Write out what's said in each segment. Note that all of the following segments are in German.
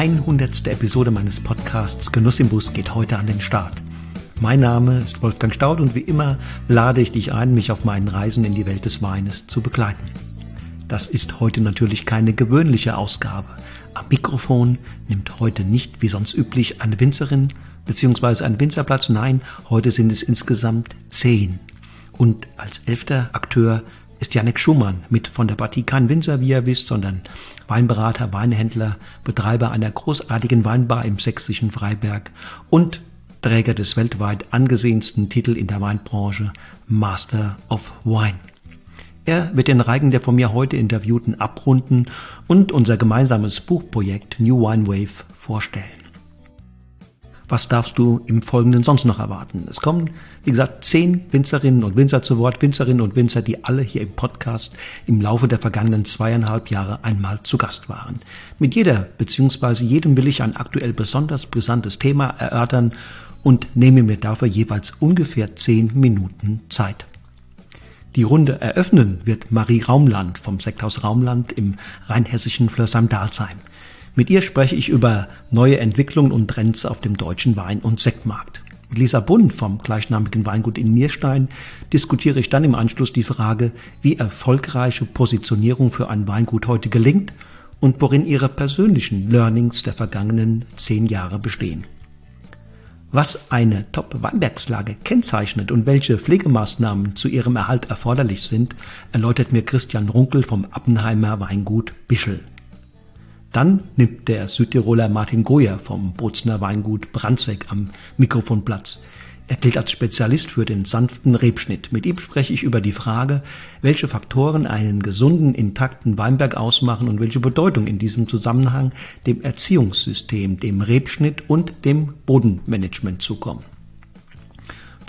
tatsächlich soweit. Die 100. Episode meines Podcasts Genuss im Bus geht heute an den Start. Mein Name ist Wolfgang Staud und wie immer lade ich dich ein, mich auf meinen Reisen in die Welt des Weines zu begleiten. Das ist heute natürlich keine gewöhnliche Ausgabe. Am Mikrofon nimmt heute nicht wie sonst üblich eine Winzerin bzw. ein Winzerplatz. Nein, heute sind es insgesamt zehn. Und als elfter Akteur ist Janek Schumann mit von der Partie kein Winzer, wie ihr wisst, sondern Weinberater, Weinhändler, Betreiber einer großartigen Weinbar im sächsischen Freiberg und Träger des weltweit angesehensten Titel in der Weinbranche Master of Wine. Er wird den Reigen der von mir heute Interviewten abrunden und unser gemeinsames Buchprojekt New Wine Wave vorstellen. Was darfst du im Folgenden sonst noch erwarten? Es kommen, wie gesagt, zehn Winzerinnen und Winzer zu Wort, Winzerinnen und Winzer, die alle hier im Podcast im Laufe der vergangenen zweieinhalb Jahre einmal zu Gast waren. Mit jeder bzw. jedem will ich ein aktuell besonders brisantes Thema erörtern und nehme mir dafür jeweils ungefähr zehn Minuten Zeit. Die Runde eröffnen wird Marie Raumland vom Sekthaus Raumland im rheinhessischen Flörsheim-Dalsheim. Mit ihr spreche ich über neue Entwicklungen und Trends auf dem deutschen Wein- und Sektmarkt. Mit Lisa Bund vom gleichnamigen Weingut in Nierstein diskutiere ich dann im Anschluss die Frage, wie erfolgreiche Positionierung für ein Weingut heute gelingt und worin ihre persönlichen Learnings der vergangenen zehn Jahre bestehen. Was eine Top-Weinbergslage kennzeichnet und welche Pflegemaßnahmen zu ihrem Erhalt erforderlich sind, erläutert mir Christian Runkel vom Appenheimer Weingut Bischel. Dann nimmt der Südtiroler Martin Goyer vom Bozner Weingut Brandseck am Mikrofon Platz. Er gilt als Spezialist für den sanften Rebschnitt. Mit ihm spreche ich über die Frage, welche Faktoren einen gesunden, intakten Weinberg ausmachen und welche Bedeutung in diesem Zusammenhang dem Erziehungssystem, dem Rebschnitt und dem Bodenmanagement zukommen.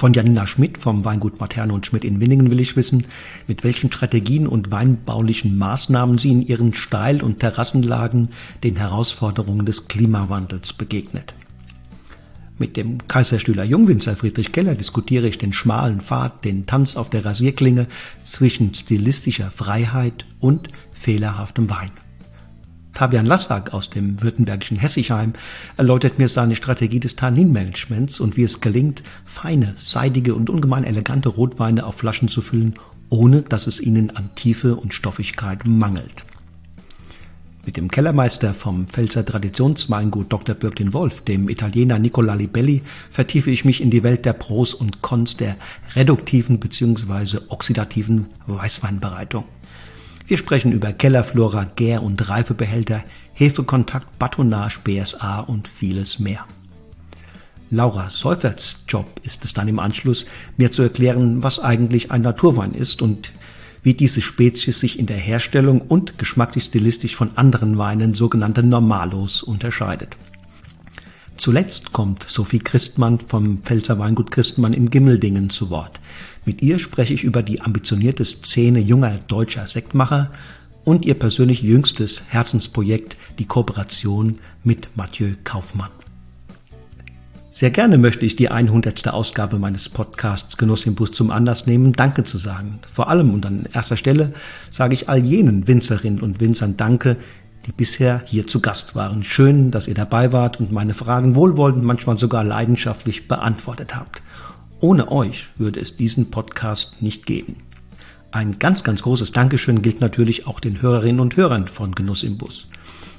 Von Janina Schmidt vom Weingut Materne und Schmidt in Winningen will ich wissen, mit welchen Strategien und weinbaulichen Maßnahmen sie in ihren Steil- und Terrassenlagen den Herausforderungen des Klimawandels begegnet. Mit dem Kaiserstühler Jungwinzer Friedrich Keller diskutiere ich den schmalen Pfad, den Tanz auf der Rasierklinge zwischen stilistischer Freiheit und fehlerhaftem Wein. Fabian Lassack aus dem württembergischen Hessichheim erläutert mir seine Strategie des Tanninmanagements und wie es gelingt, feine, seidige und ungemein elegante Rotweine auf Flaschen zu füllen, ohne dass es ihnen an Tiefe und Stoffigkeit mangelt. Mit dem Kellermeister vom Pfälzer Traditionsweingut Dr. Birkin Wolf, dem Italiener Nicola Libelli, vertiefe ich mich in die Welt der Pros und Cons der reduktiven bzw. oxidativen Weißweinbereitung. Wir sprechen über Kellerflora, Gär- und Reifebehälter, Hefekontakt, Batonage, BSA und vieles mehr. Laura Seuferts Job ist es dann im Anschluss, mir zu erklären, was eigentlich ein Naturwein ist und wie diese Spezies sich in der Herstellung und geschmacklich stilistisch von anderen Weinen, sogenannten Normalos, unterscheidet. Zuletzt kommt Sophie Christmann vom Pfälzer Weingut Christmann in Gimmeldingen zu Wort. Mit ihr spreche ich über die ambitionierte Szene junger deutscher Sektmacher und ihr persönlich jüngstes Herzensprojekt, die Kooperation mit Mathieu Kaufmann. Sehr gerne möchte ich die 100. Ausgabe meines Podcasts Genuss im Bus zum Anlass nehmen, Danke zu sagen. Vor allem und an erster Stelle sage ich all jenen Winzerinnen und Winzern Danke, die bisher hier zu Gast waren. Schön, dass ihr dabei wart und meine Fragen wohlwollend, manchmal sogar leidenschaftlich beantwortet habt. Ohne euch würde es diesen Podcast nicht geben. Ein ganz, ganz großes Dankeschön gilt natürlich auch den Hörerinnen und Hörern von Genuss im Bus.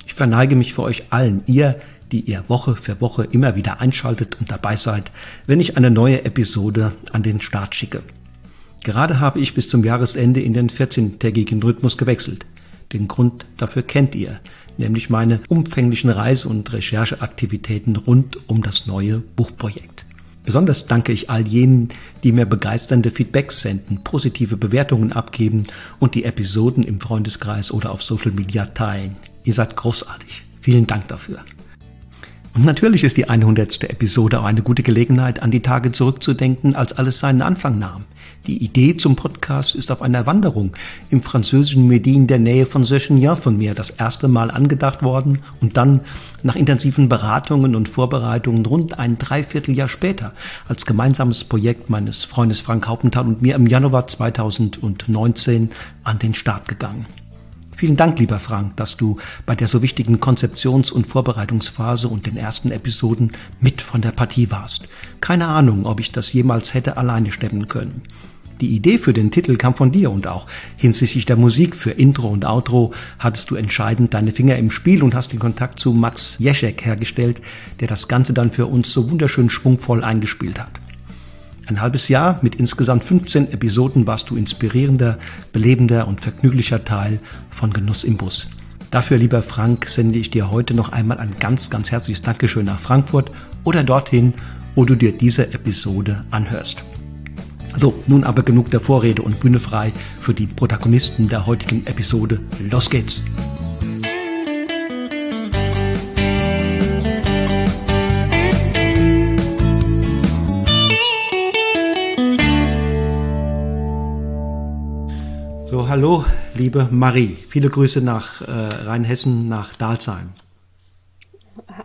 Ich verneige mich für euch allen, ihr, die ihr Woche für Woche immer wieder einschaltet und dabei seid, wenn ich eine neue Episode an den Start schicke. Gerade habe ich bis zum Jahresende in den 14-tägigen Rhythmus gewechselt. Den Grund dafür kennt ihr, nämlich meine umfänglichen Reise- und Rechercheaktivitäten rund um das neue Buchprojekt. Besonders danke ich all jenen, die mir begeisternde Feedbacks senden, positive Bewertungen abgeben und die Episoden im Freundeskreis oder auf Social Media teilen. Ihr seid großartig. Vielen Dank dafür. Und natürlich ist die 100. Episode auch eine gute Gelegenheit, an die Tage zurückzudenken, als alles seinen Anfang nahm. Die Idee zum Podcast ist auf einer Wanderung im französischen Medi in der Nähe von Sechignan von mir das erste Mal angedacht worden und dann nach intensiven Beratungen und Vorbereitungen rund ein Dreivierteljahr später als gemeinsames Projekt meines Freundes Frank Haupenthal und mir im Januar 2019 an den Start gegangen. Vielen Dank, lieber Frank, dass du bei der so wichtigen Konzeptions- und Vorbereitungsphase und den ersten Episoden mit von der Partie warst. Keine Ahnung, ob ich das jemals hätte alleine stemmen können. Die Idee für den Titel kam von dir und auch hinsichtlich der Musik für Intro und Outro hattest du entscheidend deine Finger im Spiel und hast den Kontakt zu Max Jeschek hergestellt, der das Ganze dann für uns so wunderschön schwungvoll eingespielt hat. Ein halbes Jahr mit insgesamt 15 Episoden warst du inspirierender, belebender und vergnüglicher Teil von Genuss im Bus. Dafür, lieber Frank, sende ich dir heute noch einmal ein ganz, ganz herzliches Dankeschön nach Frankfurt oder dorthin, wo du dir diese Episode anhörst. So, nun aber genug der Vorrede und Bühne frei für die Protagonisten der heutigen Episode. Los geht's! So, hallo, liebe Marie. Viele Grüße nach äh, Rheinhessen, nach Dalsheim.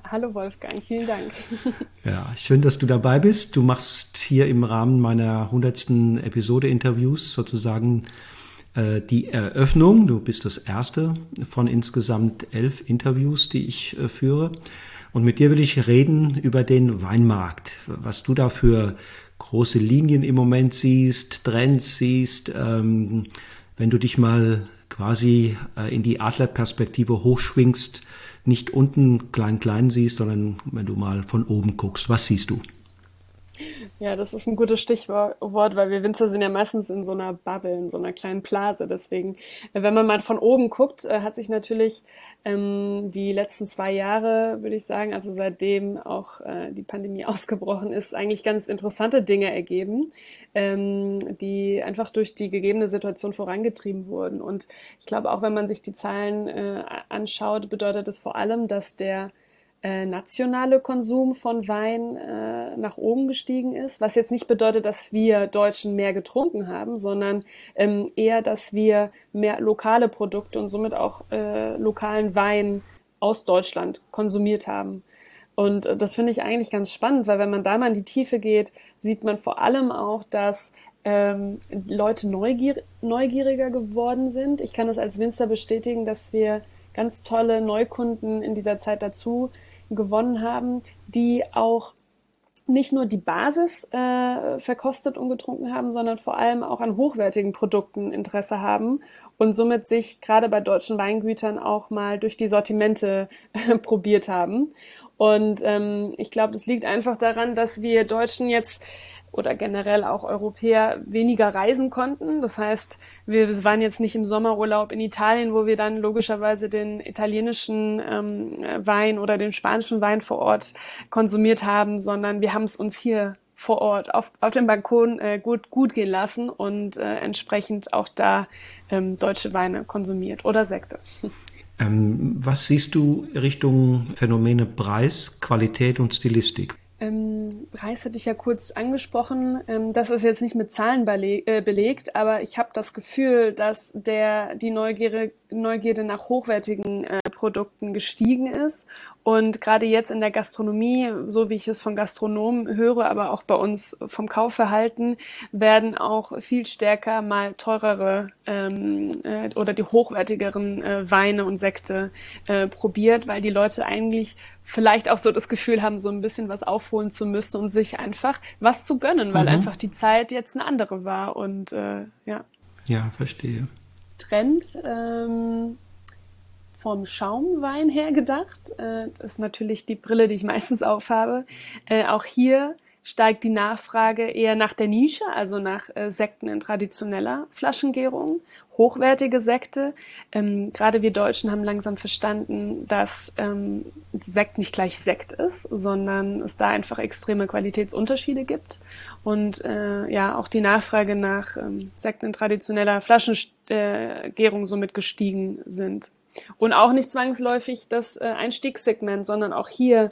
Hallo Wolfgang, vielen Dank. Ja, schön, dass du dabei bist. Du machst hier im Rahmen meiner hundertsten Episode Interviews sozusagen äh, die Eröffnung. Du bist das erste von insgesamt elf Interviews, die ich äh, führe. Und mit dir will ich reden über den Weinmarkt, was du da für große Linien im Moment siehst, Trends siehst, ähm, wenn du dich mal quasi äh, in die Adlerperspektive hochschwingst, nicht unten klein klein siehst, sondern wenn du mal von oben guckst, was siehst du? Ja, das ist ein gutes Stichwort, weil wir Winzer sind ja meistens in so einer Bubble, in so einer kleinen Blase. Deswegen, wenn man mal von oben guckt, äh, hat sich natürlich ähm, die letzten zwei Jahre, würde ich sagen, also seitdem auch äh, die Pandemie ausgebrochen ist, eigentlich ganz interessante Dinge ergeben, ähm, die einfach durch die gegebene Situation vorangetrieben wurden. Und ich glaube, auch wenn man sich die Zahlen äh, anschaut, bedeutet es vor allem, dass der äh, nationale Konsum von Wein äh, nach oben gestiegen ist, was jetzt nicht bedeutet, dass wir Deutschen mehr getrunken haben, sondern ähm, eher, dass wir mehr lokale Produkte und somit auch äh, lokalen Wein aus Deutschland konsumiert haben. Und äh, das finde ich eigentlich ganz spannend, weil wenn man da mal in die Tiefe geht, sieht man vor allem auch, dass ähm, Leute neugier neugieriger geworden sind. Ich kann es als Winzer bestätigen, dass wir ganz tolle Neukunden in dieser Zeit dazu gewonnen haben, die auch nicht nur die Basis äh, verkostet und getrunken haben, sondern vor allem auch an hochwertigen Produkten Interesse haben und somit sich gerade bei deutschen Weingütern auch mal durch die Sortimente äh, probiert haben. Und ähm, ich glaube, das liegt einfach daran, dass wir Deutschen jetzt oder generell auch Europäer weniger reisen konnten. Das heißt, wir waren jetzt nicht im Sommerurlaub in Italien, wo wir dann logischerweise den italienischen ähm, Wein oder den spanischen Wein vor Ort konsumiert haben, sondern wir haben es uns hier vor Ort auf, auf dem Balkon äh, gut, gut gehen lassen und äh, entsprechend auch da ähm, deutsche Weine konsumiert oder Sekte. Ähm, was siehst du Richtung Phänomene Preis, Qualität und Stilistik? Ähm, Preis hatte ich ja kurz angesprochen. Ähm, das ist jetzt nicht mit Zahlen bele äh, belegt, aber ich habe das Gefühl, dass der, die Neugierde, Neugierde nach hochwertigen äh, Produkten gestiegen ist. Und gerade jetzt in der Gastronomie, so wie ich es von Gastronomen höre, aber auch bei uns vom Kaufverhalten, werden auch viel stärker mal teurere ähm, äh, oder die hochwertigeren äh, Weine und Sekte äh, probiert, weil die Leute eigentlich vielleicht auch so das Gefühl haben, so ein bisschen was aufholen zu müssen und sich einfach was zu gönnen, weil mhm. einfach die Zeit jetzt eine andere war und äh, ja. Ja, verstehe. Trend ähm, vom Schaumwein her gedacht. Äh, das ist natürlich die Brille, die ich meistens aufhabe. Äh, auch hier steigt die Nachfrage eher nach der Nische, also nach äh, Sekten in traditioneller Flaschengärung, hochwertige Sekte. Ähm, gerade wir Deutschen haben langsam verstanden, dass ähm, Sekt nicht gleich Sekt ist, sondern es da einfach extreme Qualitätsunterschiede gibt. Und äh, ja, auch die Nachfrage nach ähm, Sekten in traditioneller Flaschengärung somit gestiegen sind. Und auch nicht zwangsläufig das äh, Einstiegssegment, sondern auch hier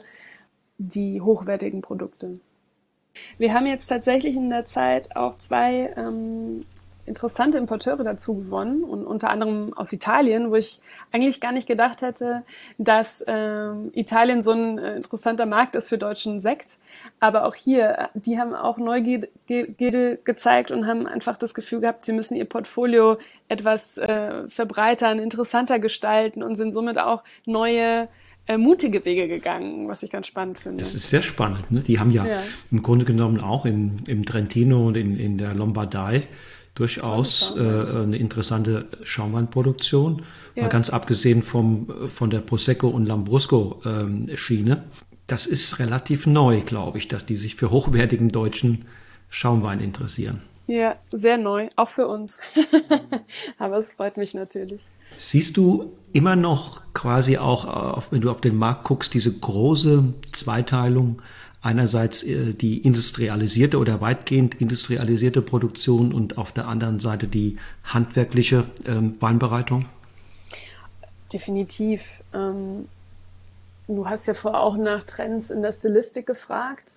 die hochwertigen Produkte. Wir haben jetzt tatsächlich in der Zeit auch zwei ähm, interessante Importeure dazu gewonnen und unter anderem aus Italien, wo ich eigentlich gar nicht gedacht hätte, dass ähm, Italien so ein äh, interessanter Markt ist für deutschen Sekt. Aber auch hier, die haben auch Neugierde gezeigt und haben einfach das Gefühl gehabt, sie müssen ihr Portfolio etwas äh, verbreitern, interessanter gestalten und sind somit auch neue äh, mutige Wege gegangen, was ich ganz spannend finde. Das ist sehr spannend. Ne? Die haben ja, ja, im Grunde genommen auch in, im Trentino und in, in der Lombardei durchaus äh, eine interessante Schaumweinproduktion. Ja. Mal ganz abgesehen vom, von der Prosecco und Lambrusco ähm, Schiene. Das ist relativ neu, glaube ich, dass die sich für hochwertigen deutschen Schaumwein interessieren. Ja, sehr neu, auch für uns. Aber es freut mich natürlich. Siehst du immer noch quasi auch, wenn du auf den Markt guckst, diese große Zweiteilung? Einerseits äh, die industrialisierte oder weitgehend industrialisierte Produktion und auf der anderen Seite die handwerkliche ähm, Weinbereitung? Definitiv. Ähm, du hast ja vorher auch nach Trends in der Stilistik gefragt.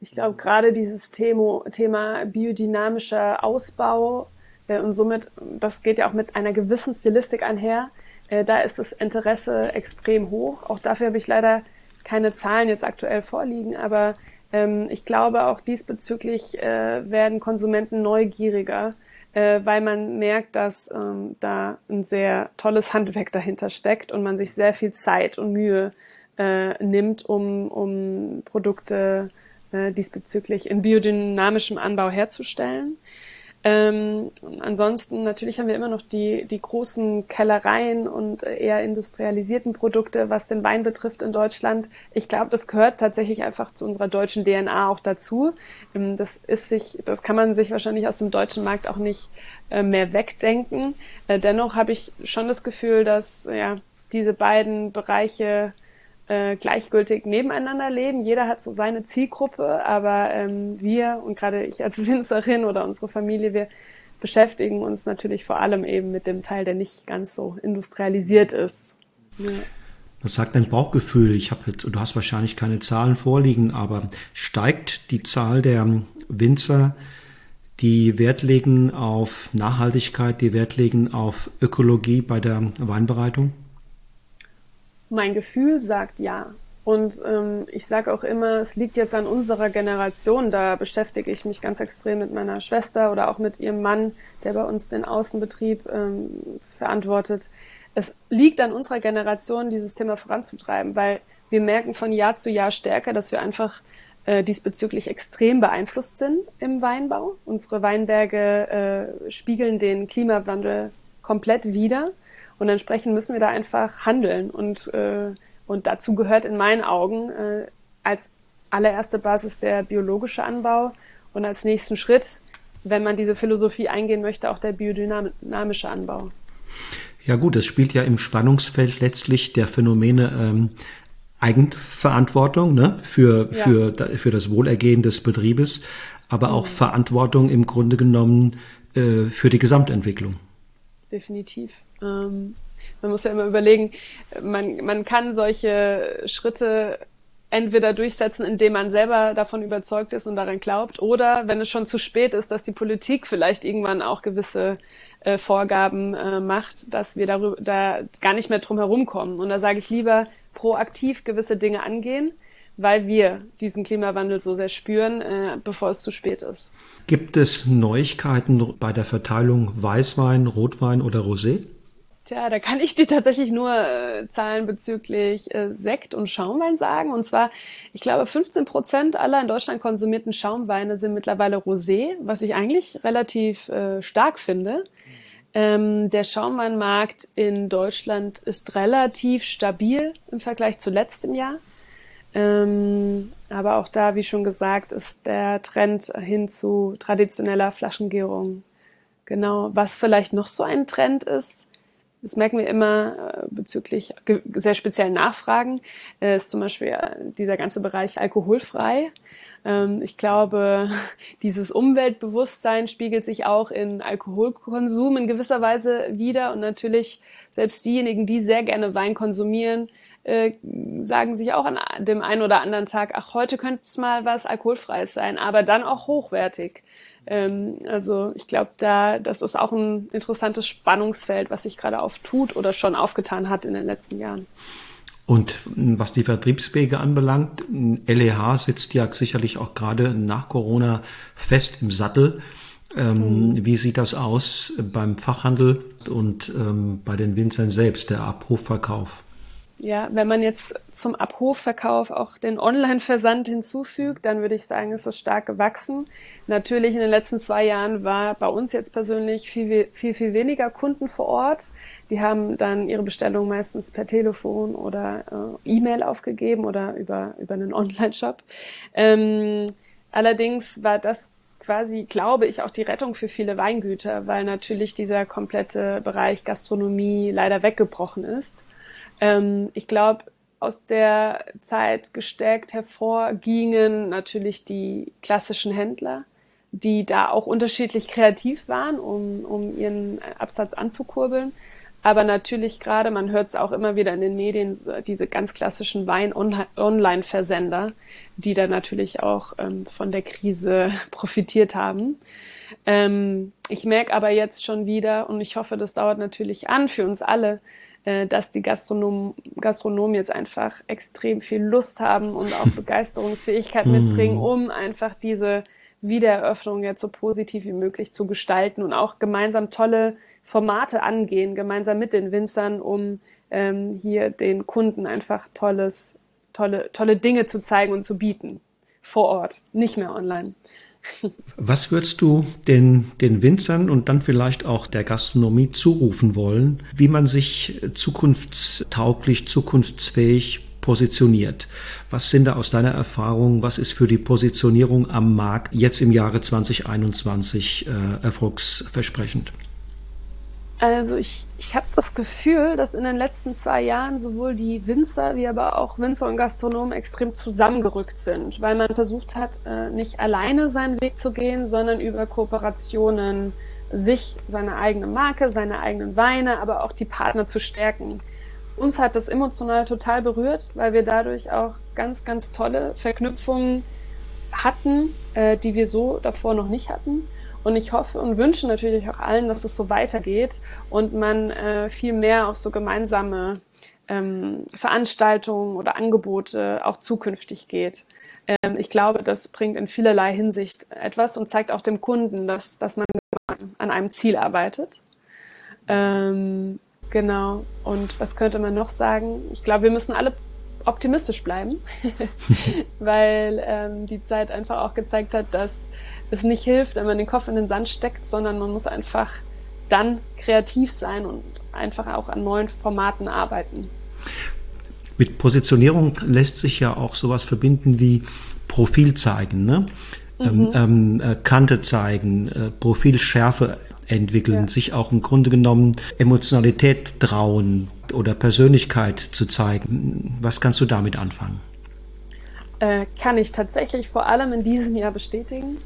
Ich glaube, gerade dieses Thema, Thema biodynamischer Ausbau äh, und somit, das geht ja auch mit einer gewissen Stilistik einher. Äh, da ist das Interesse extrem hoch. Auch dafür habe ich leider keine Zahlen jetzt aktuell vorliegen, aber ähm, ich glaube auch diesbezüglich äh, werden Konsumenten neugieriger, weil man merkt, dass ähm, da ein sehr tolles Handwerk dahinter steckt und man sich sehr viel Zeit und Mühe nimmt, um, um Produkte diesbezüglich in biodynamischem Anbau herzustellen. Ähm, ansonsten natürlich haben wir immer noch die, die großen Kellereien und eher industrialisierten Produkte, was den Wein betrifft in Deutschland. Ich glaube, das gehört tatsächlich einfach zu unserer deutschen DNA auch dazu. Ähm, das ist sich, das kann man sich wahrscheinlich aus dem deutschen Markt auch nicht äh, mehr wegdenken. Äh, dennoch habe ich schon das Gefühl, dass ja diese beiden Bereiche äh, gleichgültig nebeneinander leben. Jeder hat so seine Zielgruppe, aber ähm, wir und gerade ich als Winzerin oder unsere Familie, wir beschäftigen uns natürlich vor allem eben mit dem Teil, der nicht ganz so industrialisiert ist. Ja. Das sagt dein Bauchgefühl. Ich habe du hast wahrscheinlich keine Zahlen vorliegen, aber steigt die Zahl der Winzer, die Wert legen auf Nachhaltigkeit, die Wert legen auf Ökologie bei der Weinbereitung? Mein Gefühl sagt ja. Und ähm, ich sage auch immer, es liegt jetzt an unserer Generation. Da beschäftige ich mich ganz extrem mit meiner Schwester oder auch mit ihrem Mann, der bei uns den Außenbetrieb ähm, verantwortet. Es liegt an unserer Generation, dieses Thema voranzutreiben, weil wir merken von Jahr zu Jahr stärker, dass wir einfach äh, diesbezüglich extrem beeinflusst sind im Weinbau. Unsere Weinberge äh, spiegeln den Klimawandel komplett wider. Und entsprechend müssen wir da einfach handeln. Und, äh, und dazu gehört in meinen Augen äh, als allererste Basis der biologische Anbau und als nächsten Schritt, wenn man diese Philosophie eingehen möchte, auch der biodynamische Anbau. Ja gut, es spielt ja im Spannungsfeld letztlich der Phänomene ähm, Eigenverantwortung ne, für, ja. für, für das Wohlergehen des Betriebes, aber auch mhm. Verantwortung im Grunde genommen äh, für die Gesamtentwicklung. Definitiv. Ähm, man muss ja immer überlegen, man, man kann solche Schritte entweder durchsetzen, indem man selber davon überzeugt ist und daran glaubt, oder wenn es schon zu spät ist, dass die Politik vielleicht irgendwann auch gewisse äh, Vorgaben äh, macht, dass wir darüber da gar nicht mehr drum herum kommen. Und da sage ich lieber proaktiv gewisse Dinge angehen, weil wir diesen Klimawandel so sehr spüren, äh, bevor es zu spät ist. Gibt es Neuigkeiten bei der Verteilung Weißwein, Rotwein oder Rosé? Tja, da kann ich dir tatsächlich nur äh, Zahlen bezüglich äh, Sekt und Schaumwein sagen. Und zwar, ich glaube, 15 Prozent aller in Deutschland konsumierten Schaumweine sind mittlerweile Rosé, was ich eigentlich relativ äh, stark finde. Ähm, der Schaumweinmarkt in Deutschland ist relativ stabil im Vergleich zu letztem Jahr. Ähm, aber auch da, wie schon gesagt, ist der Trend hin zu traditioneller Flaschengärung. Genau. Was vielleicht noch so ein Trend ist, das merken wir immer äh, bezüglich sehr speziellen Nachfragen, äh, ist zum Beispiel äh, dieser ganze Bereich alkoholfrei. Ähm, ich glaube, dieses Umweltbewusstsein spiegelt sich auch in Alkoholkonsum in gewisser Weise wieder. Und natürlich selbst diejenigen, die sehr gerne Wein konsumieren, sagen sich auch an dem einen oder anderen Tag, ach, heute könnte es mal was Alkoholfreies sein, aber dann auch hochwertig. Ähm, also ich glaube, da das ist auch ein interessantes Spannungsfeld, was sich gerade auftut oder schon aufgetan hat in den letzten Jahren. Und was die Vertriebswege anbelangt, LEH sitzt ja sicherlich auch gerade nach Corona fest im Sattel. Ähm, mhm. Wie sieht das aus beim Fachhandel und ähm, bei den Winzern selbst, der Abrufverkauf? Ja, wenn man jetzt zum Abrufverkauf auch den Online-Versand hinzufügt, dann würde ich sagen, ist es stark gewachsen. Natürlich in den letzten zwei Jahren war bei uns jetzt persönlich viel, viel, viel weniger Kunden vor Ort. Die haben dann ihre Bestellung meistens per Telefon oder äh, E-Mail aufgegeben oder über, über einen Online-Shop. Ähm, allerdings war das quasi, glaube ich, auch die Rettung für viele Weingüter, weil natürlich dieser komplette Bereich Gastronomie leider weggebrochen ist. Ähm, ich glaube, aus der Zeit gestärkt hervorgingen natürlich die klassischen Händler, die da auch unterschiedlich kreativ waren, um, um ihren Absatz anzukurbeln. Aber natürlich gerade, man hört es auch immer wieder in den Medien, diese ganz klassischen Wein-Online-Versender, die da natürlich auch ähm, von der Krise profitiert haben. Ähm, ich merke aber jetzt schon wieder, und ich hoffe, das dauert natürlich an für uns alle, äh, dass die Gastronomen, Gastronomen jetzt einfach extrem viel Lust haben und auch Begeisterungsfähigkeit mitbringen, mhm. um einfach diese Wiedereröffnung jetzt so positiv wie möglich zu gestalten und auch gemeinsam tolle Formate angehen, gemeinsam mit den Winzern, um ähm, hier den Kunden einfach tolles, tolle, tolle Dinge zu zeigen und zu bieten. Vor Ort, nicht mehr online. Was würdest du den, den Winzern und dann vielleicht auch der Gastronomie zurufen wollen, wie man sich zukunftstauglich, zukunftsfähig positioniert? Was sind da aus deiner Erfahrung, was ist für die Positionierung am Markt jetzt im Jahre 2021 äh, erfolgsversprechend? Also ich, ich habe das Gefühl, dass in den letzten zwei Jahren sowohl die Winzer wie aber auch Winzer und Gastronomen extrem zusammengerückt sind, weil man versucht hat, äh, nicht alleine seinen Weg zu gehen, sondern über Kooperationen sich, seine eigene Marke, seine eigenen Weine, aber auch die Partner zu stärken. Uns hat das emotional total berührt, weil wir dadurch auch ganz, ganz tolle Verknüpfungen hatten, äh, die wir so davor noch nicht hatten. Und ich hoffe und wünsche natürlich auch allen, dass es so weitergeht und man äh, viel mehr auf so gemeinsame ähm, Veranstaltungen oder Angebote auch zukünftig geht. Ähm, ich glaube, das bringt in vielerlei Hinsicht etwas und zeigt auch dem Kunden, dass, dass man an einem Ziel arbeitet. Ähm, genau. Und was könnte man noch sagen? Ich glaube, wir müssen alle optimistisch bleiben, weil ähm, die Zeit einfach auch gezeigt hat, dass es nicht hilft, wenn man den Kopf in den Sand steckt, sondern man muss einfach dann kreativ sein und einfach auch an neuen Formaten arbeiten. Mit Positionierung lässt sich ja auch sowas verbinden wie Profil zeigen, ne? Ähm, mhm. Ähm, äh, Kante zeigen, äh, Profilschärfe entwickeln, ja. sich auch im Grunde genommen Emotionalität trauen oder Persönlichkeit zu zeigen. Was kannst du damit anfangen? Äh, kann ich tatsächlich vor allem in diesem Jahr bestätigen.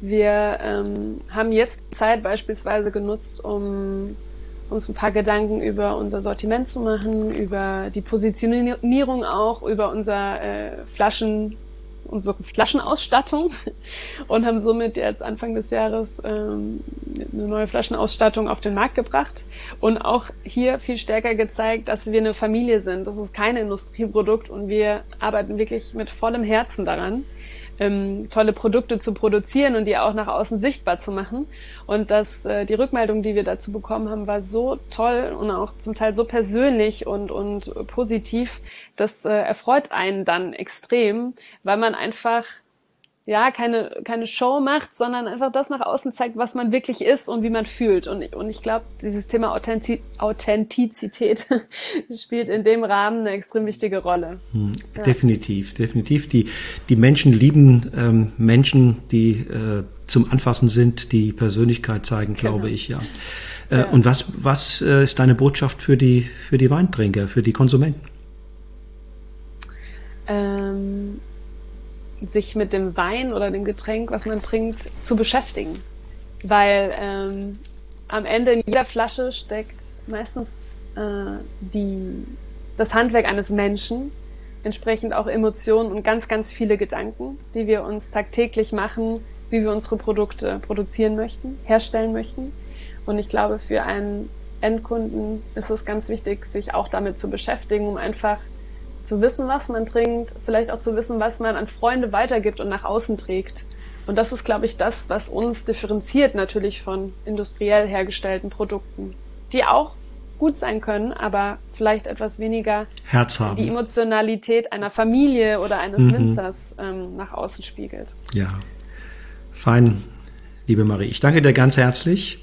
Wir ähm, haben jetzt Zeit beispielsweise genutzt, um uns ein paar Gedanken über unser Sortiment zu machen, über die Positionierung auch, über unser äh, Flaschen, unsere Flaschenausstattung und haben somit jetzt Anfang des Jahres ähm, eine neue Flaschenausstattung auf den Markt gebracht und auch hier viel stärker gezeigt, dass wir eine Familie sind. Das ist kein Industrieprodukt und wir arbeiten wirklich mit vollem Herzen daran ähm, tolle Produkte zu produzieren und die auch nach außen sichtbar zu machen. Und dass äh, die Rückmeldung, die wir dazu bekommen haben, war so toll und auch zum Teil so persönlich und, und positiv, das äh, erfreut einen dann extrem, weil man einfach ja, keine, keine Show macht, sondern einfach das nach außen zeigt, was man wirklich ist und wie man fühlt. Und, und ich glaube, dieses Thema Authentiz Authentizität spielt in dem Rahmen eine extrem wichtige Rolle. Hm, ja. Definitiv, definitiv. Die, die Menschen lieben ähm, Menschen, die äh, zum Anfassen sind, die Persönlichkeit zeigen, glaube genau. ich, ja. Äh, ja. Und was, was äh, ist deine Botschaft für die, für die Weintrinker, für die Konsumenten? Ähm sich mit dem Wein oder dem Getränk, was man trinkt, zu beschäftigen. Weil ähm, am Ende in jeder Flasche steckt meistens äh, die, das Handwerk eines Menschen, entsprechend auch Emotionen und ganz, ganz viele Gedanken, die wir uns tagtäglich machen, wie wir unsere Produkte produzieren möchten, herstellen möchten. Und ich glaube, für einen Endkunden ist es ganz wichtig, sich auch damit zu beschäftigen, um einfach zu wissen, was man trinkt, vielleicht auch zu wissen, was man an Freunde weitergibt und nach außen trägt. Und das ist, glaube ich, das, was uns differenziert natürlich von industriell hergestellten Produkten, die auch gut sein können, aber vielleicht etwas weniger die Emotionalität einer Familie oder eines mhm. Winzers ähm, nach außen spiegelt. Ja, fein, liebe Marie. Ich danke dir ganz herzlich.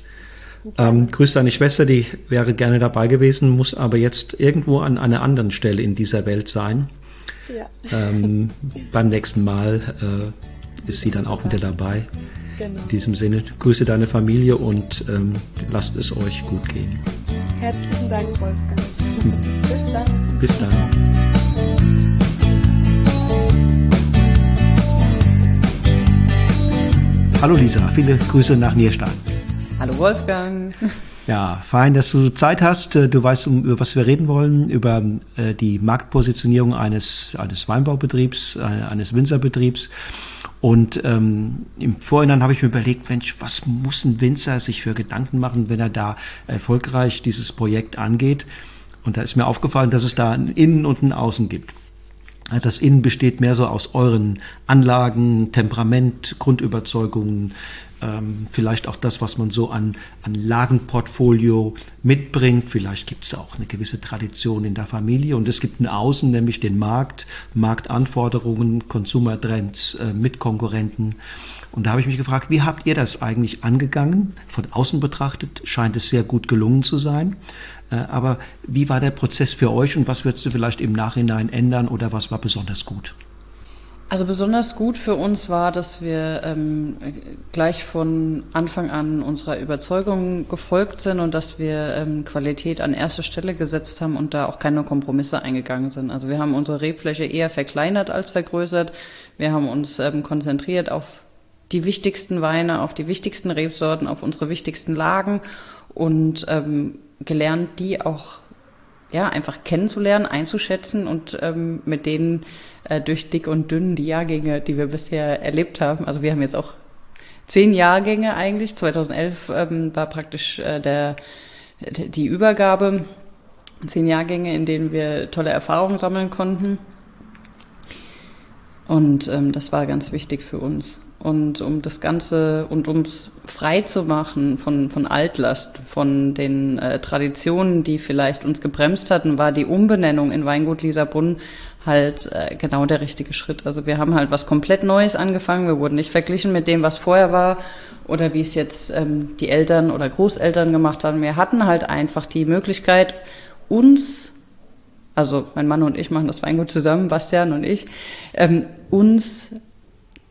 Ähm, grüß deine Schwester, die wäre gerne dabei gewesen, muss aber jetzt irgendwo an einer anderen Stelle in dieser Welt sein. Ja. Ähm, beim nächsten Mal äh, ist sie dann auch wieder dabei. Genau. In diesem Sinne, grüße deine Familie und ähm, lasst es euch gut gehen. Herzlichen Dank, Wolfgang. Bis dann. Bis dann. Hallo Lisa, viele Grüße nach Nierstein. Hallo Wolfgang. Ja, fein, dass du Zeit hast. Äh, du weißt, um, über was wir reden wollen, über äh, die Marktpositionierung eines, eines Weinbaubetriebs, äh, eines Winzerbetriebs. Und ähm, im Vorhinein habe ich mir überlegt, Mensch, was muss ein Winzer sich für Gedanken machen, wenn er da erfolgreich dieses Projekt angeht? Und da ist mir aufgefallen, dass es da ein Innen und ein Außen gibt. Das Innen besteht mehr so aus euren Anlagen, Temperament, Grundüberzeugungen, ähm, vielleicht auch das, was man so an, an Lagenportfolio mitbringt. Vielleicht gibt es auch eine gewisse Tradition in der Familie und es gibt ein Außen, nämlich den Markt, Marktanforderungen, Consumer-Trends äh, mit. Und da habe ich mich gefragt, wie habt ihr das eigentlich angegangen? Von außen betrachtet scheint es sehr gut gelungen zu sein. Äh, aber wie war der Prozess für euch und was würdest du vielleicht im Nachhinein ändern oder was war besonders gut? Also besonders gut für uns war, dass wir ähm, gleich von Anfang an unserer Überzeugung gefolgt sind und dass wir ähm, Qualität an erste Stelle gesetzt haben und da auch keine Kompromisse eingegangen sind. Also wir haben unsere Rebfläche eher verkleinert als vergrößert. Wir haben uns ähm, konzentriert auf die wichtigsten Weine, auf die wichtigsten Rebsorten, auf unsere wichtigsten Lagen und ähm, gelernt, die auch ja einfach kennenzulernen, einzuschätzen und ähm, mit denen äh, durch dick und dünn die Jahrgänge, die wir bisher erlebt haben. Also wir haben jetzt auch zehn Jahrgänge eigentlich. 2011 ähm, war praktisch äh, der, die Übergabe. Zehn Jahrgänge, in denen wir tolle Erfahrungen sammeln konnten. Und ähm, das war ganz wichtig für uns. Und um das Ganze und uns frei zu machen von, von Altlast, von den äh, Traditionen, die vielleicht uns gebremst hatten, war die Umbenennung in Weingut Lisabrunn halt äh, genau der richtige Schritt. Also wir haben halt was komplett Neues angefangen. Wir wurden nicht verglichen mit dem, was vorher war oder wie es jetzt ähm, die Eltern oder Großeltern gemacht haben. Wir hatten halt einfach die Möglichkeit, uns, also mein Mann und ich machen das Weingut zusammen, Bastian und ich, ähm, uns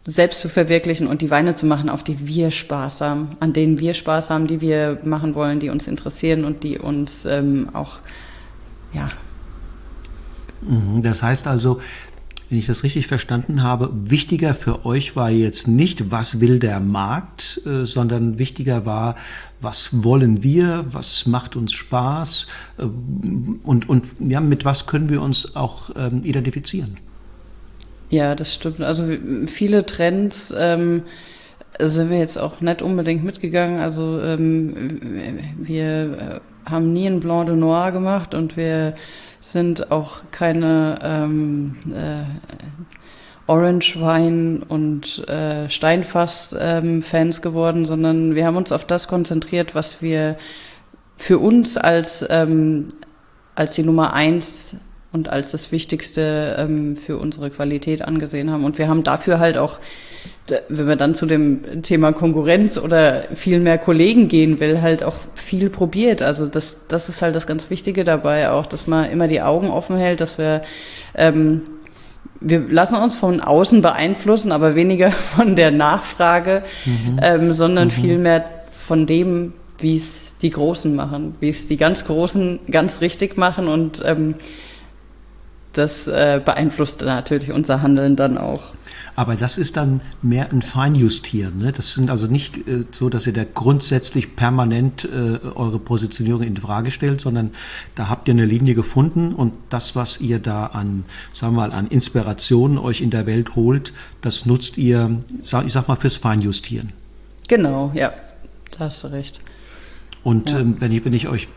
selbst zu verwirklichen und die Weine zu machen, auf die wir Spaß haben, an denen wir Spaß haben, die wir machen wollen, die uns interessieren und die uns ähm, auch, ja. Mhm, das heißt also, wenn ich das richtig verstanden habe, wichtiger für euch war jetzt nicht, was will der Markt, äh, sondern wichtiger war, was wollen wir, was macht uns Spaß äh, und, und ja, mit was können wir uns auch ähm, identifizieren. Ja, das stimmt. Also viele Trends ähm, sind wir jetzt auch nicht unbedingt mitgegangen. Also ähm, wir äh, haben nie ein Blanc de Noir gemacht und wir sind auch keine ähm, äh, Orange Wein und äh, Steinfass ähm, geworden, sondern wir haben uns auf das konzentriert, was wir für uns als ähm, als die Nummer eins und als das Wichtigste ähm, für unsere Qualität angesehen haben. Und wir haben dafür halt auch, wenn man dann zu dem Thema Konkurrenz oder viel mehr Kollegen gehen will, halt auch viel probiert. Also das, das ist halt das ganz Wichtige dabei auch, dass man immer die Augen offen hält, dass wir ähm, wir lassen uns von außen beeinflussen, aber weniger von der Nachfrage, mhm. ähm, sondern mhm. vielmehr von dem, wie es die Großen machen, wie es die ganz Großen ganz richtig machen und ähm, das äh, beeinflusst natürlich unser Handeln dann auch. Aber das ist dann mehr ein Feinjustieren. Ne? Das sind also nicht äh, so, dass ihr da grundsätzlich permanent äh, eure Positionierung in Frage stellt, sondern da habt ihr eine Linie gefunden und das, was ihr da an, sagen wir mal, an Inspirationen euch in der Welt holt, das nutzt ihr, ich sag mal, fürs Feinjustieren. Genau, ja, da hast du recht. Und ja. ähm, wenn, ich, wenn ich euch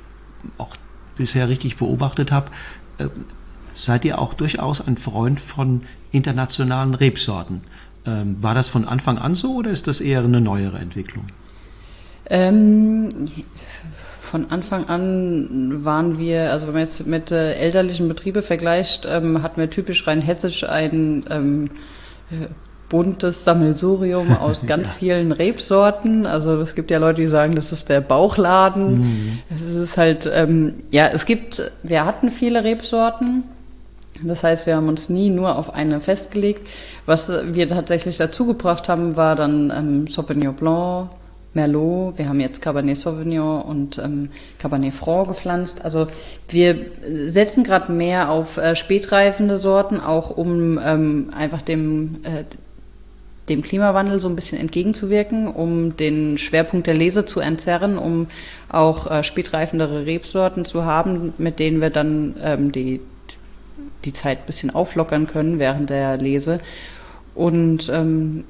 auch bisher richtig beobachtet habe, äh, seid ihr auch durchaus ein Freund von internationalen Rebsorten. Ähm, war das von Anfang an so oder ist das eher eine neuere Entwicklung? Ähm, von Anfang an waren wir, also wenn man jetzt mit äh, elterlichen Betrieben vergleicht, ähm, hatten wir typisch rein hessisch ein ähm, äh, buntes Sammelsurium aus ganz ja. vielen Rebsorten. Also es gibt ja Leute, die sagen, das ist der Bauchladen. Mhm. Es ist halt, ähm, ja, es gibt, wir hatten viele Rebsorten. Das heißt, wir haben uns nie nur auf eine festgelegt. Was wir tatsächlich dazu gebracht haben, war dann ähm, Sauvignon Blanc, Merlot. Wir haben jetzt Cabernet Sauvignon und ähm, Cabernet Franc gepflanzt. Also wir setzen gerade mehr auf äh, spätreifende Sorten, auch um ähm, einfach dem äh, dem Klimawandel so ein bisschen entgegenzuwirken, um den Schwerpunkt der Lese zu entzerren, um auch äh, spätreifendere Rebsorten zu haben, mit denen wir dann ähm, die, die Zeit ein bisschen auflockern können während der Lese. Und ähm,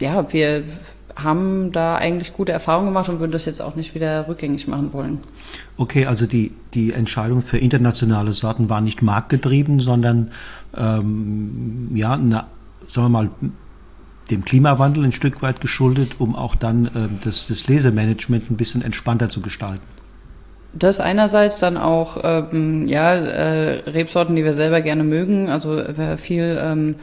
ja, wir haben da eigentlich gute Erfahrungen gemacht und würden das jetzt auch nicht wieder rückgängig machen wollen. Okay, also die, die Entscheidung für internationale Sorten war nicht marktgetrieben, sondern ähm, ja, eine, sagen wir mal, dem Klimawandel ein Stück weit geschuldet, um auch dann äh, das, das Lesemanagement ein bisschen entspannter zu gestalten. Das einerseits dann auch ähm, ja äh, Rebsorten, die wir selber gerne mögen. Also wer viel ähm,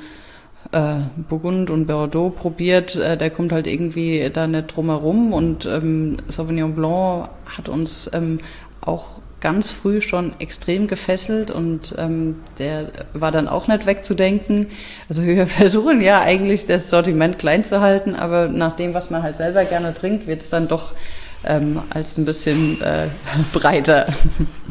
äh, Burgund und Bordeaux probiert, äh, der kommt halt irgendwie da nicht drum herum. Und ähm, Sauvignon Blanc hat uns ähm, auch ganz früh schon extrem gefesselt und ähm, der war dann auch nicht wegzudenken. Also wir versuchen ja eigentlich das Sortiment klein zu halten, aber nach dem, was man halt selber gerne trinkt, wird es dann doch ähm, als ein bisschen äh, breiter.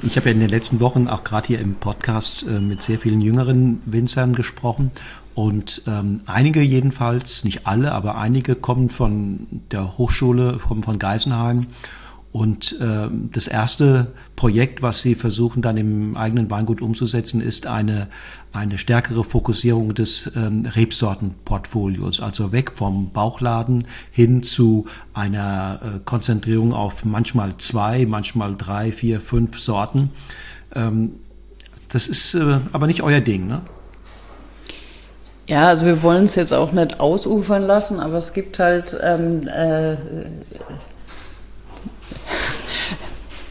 Ich habe ja in den letzten Wochen auch gerade hier im Podcast äh, mit sehr vielen jüngeren Winzern gesprochen und ähm, einige jedenfalls, nicht alle, aber einige kommen von der Hochschule, kommen von Geisenheim und äh, das erste Projekt, was Sie versuchen dann im eigenen Weingut umzusetzen, ist eine, eine stärkere Fokussierung des ähm, Rebsortenportfolios, also weg vom Bauchladen hin zu einer äh, Konzentrierung auf manchmal zwei, manchmal drei, vier, fünf Sorten. Ähm, das ist äh, aber nicht euer Ding, ne? Ja, also wir wollen es jetzt auch nicht ausufern lassen, aber es gibt halt ähm, äh,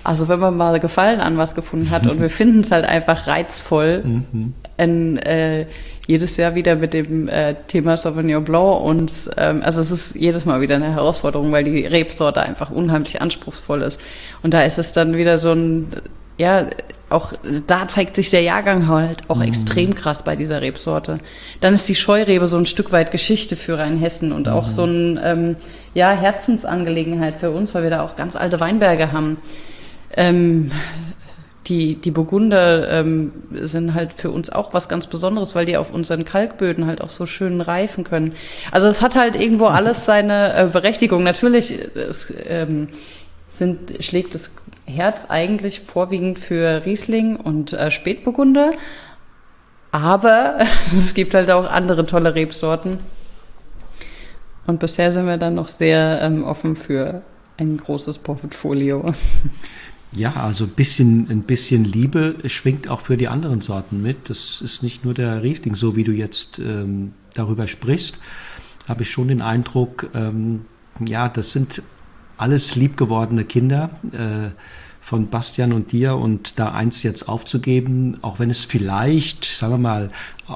also wenn man mal Gefallen an was gefunden hat und wir finden es halt einfach reizvoll, mhm. In, äh, jedes Jahr wieder mit dem äh, Thema Sauvignon Blanc und ähm, also es ist jedes Mal wieder eine Herausforderung, weil die Rebsorte einfach unheimlich anspruchsvoll ist. Und da ist es dann wieder so ein, ja, auch da zeigt sich der Jahrgang halt auch mhm. extrem krass bei dieser Rebsorte. Dann ist die Scheurebe so ein Stück weit Geschichte für Rheinhessen und mhm. auch so ein ähm, ja Herzensangelegenheit für uns, weil wir da auch ganz alte Weinberge haben. Ähm, die, die Burgunder ähm, sind halt für uns auch was ganz Besonderes, weil die auf unseren Kalkböden halt auch so schön reifen können. Also es hat halt irgendwo alles seine äh, Berechtigung. Natürlich es, ähm, sind, schlägt das Herz eigentlich vorwiegend für Riesling und äh, Spätburgunder, aber es gibt halt auch andere tolle Rebsorten. Und bisher sind wir dann noch sehr ähm, offen für ein großes Portfolio. Ja, also ein bisschen, ein bisschen Liebe schwingt auch für die anderen Sorten mit. Das ist nicht nur der Riesling, so wie du jetzt ähm, darüber sprichst, habe ich schon den Eindruck, ähm, ja, das sind alles liebgewordene Kinder äh, von Bastian und dir und da eins jetzt aufzugeben, auch wenn es vielleicht, sagen wir mal,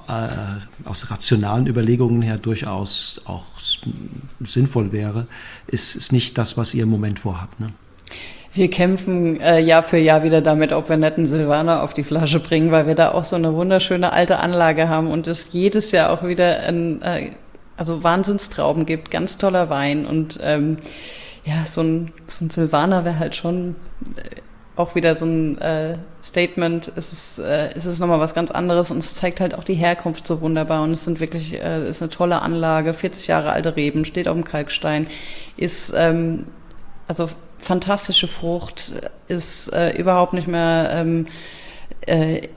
äh, aus rationalen Überlegungen her durchaus auch sinnvoll wäre, ist, ist nicht das, was ihr im Moment vorhabt. Ne? Wir kämpfen äh, Jahr für Jahr wieder damit, ob wir netten Silvaner auf die Flasche bringen, weil wir da auch so eine wunderschöne alte Anlage haben und es jedes Jahr auch wieder ein, äh, also Wahnsinnstrauben gibt, ganz toller Wein und ähm, ja, so ein, so ein Silvaner wäre halt schon auch wieder so ein äh, Statement, es ist, äh, es ist nochmal was ganz anderes und es zeigt halt auch die Herkunft so wunderbar und es sind wirklich, äh, ist eine tolle Anlage, 40 Jahre alte Reben, steht auf dem Kalkstein, ist ähm, also fantastische Frucht, ist äh, überhaupt nicht mehr ähm, äh,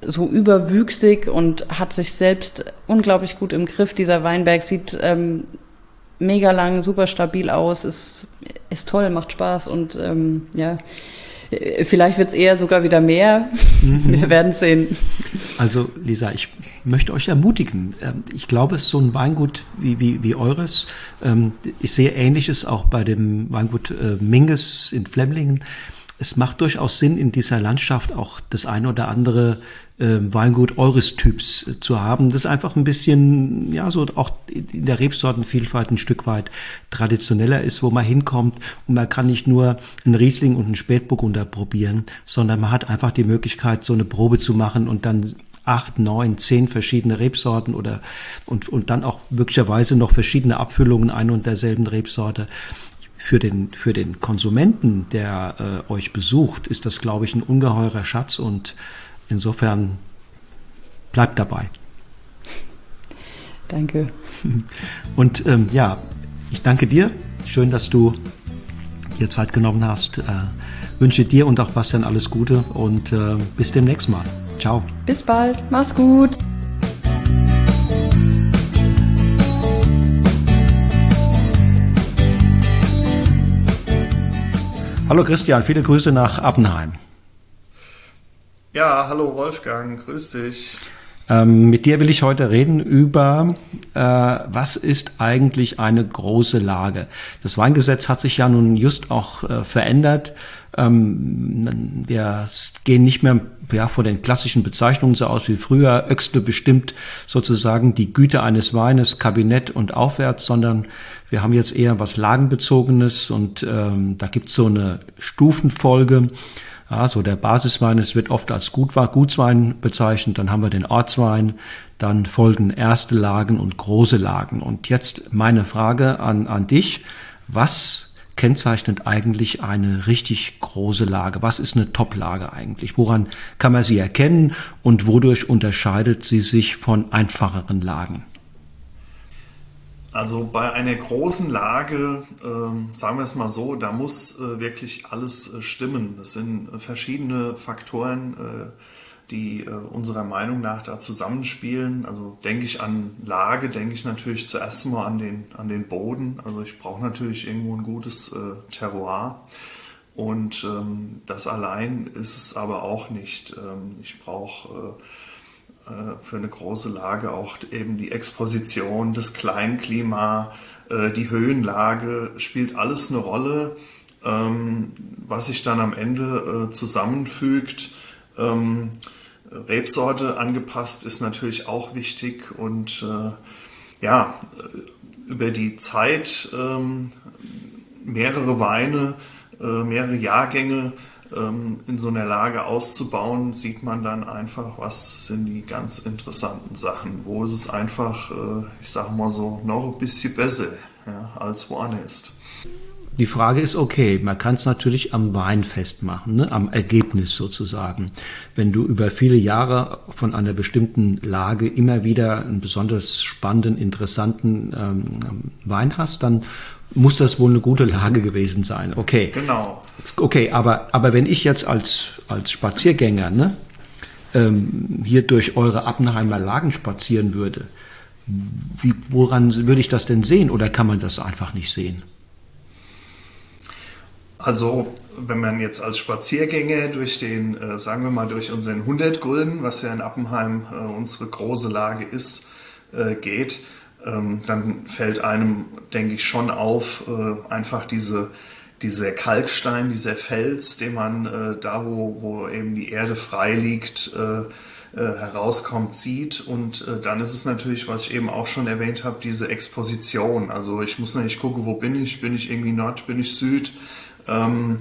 so überwüchsig und hat sich selbst unglaublich gut im Griff. Dieser Weinberg sieht ähm, mega lang, super stabil aus, ist, ist toll, macht Spaß und ähm, ja, Vielleicht wird es eher sogar wieder mehr. Mhm. Wir werden sehen. Also Lisa, ich möchte euch ermutigen. Ähm, ich glaube, es ist so ein Weingut wie, wie, wie eures. Ähm, ich sehe Ähnliches auch bei dem Weingut äh, Minges in Flemlingen es macht durchaus Sinn, in dieser Landschaft auch das eine oder andere äh, Weingut eures Typs äh, zu haben, das einfach ein bisschen, ja, so auch in der Rebsortenvielfalt ein Stück weit traditioneller ist, wo man hinkommt und man kann nicht nur einen Riesling und einen Spätburgunder probieren, sondern man hat einfach die Möglichkeit, so eine Probe zu machen und dann acht, neun, zehn verschiedene Rebsorten oder und, und dann auch möglicherweise noch verschiedene Abfüllungen ein und derselben Rebsorte für den, für den Konsumenten, der äh, euch besucht, ist das, glaube ich, ein ungeheurer Schatz und insofern bleibt dabei. Danke. Und ähm, ja, ich danke dir. Schön, dass du dir Zeit genommen hast. Äh, wünsche dir und auch Bastian alles Gute und äh, bis demnächst mal. Ciao. Bis bald. Mach's gut. Hallo Christian, viele Grüße nach Appenheim. Ja, hallo Wolfgang, grüß dich. Ähm, mit dir will ich heute reden über, äh, was ist eigentlich eine große Lage? Das Weingesetz hat sich ja nun just auch äh, verändert. Ähm, wir gehen nicht mehr ja, vor den klassischen Bezeichnungen so aus wie früher. Öxle bestimmt sozusagen die Güte eines Weines, Kabinett und aufwärts, sondern wir haben jetzt eher was Lagenbezogenes und ähm, da gibt's so eine Stufenfolge. Ja, so der Basiswein, es wird oft als Gutswein bezeichnet, dann haben wir den Ortswein, dann folgen erste Lagen und große Lagen. Und jetzt meine Frage an, an dich. Was kennzeichnet eigentlich eine richtig große Lage? Was ist eine Top-Lage eigentlich? Woran kann man sie erkennen und wodurch unterscheidet sie sich von einfacheren Lagen? Also bei einer großen Lage, äh, sagen wir es mal so, da muss äh, wirklich alles äh, stimmen. Es sind verschiedene Faktoren, äh, die äh, unserer Meinung nach da zusammenspielen. Also denke ich an Lage, denke ich natürlich zuerst mal an den, an den Boden. Also ich brauche natürlich irgendwo ein gutes äh, Terroir. Und ähm, das allein ist es aber auch nicht. Ähm, ich brauche äh, äh für eine große Lage auch eben die Exposition, das Kleinklima, äh, die Höhenlage spielt alles eine Rolle, ähm, was sich dann am Ende äh, zusammenfügt. Ähm, Rebsorte angepasst ist natürlich auch wichtig und äh, ja, über die Zeit ähm, mehrere Weine, äh, mehrere Jahrgänge ähm, in so einer Lage auszubauen, sieht man dann einfach, was sind die ganz interessanten Sachen. Wo ist es einfach, äh, ich sage mal so, noch ein bisschen besser ja, als woanders. Die Frage ist, okay, man kann es natürlich am Wein festmachen, ne? am Ergebnis sozusagen. Wenn du über viele Jahre von einer bestimmten Lage immer wieder einen besonders spannenden, interessanten ähm, Wein hast, dann muss das wohl eine gute Lage gewesen sein. Okay. Genau. Okay, aber, aber wenn ich jetzt als, als Spaziergänger ne, ähm, hier durch eure Appenheimer Lagen spazieren würde, wie, woran würde ich das denn sehen oder kann man das einfach nicht sehen? Also, wenn man jetzt als Spaziergänger durch den, äh, sagen wir mal, durch unseren 100 Gulden, was ja in Appenheim äh, unsere große Lage ist, äh, geht, ähm, dann fällt einem, denke ich, schon auf, äh, einfach diese, dieser Kalkstein, dieser Fels, den man äh, da, wo, wo eben die Erde frei liegt, äh, herauskommt, sieht. Und dann ist es natürlich, was ich eben auch schon erwähnt habe, diese Exposition. Also ich muss nicht gucken, wo bin ich? Bin ich irgendwie Nord, bin ich Süd? Ähm,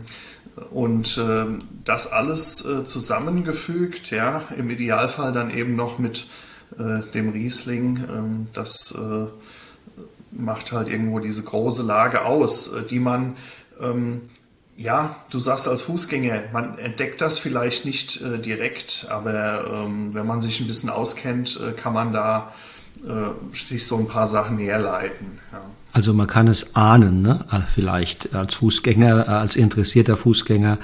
und äh, das alles äh, zusammengefügt, ja, im Idealfall dann eben noch mit äh, dem Riesling, ähm, das äh, macht halt irgendwo diese große Lage aus, äh, die man ähm, Ja, du sagst als Fußgänger, man entdeckt das vielleicht nicht äh, direkt, aber ähm, wenn man sich ein bisschen auskennt, kann man da sich so ein paar Sachen herleiten. Ja. Also man kann es ahnen, ne? Äh, vielleicht als Fußgänger, äh, als interessierter Fußgänger,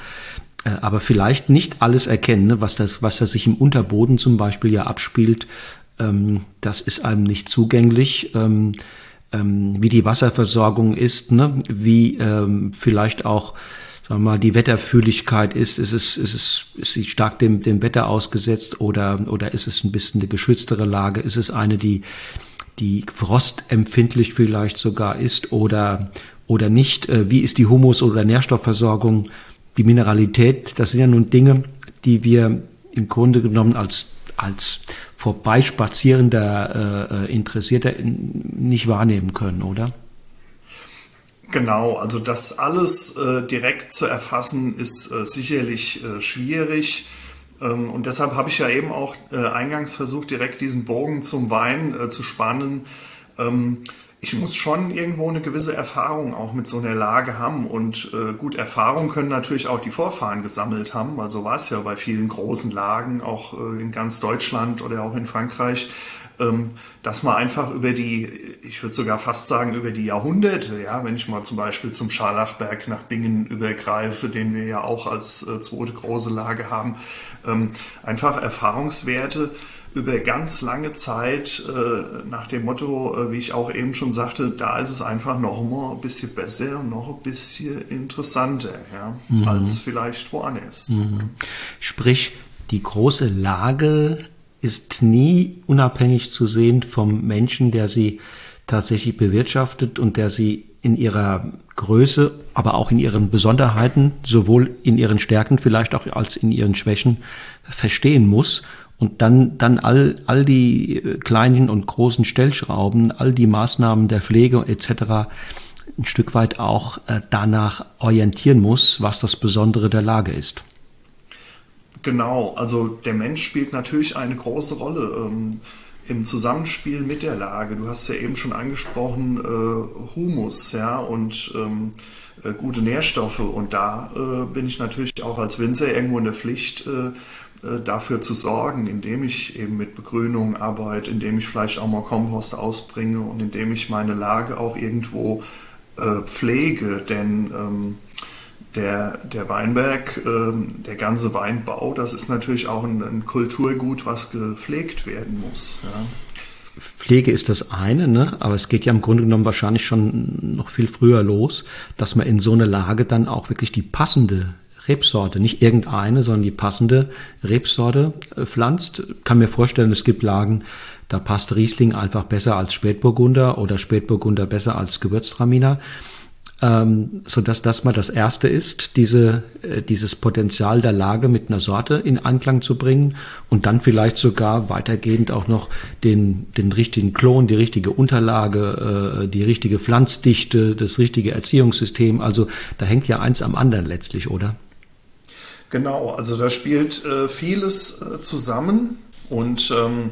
äh, aber vielleicht nicht alles erkennen, ne? was das, was das sich im Unterboden zum Beispiel ja abspielt. Ähm, das ist einem nicht zugänglich. Ähm, ähm, wie die Wasserversorgung ist, ne? wie vielleicht auch sagen wir mal, die Wetterfühligkeit ist, ist es, ist es, ist sie stark dem, dem Wetter ausgesetzt oder, oder ist es ein bisschen eine geschütztere Lage? Ist es eine, die, die frostempfindlich vielleicht sogar ist oder, oder nicht? Äh, wie ist die Humus- oder Nährstoffversorgung? Die Mineralität, das sind ja nun Dinge, die wir im Grunde genommen als, als vorbeispazierender äh, äh Interessierter nicht wahrnehmen können, oder? Genau, also das alles äh, direkt zu erfassen ist äh, sicherlich äh, schwierig. Ähm, und deshalb habe ich ja eben auch äh, eingangs versucht, direkt diesen Bogen zum Wein äh, zu spannen. Ähm, ich muss schon irgendwo eine gewisse Erfahrung auch mit so einer Lage haben. Und äh, gut, Erfahrung können natürlich auch die Vorfahren gesammelt haben. Also war es ja bei vielen großen Lagen, auch in ganz Deutschland oder auch in Frankreich dass man einfach über die, ich würde sogar fast sagen, über die Jahrhunderte, ja, wenn ich mal zum Beispiel zum Scharlachberg nach Bingen übergreife, den wir ja auch als äh, zweite große Lage haben, ähm, einfach Erfahrungswerte über ganz lange Zeit äh, nach dem Motto, äh, wie ich auch eben schon sagte, da ist es einfach noch mal ein bisschen besser und noch ein bisschen interessanter, ja, mhm. als vielleicht woanders. Mhm. Sprich, die große Lage ist nie unabhängig zu sehen vom Menschen, der sie tatsächlich bewirtschaftet und der sie in ihrer Größe, aber auch in ihren Besonderheiten, sowohl in ihren Stärken vielleicht auch als in ihren Schwächen verstehen muss und dann, dann all, all die kleinen und großen Stellschrauben, all die Maßnahmen der Pflege etc. ein Stück weit auch äh, danach orientieren muss, was das Besondere der Lage ist. Genau, also der Mensch spielt natürlich eine große Rolle ähm, im Zusammenspiel mit der Lage. Du hast ja eben schon angesprochen, äh, Humus, ja, und ähm, äh, gute Nährstoffe. Und da äh, bin ich natürlich auch als Winzer irgendwo in der Pflicht, äh, äh, dafür zu sorgen, indem ich eben mit Begrünung arbeite, indem ich vielleicht auch mal Kompost ausbringe und indem ich meine Lage auch irgendwo äh, pflege. Denn ähm, der, der Weinberg, ähm, der ganze Weinbau, das ist natürlich auch ein, ein Kulturgut, was gepflegt werden muss. Ja. Pflege ist das eine, ne? aber es geht ja im Grunde genommen wahrscheinlich schon noch viel früher los, dass man in so eine Lage dann auch wirklich die passende Rebsorte, nicht irgendeine, sondern die passende Rebsorte äh, pflanzt. Kann mir vorstellen, es gibt Lagen, da passt Riesling einfach besser als Spätburgunder oder Spätburgunder besser als Gewürztraminer ähm, so dass das mal das erste ist, diese, äh, dieses Potenzial der Lage mit einer Sorte in Anklang zu bringen und dann vielleicht sogar weitergehend auch noch den, den richtigen Klon, die richtige Unterlage, äh, die richtige Pflanzdichte, das richtige Erziehungssystem. Also da hängt ja eins am anderen letztlich, oder? Genau, also da spielt äh, vieles äh, zusammen und ähm,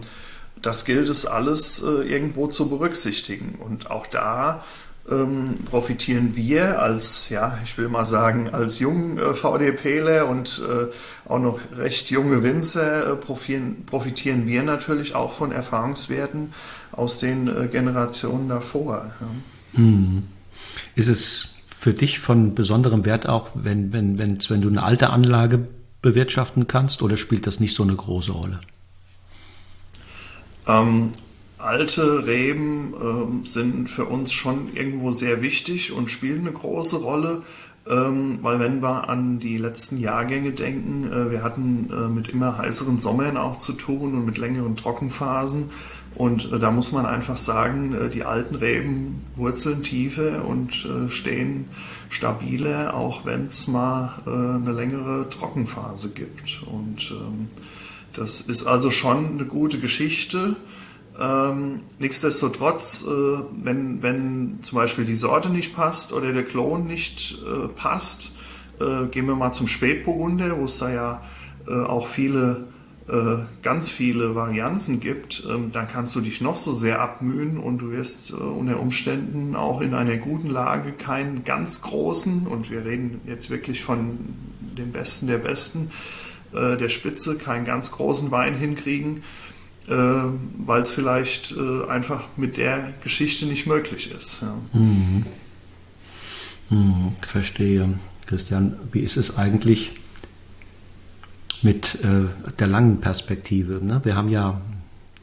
das gilt es alles äh, irgendwo zu berücksichtigen. Und auch da ähm, profitieren wir als, ja, ich will mal sagen, als jungen äh, VDPler und äh, auch noch recht junge Winzer äh, profitieren, profitieren wir natürlich auch von Erfahrungswerten aus den äh, Generationen davor. Ja. Hm. Ist es für dich von besonderem Wert auch, wenn, wenn, wenn, wenn du eine alte Anlage bewirtschaften kannst oder spielt das nicht so eine große Rolle? Ähm, alte Reben ähm, sind für uns schon irgendwo sehr wichtig und spielen eine große Rolle. Ähm, weil wenn wir an die letzten Jahrgänge denken, äh, wir hatten äh, mit immer heißeren Sommern auch zu tun und mit längeren Trockenphasen. Und äh, da muss man einfach sagen, äh, die alten Reben wurzeln tiefer und äh, stehen stabiler, auch wenn es mal äh, eine längere Trockenphase gibt. Und ähm, das ist also schon eine gute Geschichte. Ähm, nichtsdestotrotz, äh, wenn, wenn zum Beispiel die Sorte nicht passt oder der Klon nicht äh, passt, äh, gehen wir mal zum Spätburgunder, wo es da ja äh, auch viele äh, ganz viele Varianzen gibt, ähm, dann kannst du dich noch so sehr abmühen und du wirst äh, unter Umständen auch in einer guten Lage keinen ganz großen, und wir reden jetzt wirklich von dem Besten der Besten, der Spitze, keinen ganz großen Wein hinkriegen, weil es vielleicht einfach mit der Geschichte nicht möglich ist. Ja. Mhm. Mhm, verstehe. Christian, wie ist es eigentlich? mit äh, der langen Perspektive. Ne? Wir haben ja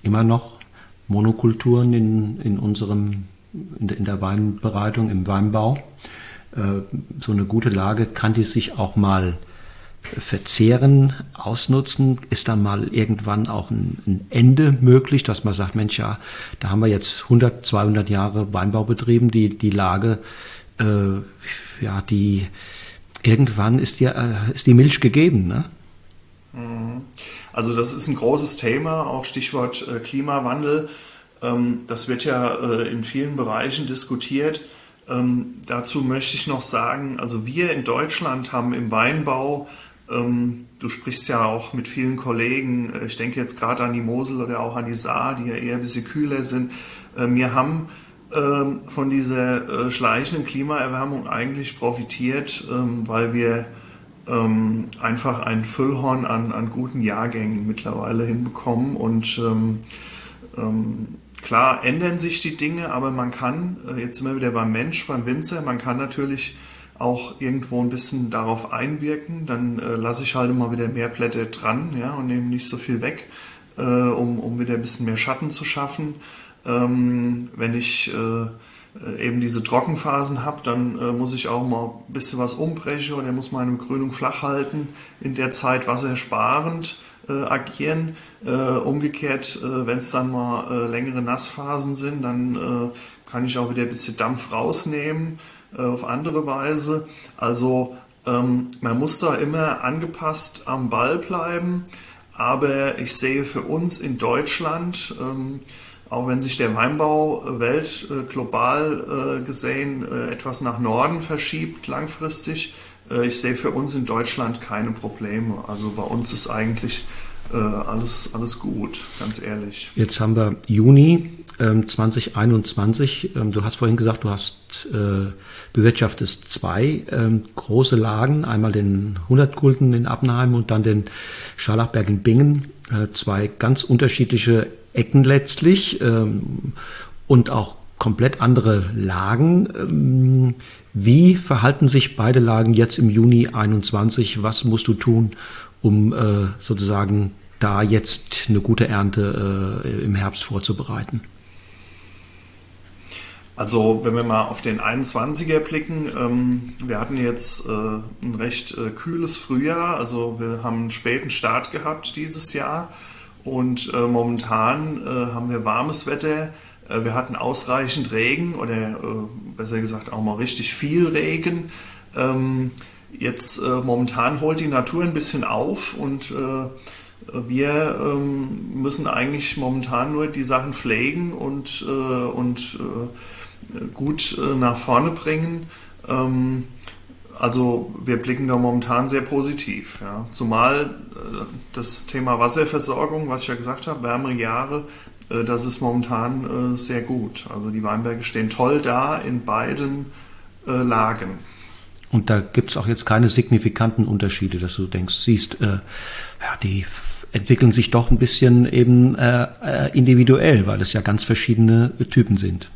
immer noch Monokulturen in, in unserem in der, in der Weinbereitung, im Weinbau. Äh, so eine gute Lage kann die sich auch mal verzehren, ausnutzen? Ist da mal irgendwann auch ein, ein, Ende möglich, dass man sagt, Mensch, ja, da haben wir jetzt 100, 200 Jahre Weinbau betrieben, die, die Lage, äh, ja, die, irgendwann ist die, äh, ist die Milch gegeben, ne? Mhm. Also das ist ein großes Thema, auch Stichwort äh, Klimawandel. Ähm, das wird ja äh, in vielen Bereichen diskutiert. Ähm, dazu möchte ich noch sagen, also wir in Deutschland haben im Weinbau, ähm, du sprichst ja auch mit vielen Kollegen, äh, ich denke jetzt gerade an die Mosel oder auch an die Saar, die ja eher ein bisschen kühler sind. wir haben von dieser schleichenden Klimaerwärmung eigentlich profitiert, weil wir ähm, einfach ein Füllhorn an, an guten Jahrgängen mittlerweile hinbekommen. Und ähm, ähm, klar ändern sich die Dinge, aber man kann, äh, jetzt sind wir wieder beim Mensch, beim Winzer, man kann natürlich auch irgendwo ein bisschen darauf einwirken. Dann äh, lasse ich halt immer wieder mehr Blätter dran ja, und nehme nicht so viel weg, äh, um, um wieder ein bisschen mehr Schatten zu schaffen. Ähm, wenn ich äh, eben diese Trockenphasen habe, dann äh, muss ich auch mal ein bisschen was umbrechen oder muss meine Begrünung flach halten, in der Zeit wassersparend äh, agieren. Äh, umgekehrt, wenn es dann mal längere Nassphasen sind, dann kann ich auch wieder ein bisschen Dampf rausnehmen auf andere Weise. Also ähm, man muss da immer angepasst am Ball bleiben, aber ich sehe für uns in Deutschland, ähm, auch wenn sich der Weinbau äh, welt äh, global äh, gesehen etwas nach Norden verschiebt langfristig, ich sehe für uns in Deutschland keine Probleme. Also bei uns ist eigentlich alles, alles gut, ganz ehrlich. Jetzt haben wir Juni 2021. Ähm, ähm, du hast vorhin gesagt, du hast äh, bewirtschaftest zwei ähm, große Lagen, einmal den 100 Gulden in Appenheim und dann den Scharlachberg in Bingen. Äh, zwei ganz unterschiedliche Ecken letztlich ähm, und auch komplett andere Lagen. Ähm, wie verhalten sich beide Lagen jetzt im Juni 21? Was musst du tun, um äh, sozusagen da jetzt eine gute Ernte äh, im Herbst vorzubereiten? Also wenn wir mal auf den 21er blicken, ähm, wir hatten jetzt äh, ein recht äh, kühles Frühjahr, also wir haben einen späten Start gehabt dieses Jahr und äh, momentan äh, haben wir warmes Wetter. Äh, wir hatten ausreichend Regen oder äh, besser gesagt auch mal richtig viel Regen. Ähm, jetzt momentan holt die Natur ein bisschen auf und wir ähm, müssen eigentlich momentan nur die Sachen pflegen und, und gut nach vorne bringen. Ähm, also wir blicken da momentan sehr positiv. Ja. Zumal äh, das Thema Wasserversorgung, was ich ja gesagt habe, wärmere Jahre, äh, das ist momentan äh, sehr gut. Also die Weinberge stehen toll da in beiden äh, Lagen. Und da gibt es auch jetzt keine signifikanten Unterschiede, dass du denkst, siehst, äh, ja, die entwickeln sich doch ein bisschen eben äh, individuell, weil es ja ganz verschiedene Typen sind.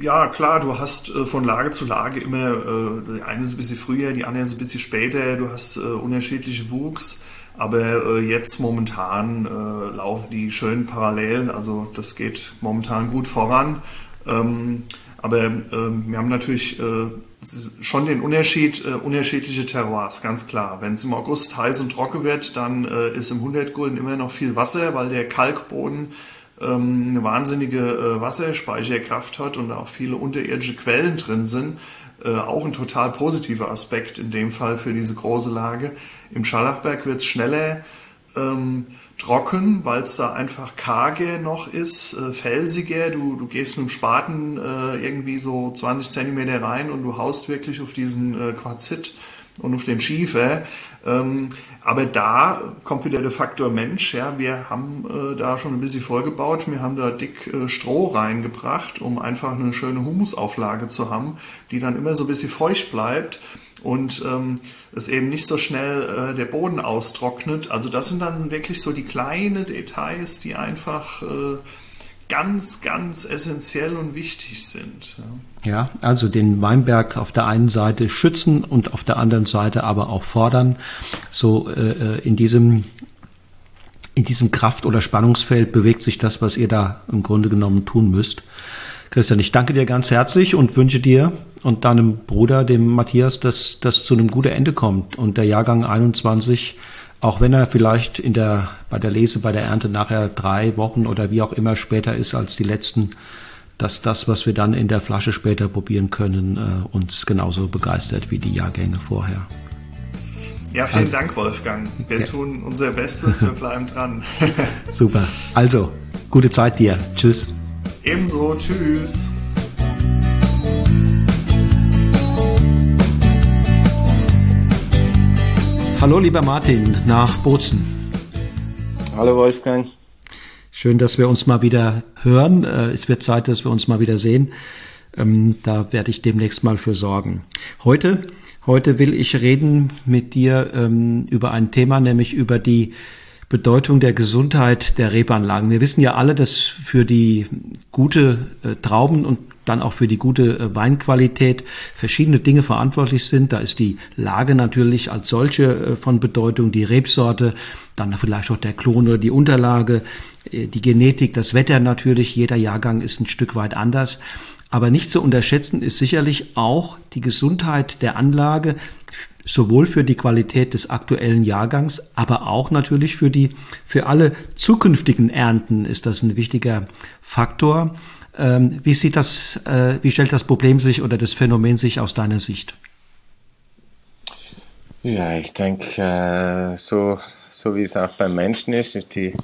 Ja, klar, du hast äh, von Lage zu Lage immer, äh, die eine ist ein bisschen früher, die andere ist ein bisschen später, du hast äh, unterschiedliche Wuchs, aber äh, jetzt momentan äh, laufen die schön parallel, also das geht momentan gut voran. Ähm, aber ähm, wir haben natürlich äh, schon den Unterschied, unterschiedliche Terroirs, ganz klar. Wenn es im August heiß und trocken wird, dann ist im 100 Gulden immer noch viel Wasser, weil der Kalkboden ähm, eine wahnsinnige äh, Wasserspeicherkraft hat und auch viele unterirdische Quellen drin sind. Äh, auch ein total positiver Aspekt in dem Fall für diese große Lage. Im Schallachberg wird es schneller ähm, trocken, weil es da einfach karge noch ist, äh, felsiger. Du, du gehst mit dem Spaten äh, irgendwie so 20 Zentimeter rein und du haust wirklich auf diesen äh, Quarzit und auf den Schiefer. Ähm, aber da kommt wieder der Faktor Mensch. Ja, wir haben äh, da schon ein bisschen vorgebaut. Wir haben da dick äh, Stroh reingebracht, um einfach eine schöne Humusauflage zu haben, die dann immer so ein bisschen feucht bleibt und ähm, es eben nicht so schnell äh, der Boden austrocknet. Also das sind dann wirklich so die kleinen Details, die einfach äh, ganz, ganz essentiell und wichtig sind. Ja. also den Weinberg auf der einen Seite schützen und auf der anderen Seite aber auch fordern. So äh, äh in diesem in diesem Kraft- oder Spannungsfeld bewegt sich das, was ihr da im Grunde genommen tun müsst. Christian, ich danke dir ganz herzlich und wünsche dir und deinem Bruder, dem Matthias, dass das zu einem guten Ende kommt und der Jahrgang 21, auch wenn er vielleicht in der, bei der Lese, bei der Ernte nachher drei Wochen oder wie auch immer später ist als die letzten, dass das, was wir dann in der Flasche später probieren können, äh, uns genauso begeistert wie die Jahrgänge vorher. Ja, vielen also, Dank, Wolfgang. Wir ja. tun unser Bestes, wir bleiben dran. Super. Also, gute Zeit dir. Tschüss. Ebenso, tschüss. Hallo lieber Martin nach Bozen. Hallo Wolfgang. Schön, dass wir uns mal wieder hören. Äh, es wird Zeit, dass wir uns mal wieder sehen. Ähm, da werde ich demnächst mal für sorgen. Heute, heute will ich reden mit dir ähm, über ein Thema, nämlich über die Bedeutung der Gesundheit der Rebanlagen. Wir wissen ja alle, dass für die gute äh, Trauben und dann auch für die gute äh, Weinqualität verschiedene Dinge verantwortlich sind. Da ist die Lage natürlich als solche äh, von Bedeutung, die Rebsorte, dann vielleicht auch der Klon oder die Unterlage, die Genetik, das Wetter natürlich. Jeder Jahrgang ist ein Stück weit anders. Aber nicht zu unterschätzen ist sicherlich auch die Gesundheit der Anlage, sowohl für die Qualität des aktuellen Jahrgangs, aber auch natürlich für die, für alle zukünftigen Ernten ist das ein wichtiger Faktor. Ähm, wie sieht das, äh, wie stellt das Problem sich oder das Phänomen sich aus deiner Sicht? Ja, ich denke, äh, so, so wie es auch beim Menschen ist, ist die,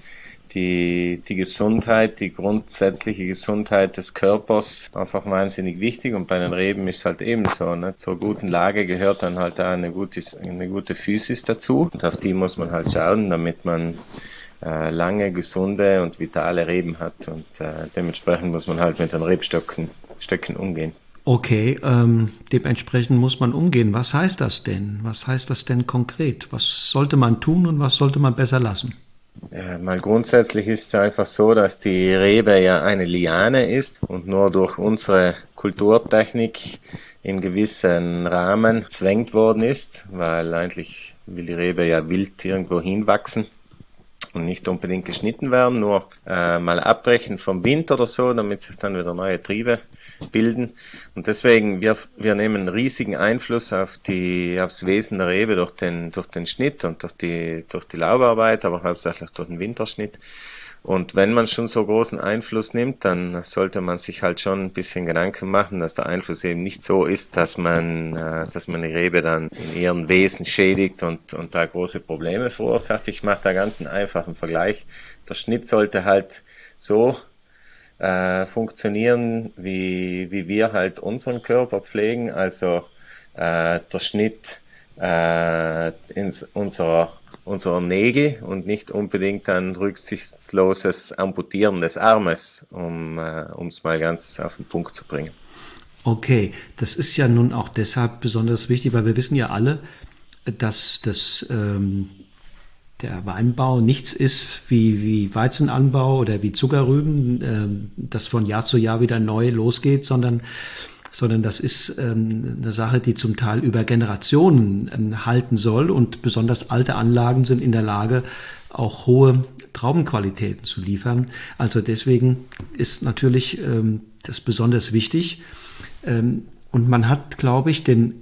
die, die Gesundheit, die grundsätzliche Gesundheit des Körpers einfach wahnsinnig wichtig und bei den Reben ist es halt ebenso. Ne? Zur guten Lage gehört dann halt auch eine gute, eine gute Physis dazu und auf die muss man halt schauen, damit man äh, lange, gesunde und vitale Reben hat und äh, dementsprechend muss man halt mit den Rebstöcken Stöcken umgehen. Okay, ähm, dementsprechend muss man umgehen. Was heißt das denn? Was heißt das denn konkret? Was sollte man tun und was sollte man besser lassen? Ja, mal grundsätzlich ist es einfach so, dass die Rebe ja eine Liane ist und nur durch unsere Kulturtechnik in gewissen Rahmen zwängt worden ist, weil eigentlich will die Rebe ja wild irgendwo hinwachsen und nicht unbedingt geschnitten werden, nur äh, mal abbrechen vom Wind oder so, damit sich dann wieder neue Triebe bilden. Und deswegen, wir, wir nehmen riesigen Einfluss auf die, aufs Wesen der Rebe durch den, durch den Schnitt und durch die, durch die Laubarbeit, aber hauptsächlich durch den Winterschnitt. Und wenn man schon so großen Einfluss nimmt, dann sollte man sich halt schon ein bisschen Gedanken machen, dass der Einfluss eben nicht so ist, dass man, äh, dass man die Rebe dann in ihren Wesen schädigt und, und da große Probleme verursacht. Ich mache da ganz einen einfachen Vergleich. Der Schnitt sollte halt so äh, funktionieren, wie, wie wir halt unseren Körper pflegen. Also äh, der Schnitt äh, ins, unserer, unserer Nägel und nicht unbedingt ein rücksichtsloses Amputieren des Armes, um äh, es mal ganz auf den Punkt zu bringen. Okay, das ist ja nun auch deshalb besonders wichtig, weil wir wissen ja alle, dass das ähm, der Weinbau nichts ist wie, wie Weizenanbau oder wie Zuckerrüben, äh, das von Jahr zu Jahr wieder neu losgeht, sondern, sondern das ist ähm, eine Sache, die zum Teil über Generationen ähm, halten soll und besonders alte Anlagen sind in der Lage, auch hohe Traubenqualitäten zu liefern. Also deswegen ist natürlich ähm, das besonders wichtig. Ähm, und man hat, glaube ich, den,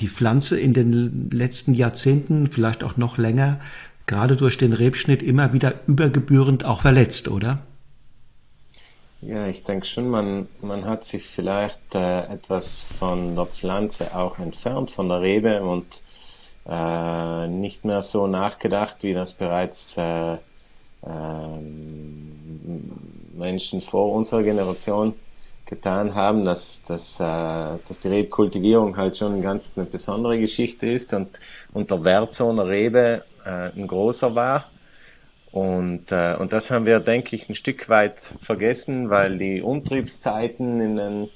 die Pflanze in den letzten Jahrzehnten, vielleicht auch noch länger, gerade durch den Rebschnitt immer wieder übergebührend auch verletzt, oder? Ja, ich denke schon, man, man hat sich vielleicht äh, etwas von der Pflanze auch entfernt, von der Rebe und äh, nicht mehr so nachgedacht, wie das bereits äh, äh, Menschen vor unserer Generation getan haben, dass, dass, äh, dass die Rebkultivierung halt schon ganz eine besondere Geschichte ist und, und der Wert so einer Rebe äh, ein großer war. Und, äh, und das haben wir, denke ich, ein Stück weit vergessen, weil die Umtriebszeiten in den,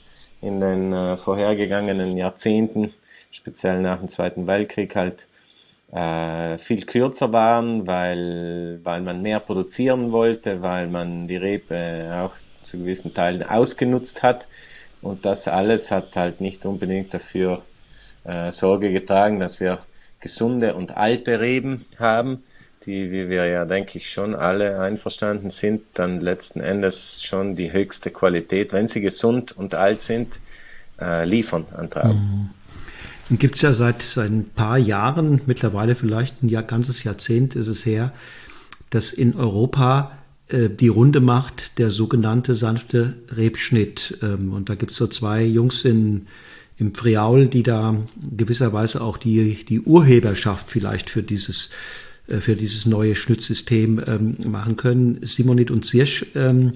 in den äh, vorhergegangenen Jahrzehnten, speziell nach dem Zweiten Weltkrieg, halt äh, viel kürzer waren, weil, weil man mehr produzieren wollte, weil man die Rebe auch zu gewissen Teilen ausgenutzt hat. Und das alles hat halt nicht unbedingt dafür äh, Sorge getragen, dass wir gesunde und alte Reben haben, die, wie wir ja, denke ich, schon alle einverstanden sind, dann letzten Endes schon die höchste Qualität, wenn sie gesund und alt sind, äh, liefern an Trauben. Mhm. Gibt es ja seit, seit ein paar Jahren, mittlerweile vielleicht ein Jahr, ganzes Jahrzehnt ist es her, dass in Europa äh, die Runde macht, der sogenannte sanfte Rebschnitt. Ähm, und da gibt es so zwei Jungs in, im Friaul, die da gewisserweise auch die, die Urheberschaft vielleicht für dieses, für dieses neue Schnittsystem ähm, machen können. Simonit und Zirsch, ähm,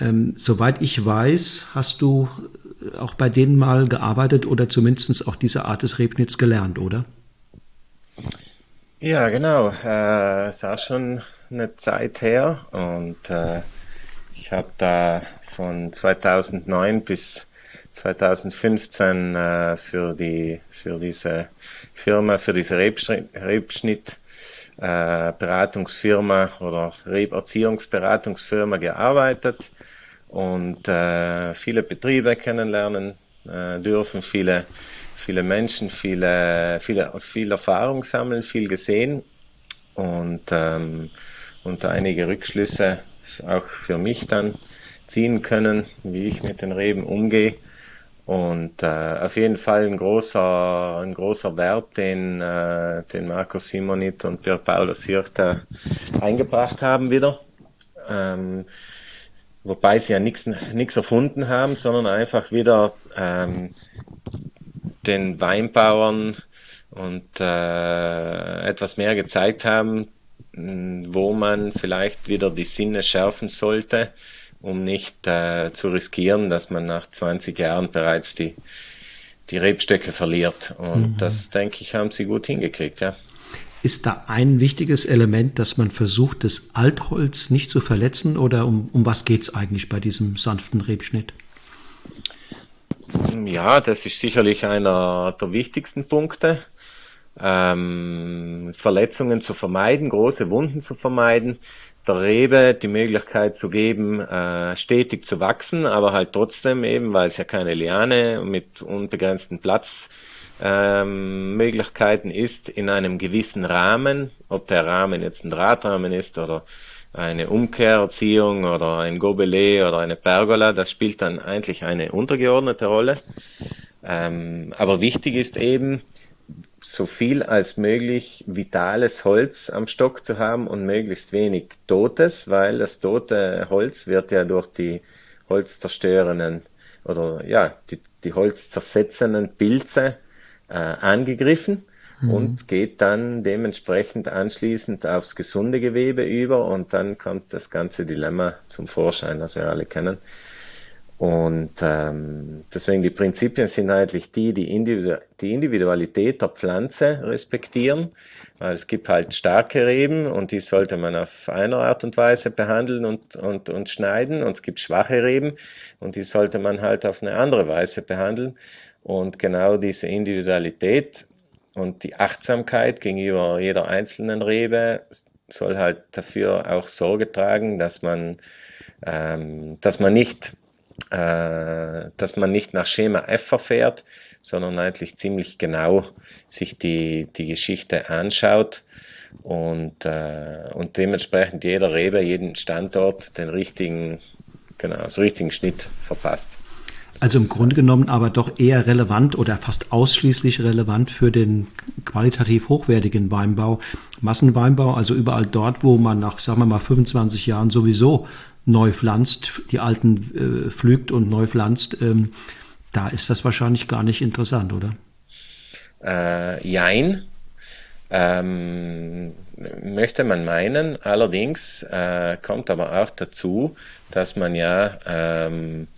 ähm, soweit ich weiß, hast du auch bei denen mal gearbeitet oder zumindest auch diese Art des Rebschnitts gelernt, oder? Ja, genau. Äh, ist auch schon eine Zeit her und äh, ich habe da von 2009 bis 2015 äh, für die für diese Firma, für diese Rebschnitt, Rebschnitt äh, Beratungsfirma oder Reberziehungsberatungsfirma gearbeitet und äh, viele Betriebe kennenlernen äh, dürfen, viele viele Menschen, viele, viele, viel Erfahrung sammeln, viel gesehen und ähm, und einige Rückschlüsse auch für mich dann ziehen können, wie ich mit den Reben umgehe. Und äh, auf jeden Fall ein großer, ein großer Wert, den, äh, den Markus Simonit und Pier Paolo Sirta eingebracht haben wieder. Ähm, wobei sie ja nichts erfunden haben, sondern einfach wieder ähm, den Weinbauern und äh, etwas mehr gezeigt haben, wo man vielleicht wieder die Sinne schärfen sollte, um nicht äh, zu riskieren, dass man nach 20 Jahren bereits die, die Rebstöcke verliert. Und mhm. das, denke ich, haben sie gut hingekriegt, ja. Ist da ein wichtiges Element, dass man versucht, das Altholz nicht zu verletzen oder um, um was geht es eigentlich bei diesem sanften Rebschnitt? Ja, das ist sicherlich einer der wichtigsten Punkte ähm, Verletzungen zu vermeiden, große Wunden zu vermeiden, der Rebe die Möglichkeit zu geben, äh, stetig zu wachsen, aber halt trotzdem eben, weil es ja keine Liane mit unbegrenzten Platzmöglichkeiten ähm, ist, in einem gewissen Rahmen, ob der Rahmen jetzt ein Drahtrahmen ist oder eine Umkehrerziehung oder ein Gobelet oder eine Pergola, das spielt dann eigentlich eine untergeordnete Rolle. Ähm, aber wichtig ist eben, so viel als möglich vitales Holz am Stock zu haben und möglichst wenig totes, weil das tote Holz wird ja durch die holzzerstörenden oder ja, die, die holzzersetzenden Pilze äh, angegriffen mhm. und geht dann dementsprechend anschließend aufs gesunde Gewebe über und dann kommt das ganze Dilemma zum Vorschein, das wir alle kennen. Und ähm, deswegen die Prinzipien sind eigentlich die, die, Individu die Individualität der Pflanze respektieren. Weil es gibt halt starke Reben und die sollte man auf eine Art und Weise behandeln und, und, und schneiden. Und es gibt schwache Reben und die sollte man halt auf eine andere Weise behandeln. Und genau diese Individualität und die Achtsamkeit gegenüber jeder einzelnen Rebe soll halt dafür auch Sorge tragen, dass man, ähm, dass man nicht äh, dass man nicht nach Schema F verfährt, sondern eigentlich ziemlich genau sich die, die Geschichte anschaut und, äh, und dementsprechend jeder Rebe, jeden Standort den richtigen, genau, so richtigen Schnitt verpasst. Also im Grunde genommen aber doch eher relevant oder fast ausschließlich relevant für den qualitativ hochwertigen Weinbau, Massenweinbau, also überall dort, wo man nach, sagen wir mal, 25 Jahren sowieso neu pflanzt, die alten äh, pflügt und neu pflanzt, ähm, da ist das wahrscheinlich gar nicht interessant, oder? Äh, jein. Ähm, möchte man meinen, allerdings äh, kommt aber auch dazu, dass man ja ähm,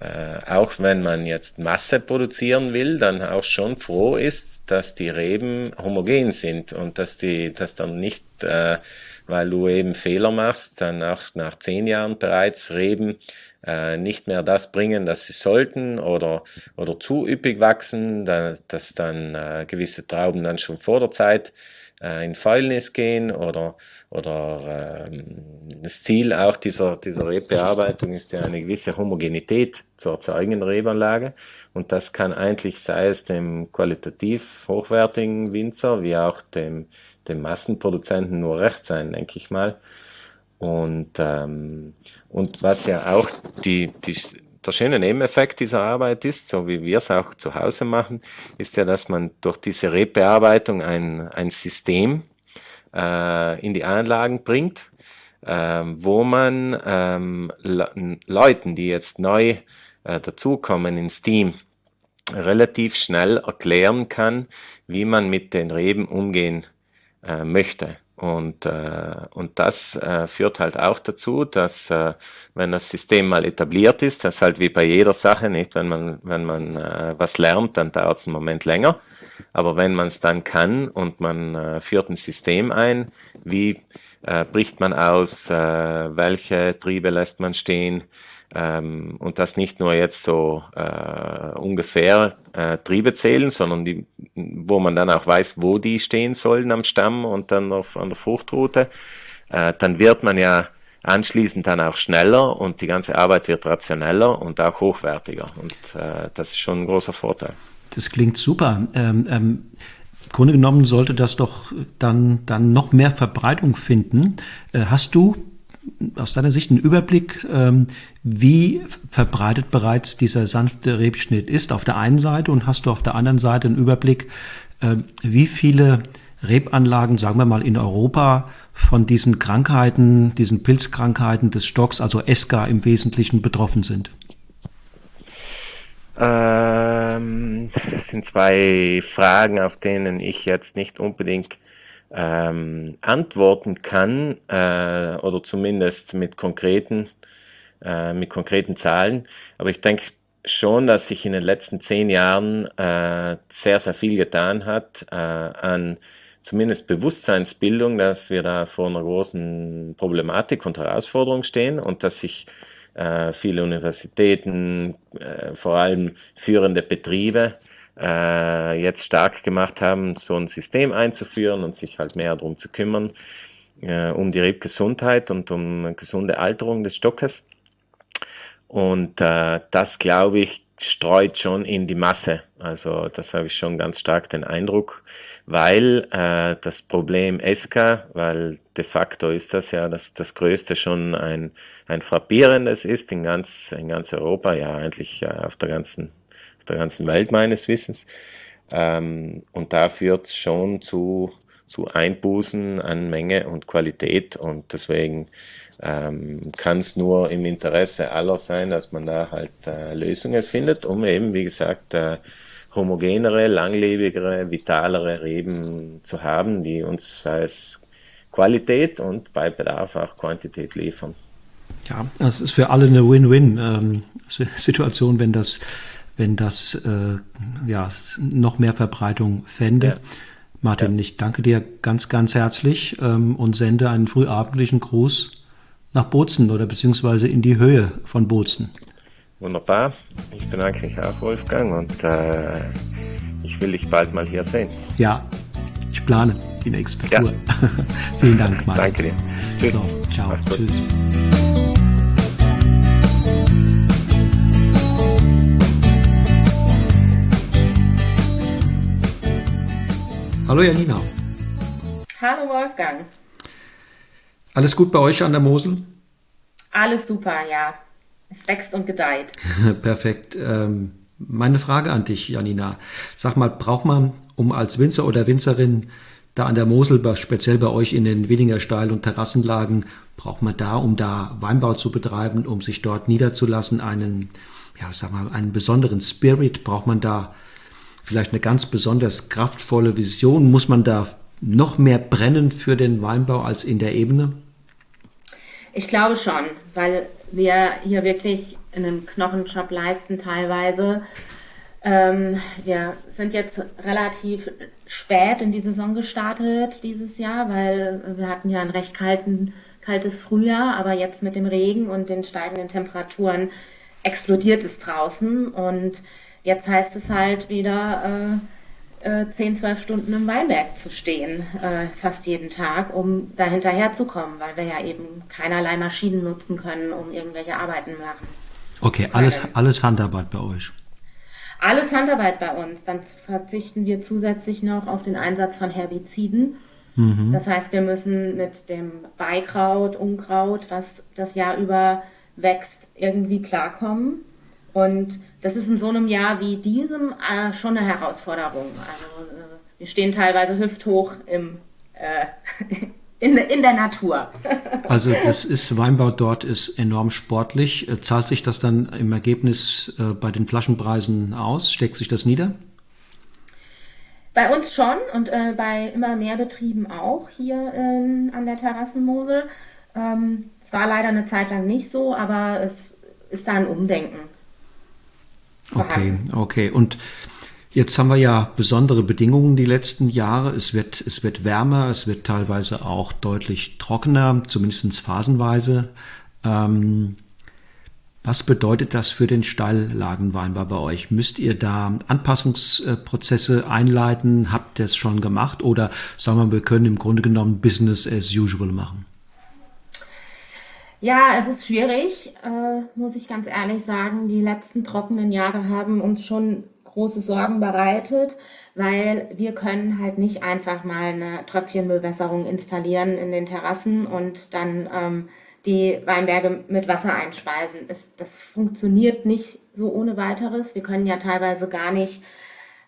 äh, auch wenn man jetzt Masse produzieren will, dann auch schon froh ist, dass die Reben homogen sind und dass die, dass dann nicht, äh, weil du eben Fehler machst, dann auch nach zehn Jahren bereits Reben äh, nicht mehr das bringen, das sie sollten oder, oder zu üppig wachsen, dass, dass dann äh, gewisse Trauben dann schon vor der Zeit äh, in Fäulnis gehen oder, oder ähm, das Ziel auch dieser, dieser Rebbearbeitung ist ja eine gewisse Homogenität zu erzeugen in der Rebanlage. Und das kann eigentlich, sei es dem qualitativ hochwertigen Winzer wie auch dem, dem Massenproduzenten nur recht sein, denke ich mal. Und, ähm, und was ja auch die, die, der schöne Nebeneffekt dieser Arbeit ist, so wie wir es auch zu Hause machen, ist ja, dass man durch diese Rebbearbeitung ein, ein System äh, in die Anlagen bringt, äh, wo man ähm, Le Leuten, die jetzt neu äh, dazukommen ins Team, relativ schnell erklären kann, wie man mit den Reben umgehen äh, möchte. Und, äh, und das äh, führt halt auch dazu, dass äh, wenn das System mal etabliert ist, das halt wie bei jeder Sache, nicht, wenn man, wenn man äh, was lernt, dann dauert es einen Moment länger. Aber wenn man es dann kann und man äh, führt ein System ein, wie äh, bricht man aus, äh, welche Triebe lässt man stehen, ähm, und das nicht nur jetzt so äh, ungefähr äh, Triebe zählen, sondern die, wo man dann auch weiß, wo die stehen sollen am Stamm und dann auf, an der Fruchtroute, äh, dann wird man ja anschließend dann auch schneller und die ganze Arbeit wird rationeller und auch hochwertiger. Und äh, das ist schon ein großer Vorteil. Das klingt super. Ähm, ähm, Im Grunde genommen sollte das doch dann, dann noch mehr Verbreitung finden. Äh, hast du aus deiner Sicht einen Überblick, ähm, wie verbreitet bereits dieser sanfte Rebschnitt ist auf der einen Seite und hast du auf der anderen Seite einen Überblick, äh, wie viele Rebanlagen, sagen wir mal in Europa, von diesen Krankheiten, diesen Pilzkrankheiten des Stocks, also ESCA im Wesentlichen betroffen sind? Ähm, das sind zwei Fragen, auf denen ich jetzt nicht unbedingt ähm, antworten kann äh, oder zumindest mit konkreten, äh, mit konkreten Zahlen. Aber ich denke schon, dass sich in den letzten zehn Jahren äh, sehr, sehr viel getan hat äh, an zumindest Bewusstseinsbildung, dass wir da vor einer großen Problematik und Herausforderung stehen und dass sich äh, viele Universitäten, äh, vor allem führende Betriebe, äh, jetzt stark gemacht haben, so ein System einzuführen und sich halt mehr darum zu kümmern, um die Rebgesundheit und um gesunde Alterung des Stockes. Und äh, das, glaube ich, streut schon in die Masse. Also das habe ich schon ganz stark den Eindruck, weil äh, das Problem ESCA, weil de facto ist das ja das, das größte schon ein, ein frappierendes ist in ganz, in ganz Europa, ja eigentlich äh, auf der ganzen der ganzen Welt meines Wissens. Ähm, und da führt es schon zu, zu Einbußen an Menge und Qualität und deswegen ähm, kann es nur im Interesse aller sein, dass man da halt äh, Lösungen findet, um eben, wie gesagt, äh, homogenere, langlebigere, vitalere Reben zu haben, die uns als Qualität und bei Bedarf auch Quantität liefern. Ja, das ist für alle eine Win-Win-Situation, ähm, wenn das wenn das äh, ja, noch mehr Verbreitung fände. Ja. Martin, ja. ich danke dir ganz, ganz herzlich ähm, und sende einen frühabendlichen Gruß nach Bozen oder beziehungsweise in die Höhe von Bozen. Wunderbar. Ich bedanke mich auch, Wolfgang, und äh, ich will dich bald mal hier sehen. Ja, ich plane die nächste ja. Tour. Vielen Dank, Martin. Danke dir. Tschüss. So, ciao. Tschüss. Hallo Janina. Hallo Wolfgang. Alles gut bei euch an der Mosel? Alles super, ja. Es wächst und gedeiht. Perfekt. Ähm, meine Frage an dich, Janina. Sag mal, braucht man, um als Winzer oder Winzerin da an der Mosel, speziell bei euch in den Willinger Steil- und Terrassenlagen, braucht man da, um da Weinbau zu betreiben, um sich dort niederzulassen, einen, ja, sag mal, einen besonderen Spirit? Braucht man da vielleicht eine ganz besonders kraftvolle Vision? Muss man da noch mehr brennen für den Weinbau als in der Ebene? Ich glaube schon, weil wir hier wirklich einen Knochenjob leisten teilweise. Ähm, wir sind jetzt relativ spät in die Saison gestartet dieses Jahr, weil wir hatten ja ein recht kalten, kaltes Frühjahr, aber jetzt mit dem Regen und den steigenden Temperaturen explodiert es draußen und jetzt heißt es halt wieder äh, äh, 10, 12 Stunden im Weinberg zu stehen, äh, fast jeden Tag, um da hinterherzukommen, weil wir ja eben keinerlei Maschinen nutzen können, um irgendwelche Arbeiten zu machen. Okay, alles, alles Handarbeit bei euch. Alles Handarbeit bei uns. Dann verzichten wir zusätzlich noch auf den Einsatz von Herbiziden. Mhm. Das heißt, wir müssen mit dem Beikraut, Unkraut, was das Jahr über wächst, irgendwie klarkommen. Und das ist in so einem Jahr wie diesem äh, schon eine Herausforderung. Also äh, wir stehen teilweise hüfthoch im, äh, in, in der Natur. also das ist, Weinbau dort ist enorm sportlich. Äh, zahlt sich das dann im Ergebnis äh, bei den Flaschenpreisen aus? Steckt sich das nieder? Bei uns schon und äh, bei immer mehr Betrieben auch hier in, an der Terrassenmosel. Ähm, es war leider eine Zeit lang nicht so, aber es ist da ein Umdenken. Okay, okay. Und jetzt haben wir ja besondere Bedingungen die letzten Jahre. Es wird, es wird wärmer, es wird teilweise auch deutlich trockener, zumindest phasenweise. Ähm, was bedeutet das für den Steillagenweinbau bei euch? Müsst ihr da Anpassungsprozesse einleiten? Habt ihr es schon gemacht? Oder sagen wir, wir können im Grunde genommen Business as usual machen? Ja, es ist schwierig, äh, muss ich ganz ehrlich sagen. Die letzten trockenen Jahre haben uns schon große Sorgen bereitet, weil wir können halt nicht einfach mal eine Tröpfchenbewässerung installieren in den Terrassen und dann ähm, die Weinberge mit Wasser einspeisen. Es, das funktioniert nicht so ohne weiteres. Wir können ja teilweise gar nicht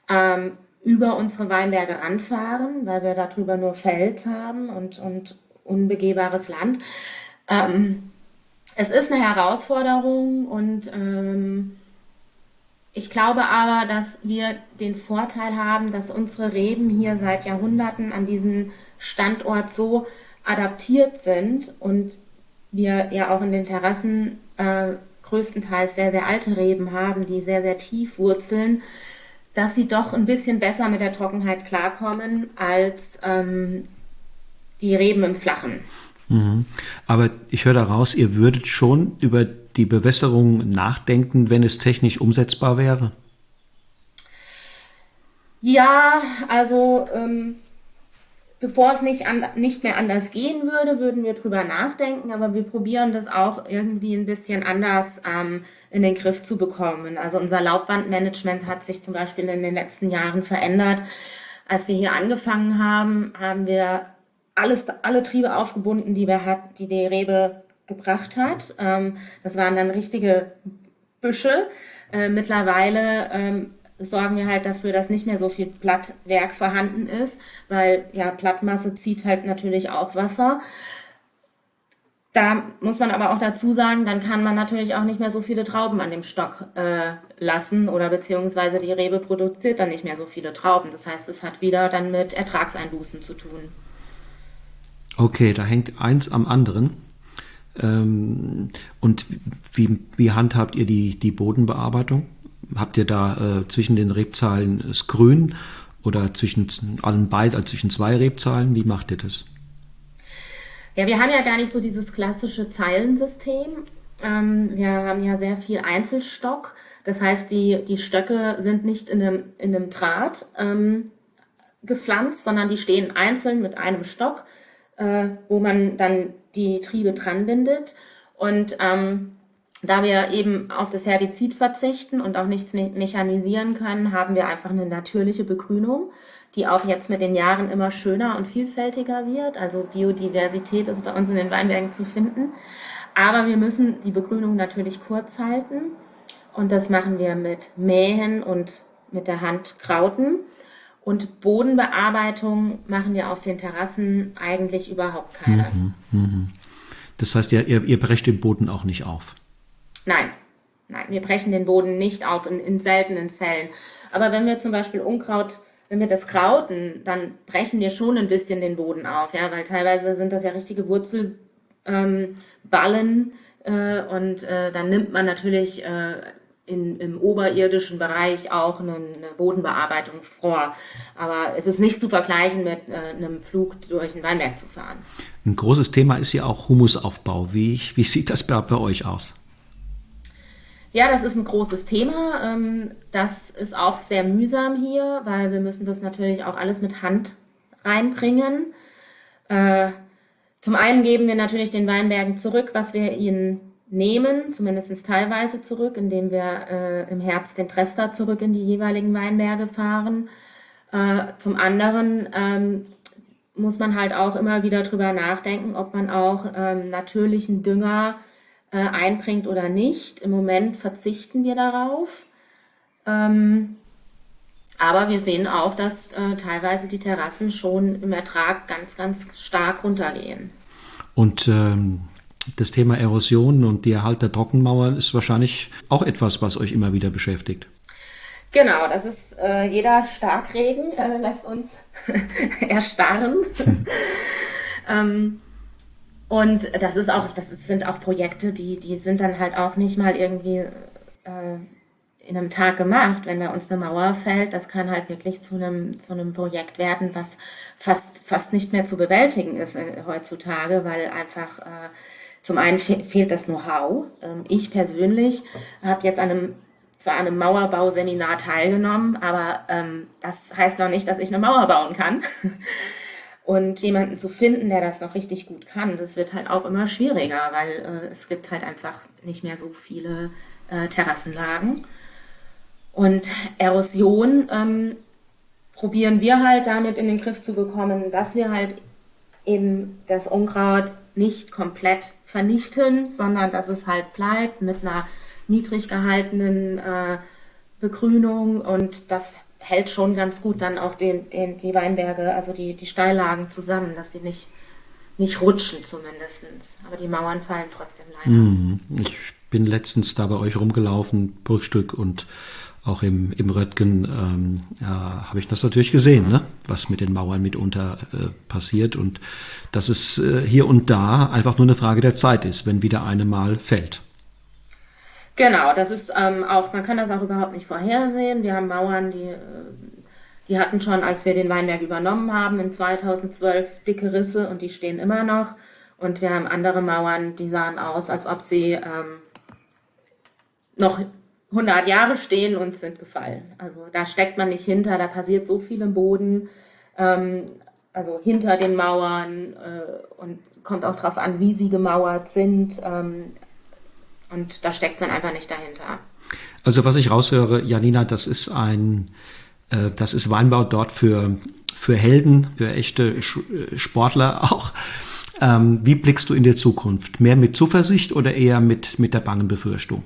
ähm, über unsere Weinberge ranfahren, weil wir darüber nur Fels haben und, und unbegehbares Land. Ähm, es ist eine Herausforderung und ähm, ich glaube aber, dass wir den Vorteil haben, dass unsere Reben hier seit Jahrhunderten an diesen Standort so adaptiert sind und wir ja auch in den Terrassen äh, größtenteils sehr, sehr alte Reben haben, die sehr, sehr tief wurzeln, dass sie doch ein bisschen besser mit der Trockenheit klarkommen als ähm, die Reben im Flachen. Mhm. Aber ich höre daraus, ihr würdet schon über die Bewässerung nachdenken, wenn es technisch umsetzbar wäre? Ja, also ähm, bevor es nicht, an, nicht mehr anders gehen würde, würden wir drüber nachdenken, aber wir probieren das auch irgendwie ein bisschen anders ähm, in den Griff zu bekommen. Also unser Laubwandmanagement hat sich zum Beispiel in den letzten Jahren verändert. Als wir hier angefangen haben, haben wir alles, alle Triebe aufgebunden, die wir hat, die die Rebe gebracht hat. Ähm, das waren dann richtige Büsche. Äh, mittlerweile ähm, sorgen wir halt dafür, dass nicht mehr so viel Blattwerk vorhanden ist, weil ja Blattmasse zieht halt natürlich auch Wasser. Da muss man aber auch dazu sagen, dann kann man natürlich auch nicht mehr so viele Trauben an dem Stock äh, lassen oder beziehungsweise die Rebe produziert dann nicht mehr so viele Trauben. Das heißt, es hat wieder dann mit Ertragseinbußen zu tun. Okay, da hängt eins am anderen. Ähm, und wie, wie handhabt ihr die, die Bodenbearbeitung? Habt ihr da äh, zwischen den Rebzahlen das Grün oder zwischen allen beiden, also zwischen zwei Rebzahlen? Wie macht ihr das? Ja, wir haben ja gar nicht so dieses klassische Zeilensystem. Ähm, wir haben ja sehr viel Einzelstock. Das heißt, die, die Stöcke sind nicht in einem, in einem Draht ähm, gepflanzt, sondern die stehen einzeln mit einem Stock äh, wo man dann die Triebe dran bindet. Und ähm, da wir eben auf das Herbizid verzichten und auch nichts me mechanisieren können, haben wir einfach eine natürliche Begrünung, die auch jetzt mit den Jahren immer schöner und vielfältiger wird. Also Biodiversität ist bei uns in den Weinbergen zu finden. Aber wir müssen die Begrünung natürlich kurz halten. Und das machen wir mit Mähen und mit der Hand Krauten. Und Bodenbearbeitung machen wir auf den Terrassen eigentlich überhaupt keine. Mhm, mh. Das heißt, ihr, ihr, ihr brecht den Boden auch nicht auf? Nein, nein, wir brechen den Boden nicht auf in, in seltenen Fällen. Aber wenn wir zum Beispiel Unkraut, wenn wir das krauten, dann brechen wir schon ein bisschen den Boden auf, ja, weil teilweise sind das ja richtige Wurzelballen, ähm, Äh, und äh, dann nimmt man natürlich äh, in, im oberirdischen Bereich auch eine, eine, Bodenbearbeitung vor. Aber es ist nicht zu vergleichen mit äh, einem Flug durch ein Weinberg zu fahren. Ein großes Thema ist ja auch Humusaufbau. Wie, wie sieht das bei, bei euch aus? Ja, das ist ein großes Thema. Ähm, das ist auch sehr mühsam hier, weil wir müssen das natürlich auch alles mit Hand reinbringen. Äh, zum einen geben wir natürlich den Weinbergen zurück, was wir ihnen nehmen, zumindest teilweise zurück, indem wir äh, im Herbst den Trester zurück in die jeweiligen Weinberge fahren. Äh, zum anderen ähm, muss man halt auch immer wieder drüber nachdenken, ob man auch ähm, natürlichen Dünger äh, einbringt oder nicht. Im Moment verzichten wir darauf. Ähm, aber wir sehen auch, dass äh, teilweise die Terrassen schon im Ertrag ganz, ganz stark runtergehen. Und ähm, das Thema Erosion und die Erhalt der Trockenmauern ist wahrscheinlich auch etwas, was euch immer wieder beschäftigt. Genau, das ist äh, jeder Starkregen äh, lässt uns erstarren. ähm, und das ist auch, das ist, sind auch Projekte, die, die sind dann halt auch nicht mal irgendwie äh, in einem Tag gemacht. Wenn bei uns eine Mauer fällt, das kann halt wirklich zu einem, zu einem Projekt werden, was fast, fast nicht mehr zu bewältigen ist äh, heutzutage, weil einfach äh, zum einen fe fehlt das Know-how. Ähm, ich persönlich habe jetzt an einem zwar an einem Mauerbauseminar teilgenommen, aber ähm, das heißt noch nicht, dass ich eine Mauer bauen kann. Und jemanden zu finden, der das noch richtig gut kann, das wird halt auch immer schwieriger, weil äh, es gibt halt einfach nicht mehr so viele äh, Terrassenlagen. Und Erosion ähm, probieren wir halt damit in den Griff zu bekommen, dass wir halt eben das Unkraut nicht komplett vernichten, sondern dass es halt bleibt mit einer niedrig gehaltenen äh, Begrünung und das hält schon ganz gut dann auch den, den, die Weinberge, also die, die Steillagen zusammen, dass die nicht, nicht rutschen zumindest. Aber die Mauern fallen trotzdem leider. Mhm. Ich bin letztens da bei euch rumgelaufen, Burgstück und auch im, im Röttgen ähm, ja, habe ich das natürlich gesehen, ne? was mit den Mauern mitunter äh, passiert und dass es äh, hier und da einfach nur eine Frage der Zeit ist, wenn wieder eine mal fällt. Genau, das ist ähm, auch, man kann das auch überhaupt nicht vorhersehen. Wir haben Mauern, die, äh, die hatten schon, als wir den Weinberg übernommen haben, in 2012 dicke Risse und die stehen immer noch. Und wir haben andere Mauern, die sahen aus, als ob sie ähm, noch 100 Jahre stehen und sind gefallen. Also da steckt man nicht hinter, da passiert so viel im Boden, ähm, also hinter den Mauern äh, und kommt auch darauf an, wie sie gemauert sind. Ähm, und da steckt man einfach nicht dahinter. Also was ich raushöre, Janina, das ist ein, äh, das ist Weinbau dort für, für Helden, für echte Sportler auch. Ähm, wie blickst du in die Zukunft? Mehr mit Zuversicht oder eher mit, mit der bangen Befürchtung?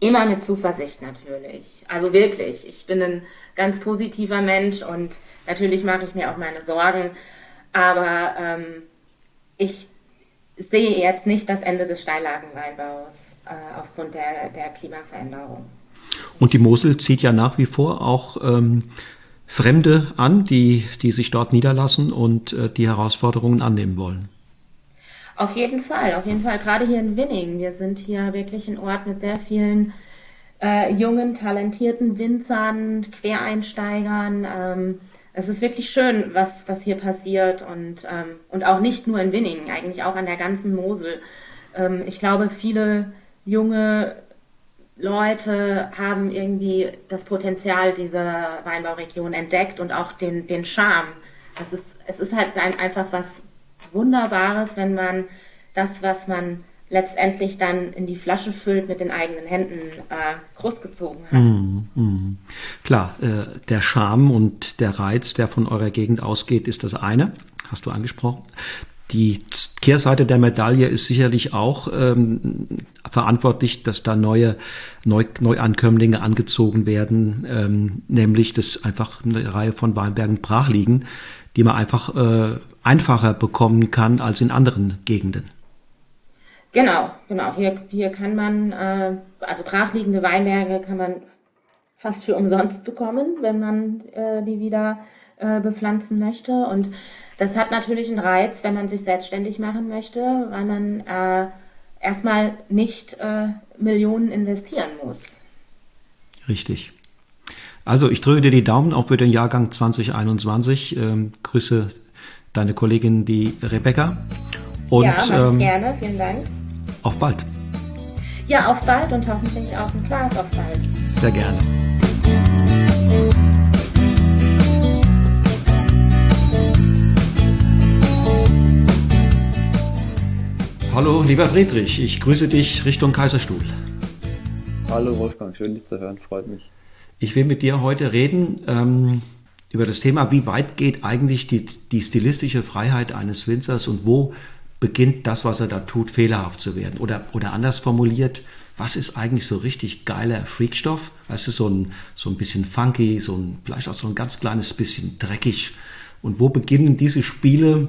Immer mit Zuversicht natürlich. Also wirklich. Ich bin ein ganz positiver Mensch und natürlich mache ich mir auch meine Sorgen. Aber ähm, ich sehe jetzt nicht das Ende des Steillagenweinbaus äh, aufgrund der, der Klimaveränderung. Und die Mosel zieht ja nach wie vor auch ähm, Fremde an, die, die sich dort niederlassen und äh, die Herausforderungen annehmen wollen. Auf jeden Fall, auf jeden Fall. Gerade hier in Winning. Wir sind hier wirklich ein Ort mit sehr vielen äh, jungen, talentierten Winzern, Quereinsteigern. Ähm, es ist wirklich schön, was, was hier passiert und, ähm, und auch nicht nur in Winning, eigentlich auch an der ganzen Mosel. Ähm, ich glaube, viele junge Leute haben irgendwie das Potenzial dieser Weinbauregion entdeckt und auch den, den Charme. Es ist, es ist halt ein, einfach was Wunderbares, wenn man das, was man letztendlich dann in die Flasche füllt, mit den eigenen Händen äh, großgezogen hat. Mm, mm. Klar, äh, der Charme und der Reiz, der von eurer Gegend ausgeht, ist das eine, hast du angesprochen. Die Kehrseite der Medaille ist sicherlich auch ähm, verantwortlich, dass da neue Neu Neuankömmlinge angezogen werden, ähm, nämlich dass einfach eine Reihe von Weinbergen brach liegen, die man einfach äh, einfacher bekommen kann als in anderen Gegenden. Genau, genau. Hier, hier kann man, äh, also brachliegende Weinberge kann man fast für umsonst bekommen, wenn man äh, die wieder äh, bepflanzen möchte. Und das hat natürlich einen Reiz, wenn man sich selbstständig machen möchte, weil man äh, erstmal nicht äh, Millionen investieren muss. Richtig. Also ich drücke dir die Daumen auch für den Jahrgang 2021. Ähm, grüße deine Kollegin, die Rebecca. Und, ja, ähm, gerne. Vielen Dank. Auf bald. Ja, auf bald und hoffentlich auch ein Glas auf bald. Sehr gerne. Hallo, lieber Friedrich, ich grüße dich Richtung Kaiserstuhl. Hallo Wolfgang, schön dich zu hören, freut mich. Ich will mit dir heute reden ähm, über das Thema, wie weit geht eigentlich die, die stilistische Freiheit eines Winzers und wo beginnt das, was er da tut, fehlerhaft zu werden? Oder, oder anders formuliert, was ist eigentlich so richtig geiler Freakstoff? Was ist so ein, so ein bisschen funky, so ein, vielleicht auch so ein ganz kleines bisschen dreckig? Und wo beginnen diese Spiele,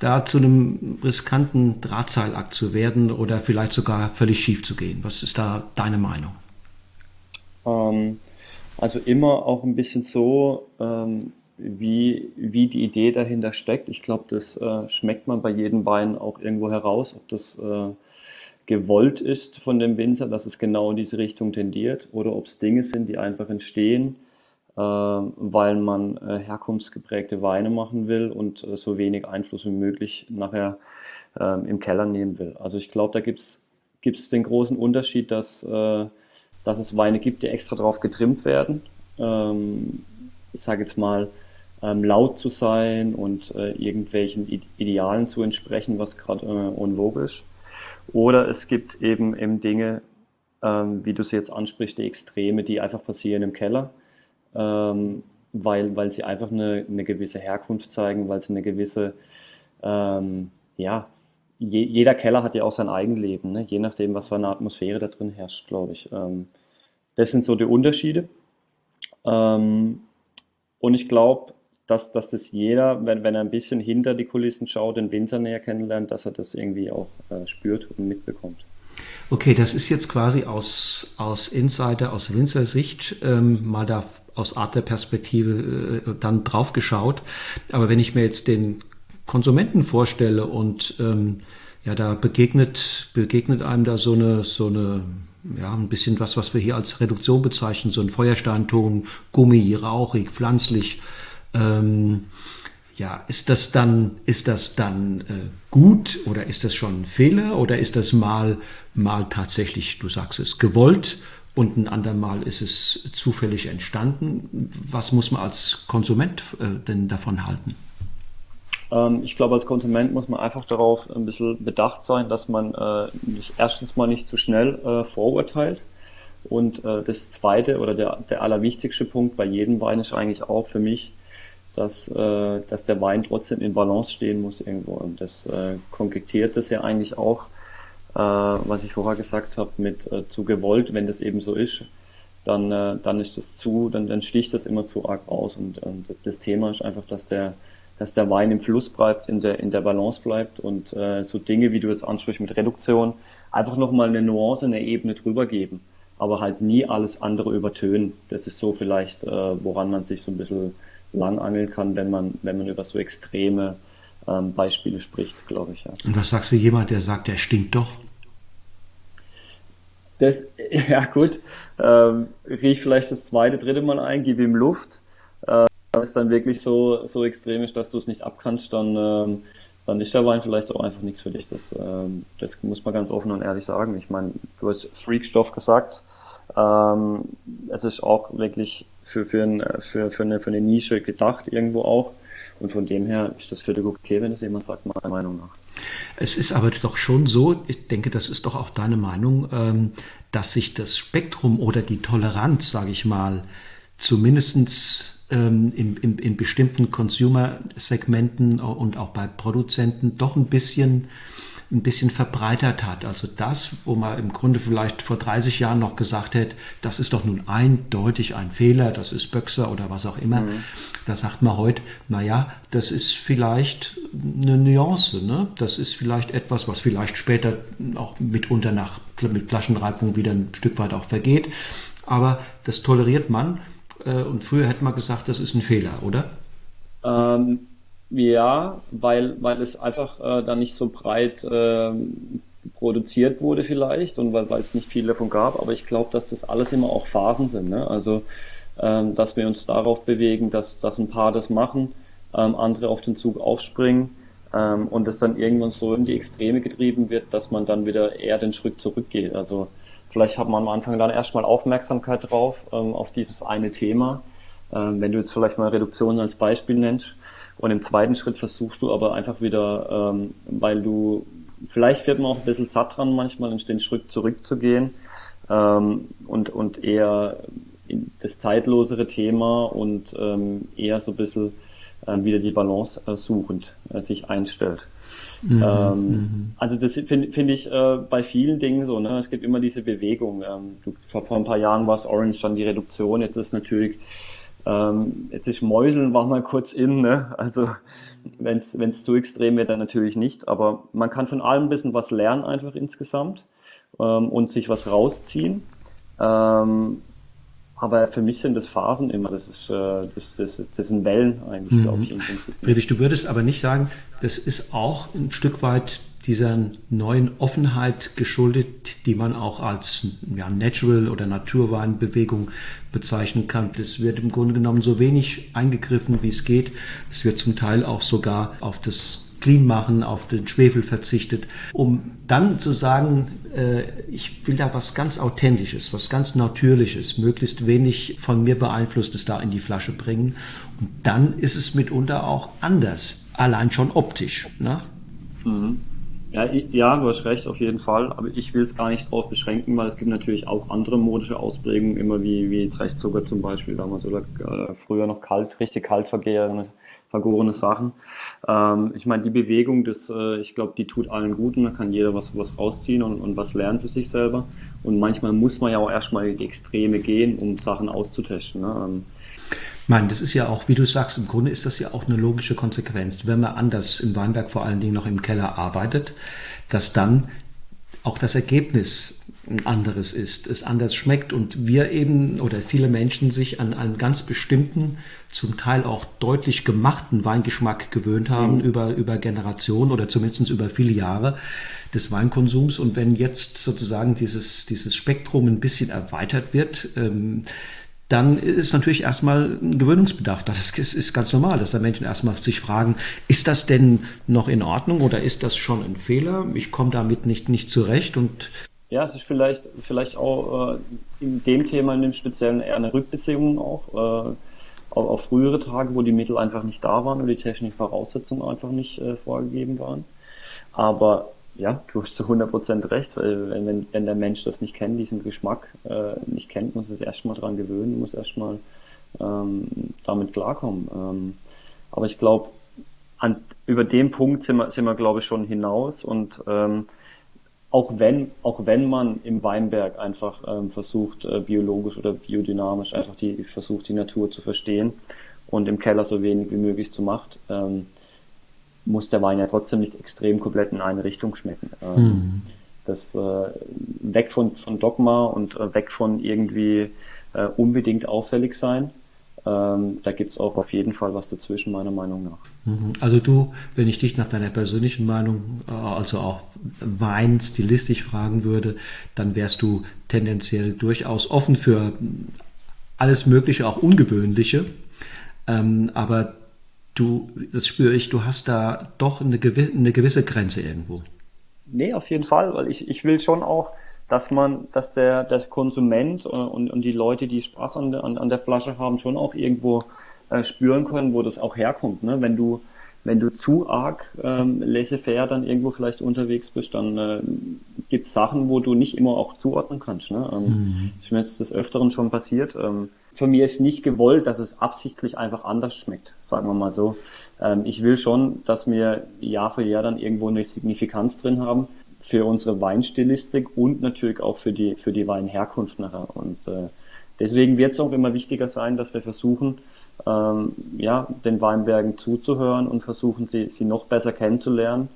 da zu einem riskanten Drahtseilakt zu werden oder vielleicht sogar völlig schief zu gehen? Was ist da deine Meinung? Ähm, also immer auch ein bisschen so, ähm, wie, wie die Idee dahinter steckt. Ich glaube, das äh, schmeckt man bei jedem Wein auch irgendwo heraus, ob das äh, gewollt ist von dem Winzer, dass es genau in diese Richtung tendiert oder ob es Dinge sind, die einfach entstehen, äh, weil man äh, herkunftsgeprägte Weine machen will und äh, so wenig Einfluss wie möglich nachher ähm, im Keller nehmen will. Also ich glaube, da gibt es den großen Unterschied, dass, äh, dass es Weine gibt, die extra drauf getrimmt werden. Ähm, ich sage jetzt mal, ähm, laut zu sein und äh, irgendwelchen Idealen zu entsprechen, was gerade äh, en. Oder es gibt eben eben Dinge, ähm, wie du sie jetzt ansprichst, die Extreme, die einfach passieren im Keller, ähm, weil, weil sie einfach eine, eine gewisse Herkunft zeigen, weil sie eine gewisse, ähm, ja, je, jeder Keller hat ja auch sein Eigenleben, ne? je nachdem, was für eine Atmosphäre da drin herrscht, glaube ich. Ähm, das sind so die Unterschiede. Ähm, und ich glaube, dass, dass das jeder, wenn, wenn er ein bisschen hinter die Kulissen schaut, den Winzer näher kennenlernt, dass er das irgendwie auch äh, spürt und mitbekommt. Okay, das ist jetzt quasi aus, aus Insider, aus Winzersicht ähm, mal da aus Art der Perspektive äh, dann drauf geschaut. Aber wenn ich mir jetzt den Konsumenten vorstelle und ähm, ja, da begegnet, begegnet einem da so eine, so eine, ja, ein bisschen was, was wir hier als Reduktion bezeichnen, so ein Feuersteinton, Gummi, rauchig, pflanzlich, ähm, ja, ist das dann, ist das dann äh, gut oder ist das schon ein Fehler oder ist das mal, mal tatsächlich, du sagst es, gewollt und ein andermal ist es zufällig entstanden? Was muss man als Konsument äh, denn davon halten? Ähm, ich glaube, als Konsument muss man einfach darauf ein bisschen bedacht sein, dass man äh, nicht, erstens mal nicht zu schnell äh, vorurteilt. Und äh, das zweite oder der, der allerwichtigste Punkt bei jedem Wein ist eigentlich auch für mich, dass, äh, dass der Wein trotzdem in Balance stehen muss irgendwo. Und das äh, konjunktiert das ja eigentlich auch, äh, was ich vorher gesagt habe, mit äh, zu gewollt, wenn das eben so ist, dann, äh, dann ist das zu, dann, dann sticht das immer zu arg aus. Und, und das Thema ist einfach, dass der, dass der Wein im Fluss bleibt, in der, in der Balance bleibt und äh, so Dinge, wie du jetzt ansprichst mit Reduktion, einfach nochmal eine Nuance, eine Ebene drüber geben, aber halt nie alles andere übertönen. Das ist so vielleicht, äh, woran man sich so ein bisschen langangeln kann, wenn man, wenn man über so extreme ähm, Beispiele spricht, glaube ich. Ja. Und was sagst du jemand, der sagt, der stinkt doch? Das, ja gut, ähm, riech vielleicht das zweite, dritte Mal ein, gib ihm Luft. Es dann wirklich so, so extrem ist, dass du es nicht abkannst, dann, ähm, dann ist der Wein vielleicht auch einfach nichts für dich. Das, ähm, das muss man ganz offen und ehrlich sagen. Ich meine, du hast Freakstoff gesagt. Ähm, es ist auch wirklich für, für, ein, für, für, eine, für eine Nische gedacht irgendwo auch. Und von dem her ist das völlig okay, wenn es jemand sagt, meiner Meinung nach. Es ist aber doch schon so, ich denke, das ist doch auch deine Meinung, ähm, dass sich das Spektrum oder die Toleranz, sage ich mal, zumindest ähm, in, in, in bestimmten Consumer-Segmenten und auch bei Produzenten doch ein bisschen ein bisschen verbreitert hat. Also das, wo man im Grunde vielleicht vor 30 Jahren noch gesagt hätte, das ist doch nun eindeutig ein Fehler, das ist Böxer oder was auch immer. Mhm. Da sagt man heute, naja, das ist vielleicht eine Nuance, ne? Das ist vielleicht etwas, was vielleicht später auch mitunter nach, mit Flaschenreifung wieder ein Stück weit auch vergeht. Aber das toleriert man. Äh, und früher hätte man gesagt, das ist ein Fehler, oder? Ähm, ja, weil, weil es einfach äh, dann nicht so breit äh, produziert wurde vielleicht und weil, weil es nicht viel davon gab, aber ich glaube, dass das alles immer auch Phasen sind. Ne? Also ähm, dass wir uns darauf bewegen, dass, dass ein paar das machen, ähm, andere auf den Zug aufspringen ähm, und es dann irgendwann so in die Extreme getrieben wird, dass man dann wieder eher den Schritt zurückgeht. Also vielleicht hat man am Anfang dann erstmal Aufmerksamkeit drauf, ähm, auf dieses eine Thema. Ähm, wenn du jetzt vielleicht mal Reduktion als Beispiel nennst und im zweiten Schritt versuchst du aber einfach wieder, ähm, weil du, vielleicht wird man auch ein bisschen satt dran manchmal, den Schritt zurückzugehen ähm, und, und eher das zeitlosere Thema und ähm, eher so ein bisschen äh, wieder die Balance äh, suchend äh, sich einstellt. Mhm, ähm, mhm. also das finde find ich äh, bei vielen Dingen so, ne? es gibt immer diese Bewegung. Ähm, du, vor, vor ein paar Jahren war es Orange dann die Reduktion, jetzt ist natürlich ähm, jetzt ist Mäuseln war mal kurz in, ne? also wenn es zu extrem wird, dann natürlich nicht, aber man kann von allem ein bisschen was lernen einfach insgesamt ähm, und sich was rausziehen. Ähm, aber für mich sind das Phasen immer, das, ist, äh, das, das, das sind Wellen eigentlich, mhm. glaube ich, im Prinzip. Friedrich, du würdest aber nicht sagen, das ist auch ein Stück weit dieser neuen Offenheit geschuldet, die man auch als ja, Natural- oder Naturweinbewegung bezeichnen kann. Es wird im Grunde genommen so wenig eingegriffen, wie es geht. Es wird zum Teil auch sogar auf das clean machen, auf den Schwefel verzichtet, um dann zu sagen, äh, ich will da was ganz Authentisches, was ganz Natürliches, möglichst wenig von mir beeinflusstes da in die Flasche bringen. Und dann ist es mitunter auch anders, allein schon optisch. Ne? Mhm. Ja, ja, du hast recht, auf jeden Fall. Aber ich will es gar nicht darauf beschränken, weil es gibt natürlich auch andere modische Ausprägungen, immer wie, wie jetzt Restzucker zum Beispiel damals oder äh, früher noch kalt, richtig kalt vergärende vergorene Sachen. Ähm, ich meine, die Bewegung, das, äh, ich glaube, die tut allen gut und da kann jeder was, was rausziehen und, und was lernen für sich selber. Und manchmal muss man ja auch erstmal in die Extreme gehen, um Sachen auszutesten. Ne? Ähm, Nein, das ist ja auch, wie du sagst, im Grunde ist das ja auch eine logische Konsequenz. Wenn man anders in Weinberg vor allen Dingen noch im Keller arbeitet, dass dann auch das Ergebnis ein anderes ist, es anders schmeckt und wir eben oder viele Menschen sich an einen ganz bestimmten, zum Teil auch deutlich gemachten Weingeschmack gewöhnt haben mhm. über, über Generationen oder zumindest über viele Jahre des Weinkonsums. Und wenn jetzt sozusagen dieses, dieses Spektrum ein bisschen erweitert wird, ähm, dann ist natürlich erstmal ein Gewöhnungsbedarf. Das ist ganz normal, dass da Menschen erstmal sich fragen, ist das denn noch in Ordnung oder ist das schon ein Fehler? Ich komme damit nicht, nicht zurecht und ja, es ist vielleicht, vielleicht auch äh, in dem Thema, in dem Speziellen eher eine Rückbesinnung auch, äh, auf, auf, frühere Tage, wo die Mittel einfach nicht da waren und die technischen Voraussetzungen einfach nicht äh, vorgegeben waren. Aber ja, du hast zu 100% recht, weil wenn, wenn, wenn der Mensch das nicht kennt, diesen Geschmack äh, nicht kennt, muss es erstmal dran gewöhnen, muss erstmal ähm, damit klarkommen. Ähm, aber ich glaube, über den Punkt sind wir, sind wir glaube ich, schon hinaus und ähm, auch wenn, auch wenn man im Weinberg einfach ähm, versucht, äh, biologisch oder biodynamisch einfach die, versucht, die Natur zu verstehen und im Keller so wenig wie möglich zu macht, ähm, muss der Wein ja trotzdem nicht extrem komplett in eine Richtung schmecken. Ähm, mhm. Das äh, weg von, von Dogma und äh, weg von irgendwie äh, unbedingt auffällig sein, ähm, da gibt es auch auf jeden Fall was dazwischen, meiner Meinung nach. Mhm. Also du, wenn ich dich nach deiner persönlichen Meinung, äh, also auch Wein stilistisch fragen würde, dann wärst du tendenziell durchaus offen für alles Mögliche, auch Ungewöhnliche. Ähm, aber du, das spüre ich, du hast da doch eine gewisse, eine gewisse Grenze irgendwo. Nee, auf jeden Fall, weil ich, ich will schon auch dass man, dass der, der Konsument und, und die Leute, die Spaß an der, an, an der Flasche haben, schon auch irgendwo äh, spüren können, wo das auch herkommt. Ne? Wenn du wenn du zu arg ähm, laissez-faire dann irgendwo vielleicht unterwegs bist, dann äh, gibt es Sachen, wo du nicht immer auch zuordnen kannst. Ne? Ähm, mhm. Ist mir jetzt des Öfteren schon passiert. Ähm, für mich ist nicht gewollt, dass es absichtlich einfach anders schmeckt, sagen wir mal so. Ähm, ich will schon, dass wir Jahr für Jahr dann irgendwo eine Signifikanz drin haben, für unsere Weinstilistik und natürlich auch für die, für die Weinherkunft nachher. Und äh, deswegen wird es auch immer wichtiger sein, dass wir versuchen, ähm, ja, den Weinbergen zuzuhören und versuchen, sie, sie noch besser kennenzulernen,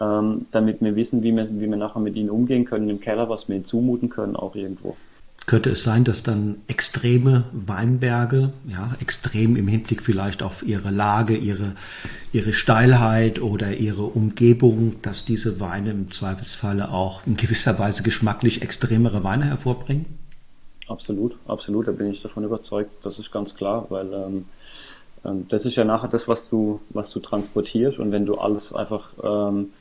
ähm, damit wir wissen, wie wir, wie wir nachher mit ihnen umgehen können im Keller, was wir ihnen zumuten können, auch irgendwo. Könnte es sein, dass dann extreme Weinberge, ja, extrem im Hinblick vielleicht auf ihre Lage, ihre, ihre Steilheit oder ihre Umgebung, dass diese Weine im Zweifelsfalle auch in gewisser Weise geschmacklich extremere Weine hervorbringen? Absolut, absolut, da bin ich davon überzeugt, das ist ganz klar, weil ähm, ähm, das ist ja nachher das, was du, was du transportierst und wenn du alles einfach ähm,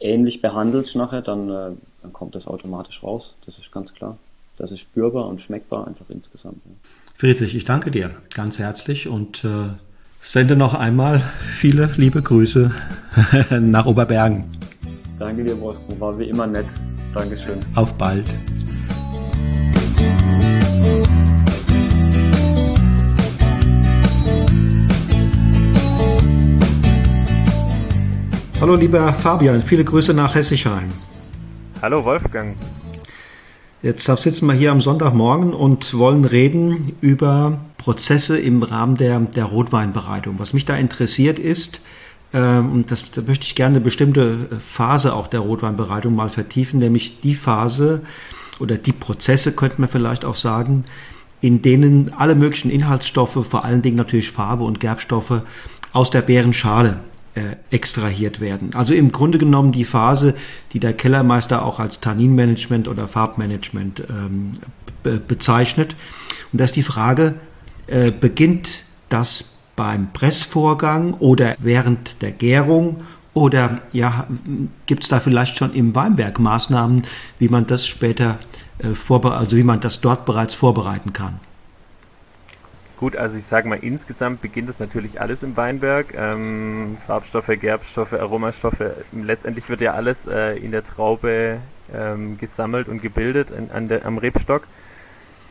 ähnlich behandelst nachher, dann, äh, dann kommt das automatisch raus, das ist ganz klar. Das ist spürbar und schmeckbar einfach insgesamt. Ja. Friedrich, ich danke dir ganz herzlich und äh, sende noch einmal viele liebe Grüße nach Oberbergen. Danke dir, Wolfgang, war wie immer nett. Dankeschön. Auf bald. Hallo lieber Fabian, viele Grüße nach Hessischheim. Hallo Wolfgang. Jetzt sitzen wir hier am Sonntagmorgen und wollen reden über Prozesse im Rahmen der, der Rotweinbereitung. Was mich da interessiert ist, ähm, und das, da möchte ich gerne eine bestimmte Phase auch der Rotweinbereitung mal vertiefen, nämlich die Phase oder die Prozesse, könnte man vielleicht auch sagen, in denen alle möglichen Inhaltsstoffe, vor allen Dingen natürlich Farbe und Gerbstoffe, aus der Beerenschale äh, extrahiert werden. Also im Grunde genommen die Phase, die der Kellermeister auch als Tanninmanagement oder Farbmanagement ähm, be bezeichnet. Und da ist die Frage, äh, beginnt das beim Pressvorgang oder während der Gärung oder ja, gibt es da vielleicht schon im Weinberg Maßnahmen, wie man das später äh, also wie man das dort bereits vorbereiten kann? Gut, also ich sage mal, insgesamt beginnt es natürlich alles im Weinberg. Ähm, Farbstoffe, Gerbstoffe, Aromastoffe. Letztendlich wird ja alles äh, in der Traube ähm, gesammelt und gebildet an, an der, am Rebstock.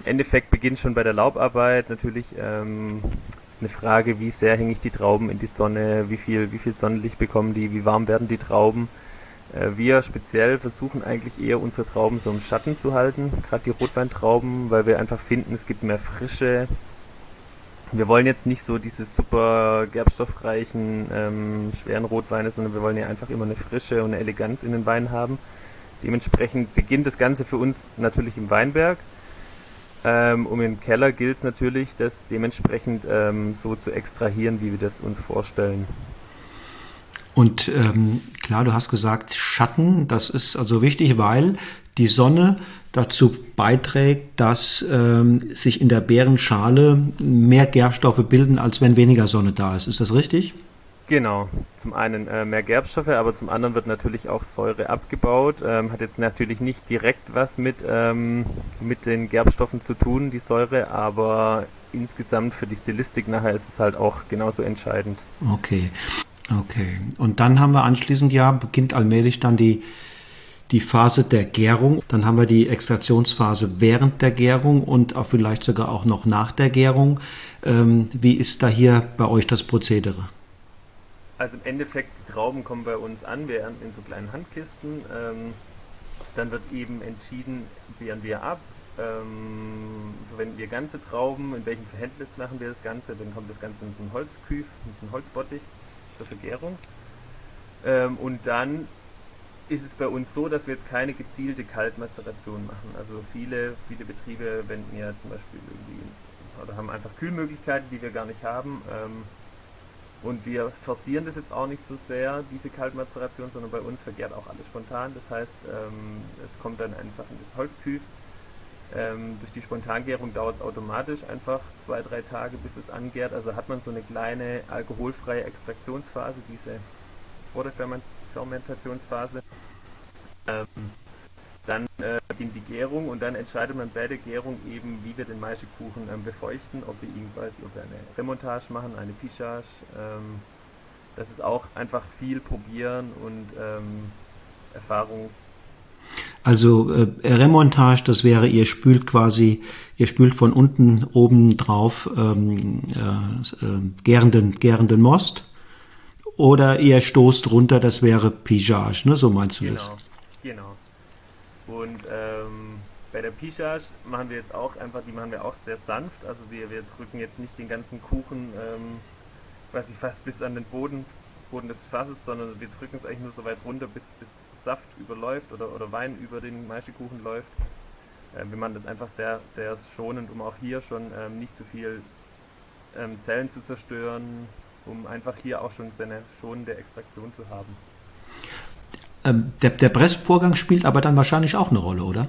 Im Endeffekt beginnt schon bei der Laubarbeit. Natürlich ähm, ist eine Frage, wie sehr hänge ich die Trauben in die Sonne, wie viel, wie viel Sonnenlicht bekommen die, wie warm werden die Trauben. Äh, wir speziell versuchen eigentlich eher unsere Trauben so im Schatten zu halten, gerade die Rotweintrauben, weil wir einfach finden, es gibt mehr Frische, wir wollen jetzt nicht so diese super gerbstoffreichen, ähm, schweren Rotweine, sondern wir wollen ja einfach immer eine Frische und eine Eleganz in den Weinen haben. Dementsprechend beginnt das Ganze für uns natürlich im Weinberg. Ähm, um im Keller gilt es natürlich, das dementsprechend ähm, so zu extrahieren, wie wir das uns vorstellen. Und ähm, klar, du hast gesagt, Schatten, das ist also wichtig, weil die Sonne dazu beiträgt, dass ähm, sich in der Beerenschale mehr Gerbstoffe bilden, als wenn weniger Sonne da ist. Ist das richtig? Genau, zum einen äh, mehr Gerbstoffe, aber zum anderen wird natürlich auch Säure abgebaut. Ähm, hat jetzt natürlich nicht direkt was mit, ähm, mit den Gerbstoffen zu tun, die Säure, aber insgesamt für die Stilistik nachher ist es halt auch genauso entscheidend. Okay, okay. Und dann haben wir anschließend ja, beginnt allmählich dann die, die Phase der Gärung, dann haben wir die Extraktionsphase während der Gärung und auch vielleicht sogar auch noch nach der Gärung. Ähm, wie ist da hier bei euch das Prozedere? Also im Endeffekt, die Trauben kommen bei uns an, wir ernten in so kleinen Handkisten. Ähm, dann wird eben entschieden, wehren wir ab, ähm, verwenden wir ganze Trauben, in welchem Verhältnis machen wir das Ganze, dann kommt das Ganze in so ein Holzküf, in so ein Holzbottich zur Vergärung. Ähm, und dann ist es bei uns so, dass wir jetzt keine gezielte Kaltmazeration machen. Also viele, viele Betriebe wenden ja zum Beispiel irgendwie oder haben einfach Kühlmöglichkeiten, die wir gar nicht haben. Ähm, und wir forcieren das jetzt auch nicht so sehr, diese Kaltmazeration, sondern bei uns vergärt auch alles spontan. Das heißt, ähm, es kommt dann einfach in das Holzküf. Ähm, durch die Spontangärung dauert es automatisch einfach zwei, drei Tage, bis es angärt. Also hat man so eine kleine alkoholfreie Extraktionsphase, diese vor der Fermentationsphase. Ähm, dann äh, beginnt die Gärung und dann entscheidet man bei der Gärung eben, wie wir den Maischekuchen ähm, befeuchten, ob wir ihn quasi, wir eine Remontage machen, eine Pichage. Ähm, das ist auch einfach viel probieren und ähm, Erfahrungs also äh, Remontage, das wäre, ihr spült quasi, ihr spült von unten oben drauf ähm, äh, äh, gärenden, gärenden Most oder ihr stoßt runter, das wäre Pigeage, ne? So meinst du genau, das? Genau. Und ähm, bei der Pichage machen wir jetzt auch einfach, die machen wir auch sehr sanft. Also wir, wir drücken jetzt nicht den ganzen Kuchen ähm, quasi fast bis an den Boden, Boden des Fasses, sondern wir drücken es eigentlich nur so weit runter, bis, bis Saft überläuft oder, oder Wein über den Maischekuchen läuft. Ähm, wir machen das einfach sehr, sehr schonend, um auch hier schon ähm, nicht zu viel ähm, Zellen zu zerstören, um einfach hier auch schon seine schonende Extraktion zu haben. Ähm, der, der Pressvorgang spielt aber dann wahrscheinlich auch eine Rolle, oder?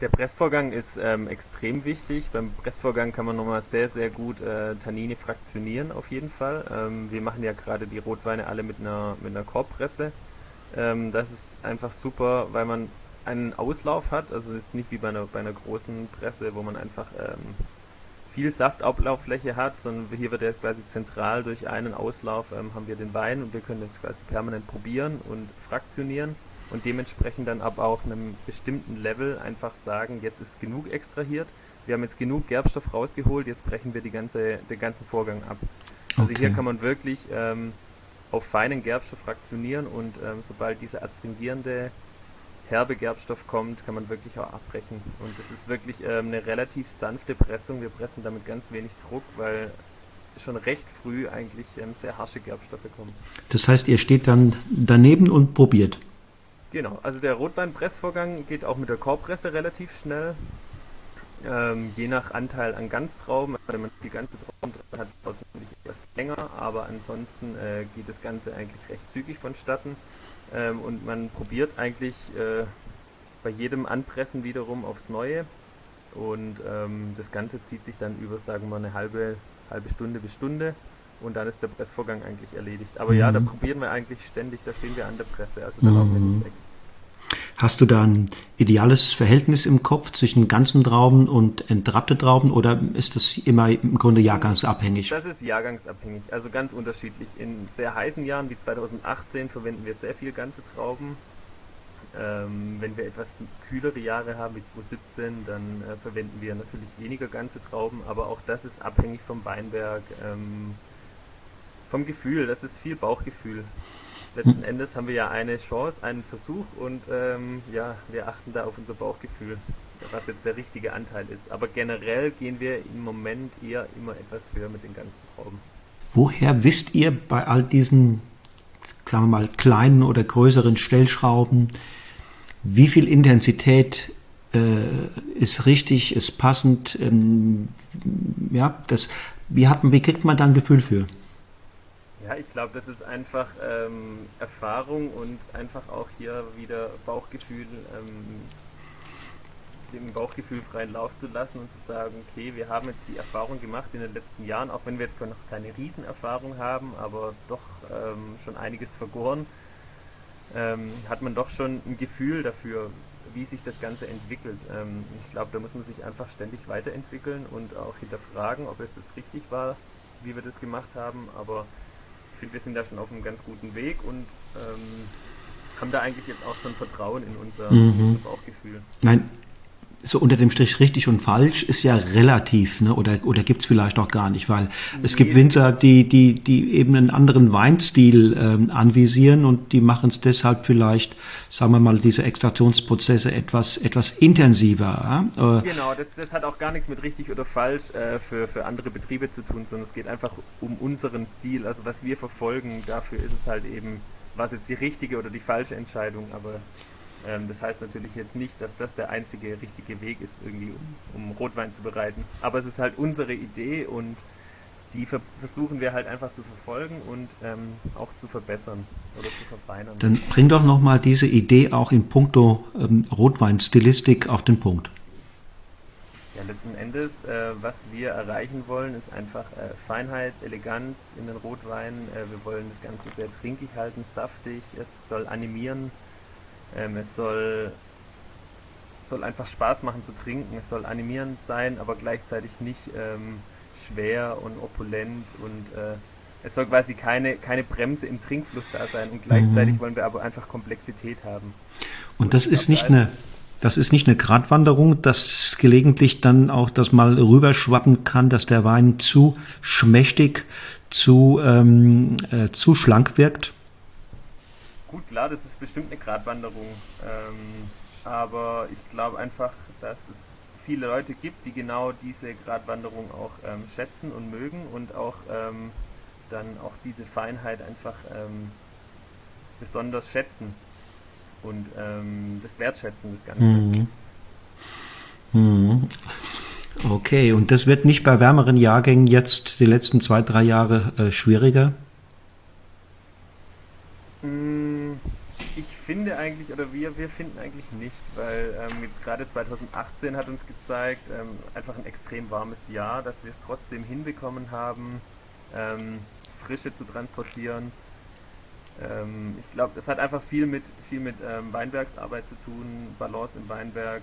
Der Pressvorgang ist ähm, extrem wichtig. Beim Pressvorgang kann man nochmal sehr, sehr gut äh, Tannine fraktionieren, auf jeden Fall. Ähm, wir machen ja gerade die Rotweine alle mit einer, mit einer Korbpresse. Ähm, das ist einfach super, weil man einen Auslauf hat. Also jetzt nicht wie bei einer, bei einer großen Presse, wo man einfach ähm, viel Saftablauffläche hat, sondern hier wird ja quasi zentral durch einen Auslauf ähm, haben wir den Wein und wir können das quasi permanent probieren und fraktionieren und dementsprechend dann aber auch einem bestimmten Level einfach sagen, jetzt ist genug extrahiert, wir haben jetzt genug Gerbstoff rausgeholt, jetzt brechen wir die ganze, den ganzen Vorgang ab. Also okay. hier kann man wirklich ähm, auf feinen Gerbstoff fraktionieren und ähm, sobald dieser adstringierende herbe Gerbstoff kommt, kann man wirklich auch abbrechen. Und das ist wirklich ähm, eine relativ sanfte Pressung. Wir pressen damit ganz wenig Druck, weil schon recht früh eigentlich ähm, sehr harsche Gerbstoffe kommen. Das heißt, ihr steht dann daneben und probiert? Genau, also der Rotweinpressvorgang geht auch mit der Korbpresse relativ schnell. Ähm, je nach Anteil an Ganztrauben, wenn man die ganze Trauben hat, dauert es etwas länger, aber ansonsten äh, geht das Ganze eigentlich recht zügig vonstatten. Ähm, und man probiert eigentlich äh, bei jedem Anpressen wiederum aufs Neue. Und ähm, das Ganze zieht sich dann über, sagen wir, eine halbe, halbe Stunde bis Stunde und dann ist der Pressvorgang eigentlich erledigt. Aber mhm. ja, da probieren wir eigentlich ständig, da stehen wir an der Presse, also da mhm. laufen wir nicht weg. Hast du da ein ideales Verhältnis im Kopf zwischen ganzen Trauben und entrappte Trauben oder ist das immer im Grunde jahrgangsabhängig? Das ist jahrgangsabhängig, also ganz unterschiedlich. In sehr heißen Jahren wie 2018 verwenden wir sehr viel ganze Trauben. Ähm, wenn wir etwas kühlere Jahre haben, wie 2017, dann äh, verwenden wir natürlich weniger ganze Trauben, aber auch das ist abhängig vom Weinberg. Ähm, vom Gefühl, das ist viel Bauchgefühl. Letzten. Endes haben wir ja eine Chance, einen Versuch und ähm, ja, wir achten da auf unser Bauchgefühl, was jetzt der richtige Anteil ist. Aber generell gehen wir im Moment eher immer etwas höher mit den ganzen Trauben. Woher wisst ihr bei all diesen, sagen wir mal, kleinen oder größeren Stellschrauben, wie viel Intensität äh, ist richtig, ist passend? Ähm, ja, das, wie, hat, wie kriegt man da ein Gefühl für? Ja, ich glaube, das ist einfach ähm, Erfahrung und einfach auch hier wieder Bauchgefühl, ähm, dem Bauchgefühl freien Lauf zu lassen und zu sagen, okay, wir haben jetzt die Erfahrung gemacht in den letzten Jahren, auch wenn wir jetzt noch keine Riesenerfahrung haben, aber doch ähm, schon einiges vergoren, ähm, hat man doch schon ein Gefühl dafür, wie sich das Ganze entwickelt. Ähm, ich glaube, da muss man sich einfach ständig weiterentwickeln und auch hinterfragen, ob es das richtig war, wie wir das gemacht haben, aber ich finde, wir sind da schon auf einem ganz guten Weg und ähm, haben da eigentlich jetzt auch schon Vertrauen in unser, mhm. unser Bauchgefühl. Nein, so unter dem Strich richtig und falsch ist ja relativ, ne? oder, oder gibt es vielleicht auch gar nicht, weil es gibt Winzer, die, die, die eben einen anderen Weinstil ähm, anvisieren und die machen es deshalb vielleicht, sagen wir mal, diese Extraktionsprozesse etwas, etwas intensiver. Ja? Äh, genau, das, das hat auch gar nichts mit richtig oder falsch äh, für, für andere Betriebe zu tun, sondern es geht einfach um unseren Stil, also was wir verfolgen, dafür ist es halt eben, was jetzt die richtige oder die falsche Entscheidung, aber das heißt natürlich jetzt nicht, dass das der einzige richtige Weg ist, irgendwie um, um Rotwein zu bereiten. Aber es ist halt unsere Idee und die ver versuchen wir halt einfach zu verfolgen und ähm, auch zu verbessern oder zu verfeinern. Dann bring doch nochmal diese Idee auch in puncto ähm, Rotweinstilistik auf den Punkt. Ja, letzten Endes, äh, was wir erreichen wollen, ist einfach äh, Feinheit, Eleganz in den Rotweinen. Äh, wir wollen das Ganze sehr trinkig halten, saftig. Es soll animieren, ähm, es soll, soll einfach Spaß machen zu trinken, es soll animierend sein, aber gleichzeitig nicht ähm, schwer und opulent und äh, es soll quasi keine, keine Bremse im Trinkfluss da sein und gleichzeitig mhm. wollen wir aber einfach Komplexität haben. Und, und das ist nicht eine das ist nicht eine Gratwanderung, dass gelegentlich dann auch das mal rüberschwappen kann, dass der Wein zu schmächtig, zu, ähm, äh, zu schlank wirkt. Gut, klar, das ist bestimmt eine Gratwanderung. Ähm, aber ich glaube einfach, dass es viele Leute gibt, die genau diese Gratwanderung auch ähm, schätzen und mögen und auch ähm, dann auch diese Feinheit einfach ähm, besonders schätzen und ähm, das Wertschätzen des Ganzen. Mhm. Mhm. Okay, und das wird nicht bei wärmeren Jahrgängen jetzt die letzten zwei, drei Jahre äh, schwieriger? Mm, ich finde eigentlich, oder wir, wir finden eigentlich nicht, weil ähm, jetzt gerade 2018 hat uns gezeigt, ähm, einfach ein extrem warmes Jahr, dass wir es trotzdem hinbekommen haben, ähm, Frische zu transportieren. Ähm, ich glaube, das hat einfach viel mit, viel mit ähm, Weinbergsarbeit zu tun, Balance im Weinberg,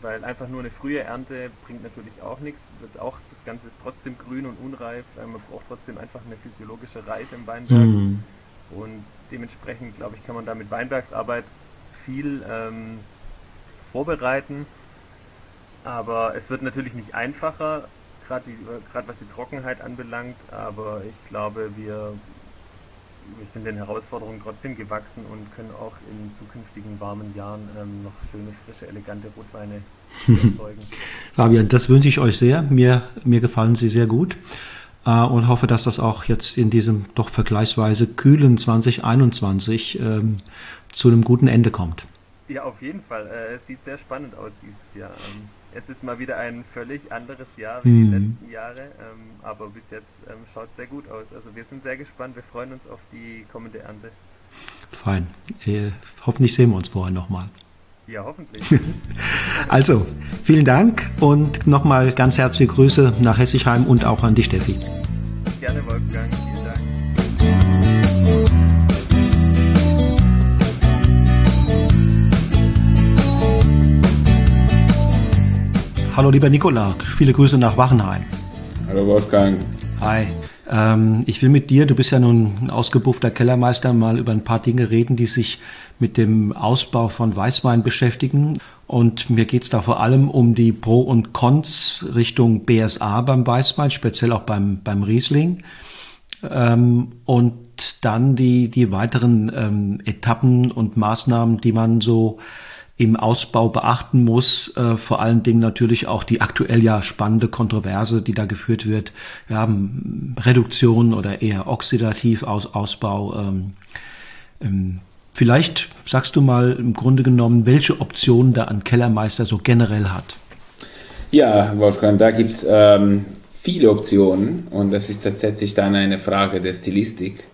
weil einfach nur eine frühe Ernte bringt natürlich auch nichts. Wird auch, das Ganze ist trotzdem grün und unreif. Äh, man braucht trotzdem einfach eine physiologische Reife im Weinberg. Mhm. Und dementsprechend, glaube ich, kann man da mit Weinbergsarbeit viel ähm, vorbereiten. Aber es wird natürlich nicht einfacher, gerade was die Trockenheit anbelangt. Aber ich glaube, wir wir sind den Herausforderungen trotzdem gewachsen und können auch in zukünftigen warmen Jahren ähm, noch schöne, frische, elegante Rotweine erzeugen. Fabian, das wünsche ich euch sehr. Mir, mir gefallen sie sehr gut äh, und hoffe, dass das auch jetzt in diesem doch vergleichsweise kühlen 2021 ähm, zu einem guten Ende kommt. Ja, auf jeden Fall. Äh, es sieht sehr spannend aus dieses Jahr. Ähm, es ist mal wieder ein völlig anderes Jahr wie mhm. die letzten Jahre, ähm, aber bis jetzt ähm, schaut es sehr gut aus. Also wir sind sehr gespannt, wir freuen uns auf die kommende Ernte. Fein. Äh, hoffentlich sehen wir uns vorher nochmal. Ja, hoffentlich. also, vielen Dank und nochmal ganz herzliche Grüße nach Hessigheim und auch an die Steffi. Gerne, Wolfgang. Vielen Dank. Hallo lieber Nikola, viele Grüße nach Wachenheim. Hallo Wolfgang. Hi. Ähm, ich will mit dir, du bist ja nun ein ausgebuffter Kellermeister, mal über ein paar Dinge reden, die sich mit dem Ausbau von Weißwein beschäftigen. Und mir geht es da vor allem um die Pro und Cons Richtung BSA beim Weißwein, speziell auch beim, beim Riesling. Ähm, und dann die, die weiteren ähm, Etappen und Maßnahmen, die man so im Ausbau beachten muss. Äh, vor allen Dingen natürlich auch die aktuell ja spannende Kontroverse, die da geführt wird. Wir haben Reduktion oder eher oxidativ aus Ausbau. Ähm, ähm, vielleicht sagst du mal im Grunde genommen, welche Optionen da ein Kellermeister so generell hat. Ja, Wolfgang, da gibt's ähm, viele Optionen und das ist tatsächlich dann eine Frage der Stilistik.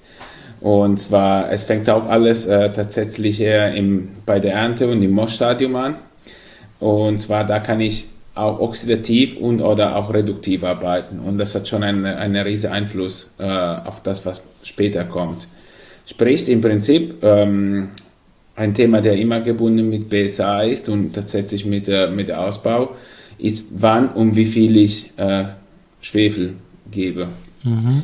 Und zwar, es fängt auch alles äh, tatsächlich eher im, bei der Ernte und im Moschstadium an. Und zwar, da kann ich auch oxidativ und oder auch reduktiv arbeiten. Und das hat schon einen, einen riesen Einfluss äh, auf das, was später kommt. Sprich, im Prinzip, ähm, ein Thema, der immer gebunden mit BSA ist und tatsächlich mit, äh, mit dem Ausbau, ist, wann und wie viel ich äh, Schwefel gebe. Mhm.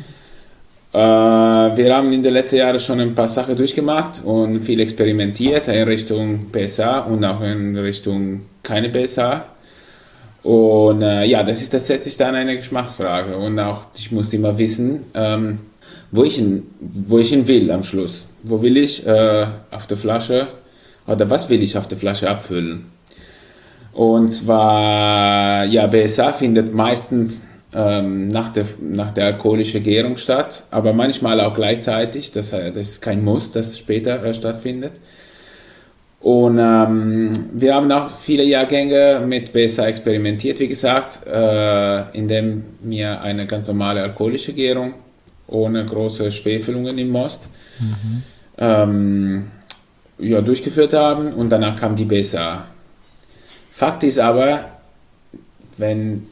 Äh, wir haben in den letzten Jahren schon ein paar Sachen durchgemacht und viel experimentiert in Richtung PSA und auch in Richtung keine PSA. Und äh, ja, das ist tatsächlich dann eine Geschmacksfrage. Und auch, ich muss immer wissen, ähm, wo, ich hin, wo ich hin will am Schluss. Wo will ich äh, auf der Flasche oder was will ich auf der Flasche abfüllen? Und zwar, ja, BSA findet meistens ähm, nach, der, nach der alkoholischen Gärung statt, aber manchmal auch gleichzeitig. Das, das ist kein Muss, das später äh, stattfindet. Und ähm, wir haben auch viele Jahrgänge mit BSA experimentiert, wie gesagt, äh, indem wir eine ganz normale alkoholische Gärung ohne große Schwefelungen im Most mhm. ähm, ja, durchgeführt haben und danach kam die BSA. Fakt ist aber, wenn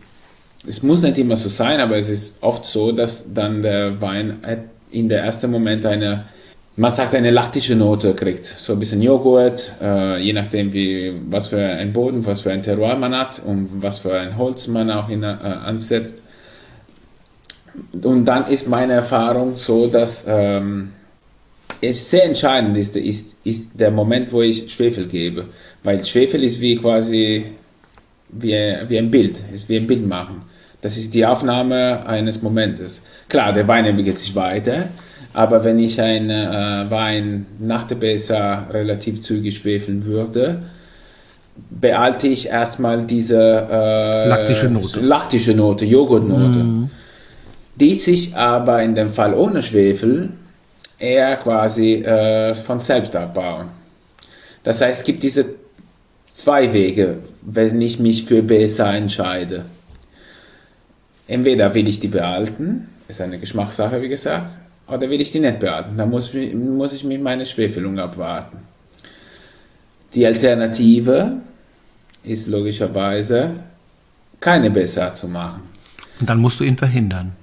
es muss nicht immer so sein, aber es ist oft so, dass dann der Wein in der ersten Moment eine, man sagt eine laktische Note kriegt. So ein bisschen Joghurt, äh, je nachdem wie, was für ein Boden, was für ein Terroir man hat und was für ein Holz man auch in, äh, ansetzt. Und dann ist meine Erfahrung so, dass ähm, es sehr entscheidend ist, ist, ist der Moment, wo ich Schwefel gebe. Weil Schwefel ist wie quasi wie, wie ein Bild, ist wie ein Bild machen. Das ist die Aufnahme eines Momentes. Klar, der Wein entwickelt sich weiter, aber wenn ich einen äh, Wein nach der BSA relativ zügig schwefeln würde, behalte ich erstmal diese äh, laktische Note, laktische Note Joghurtnote, mm. Die sich aber in dem Fall ohne Schwefel eher quasi äh, von selbst abbauen. Das heißt, es gibt diese zwei Wege, wenn ich mich für BSA entscheide. entweder will ich die behalten, ist eine Geschmackssache, wie gesagt, oder will ich die nicht behalten. Dann muss, muss ich mit meiner Schwefelung abwarten. Die Alternative ist logischerweise, keine besser zu machen. Und dann musst du ihn verhindern.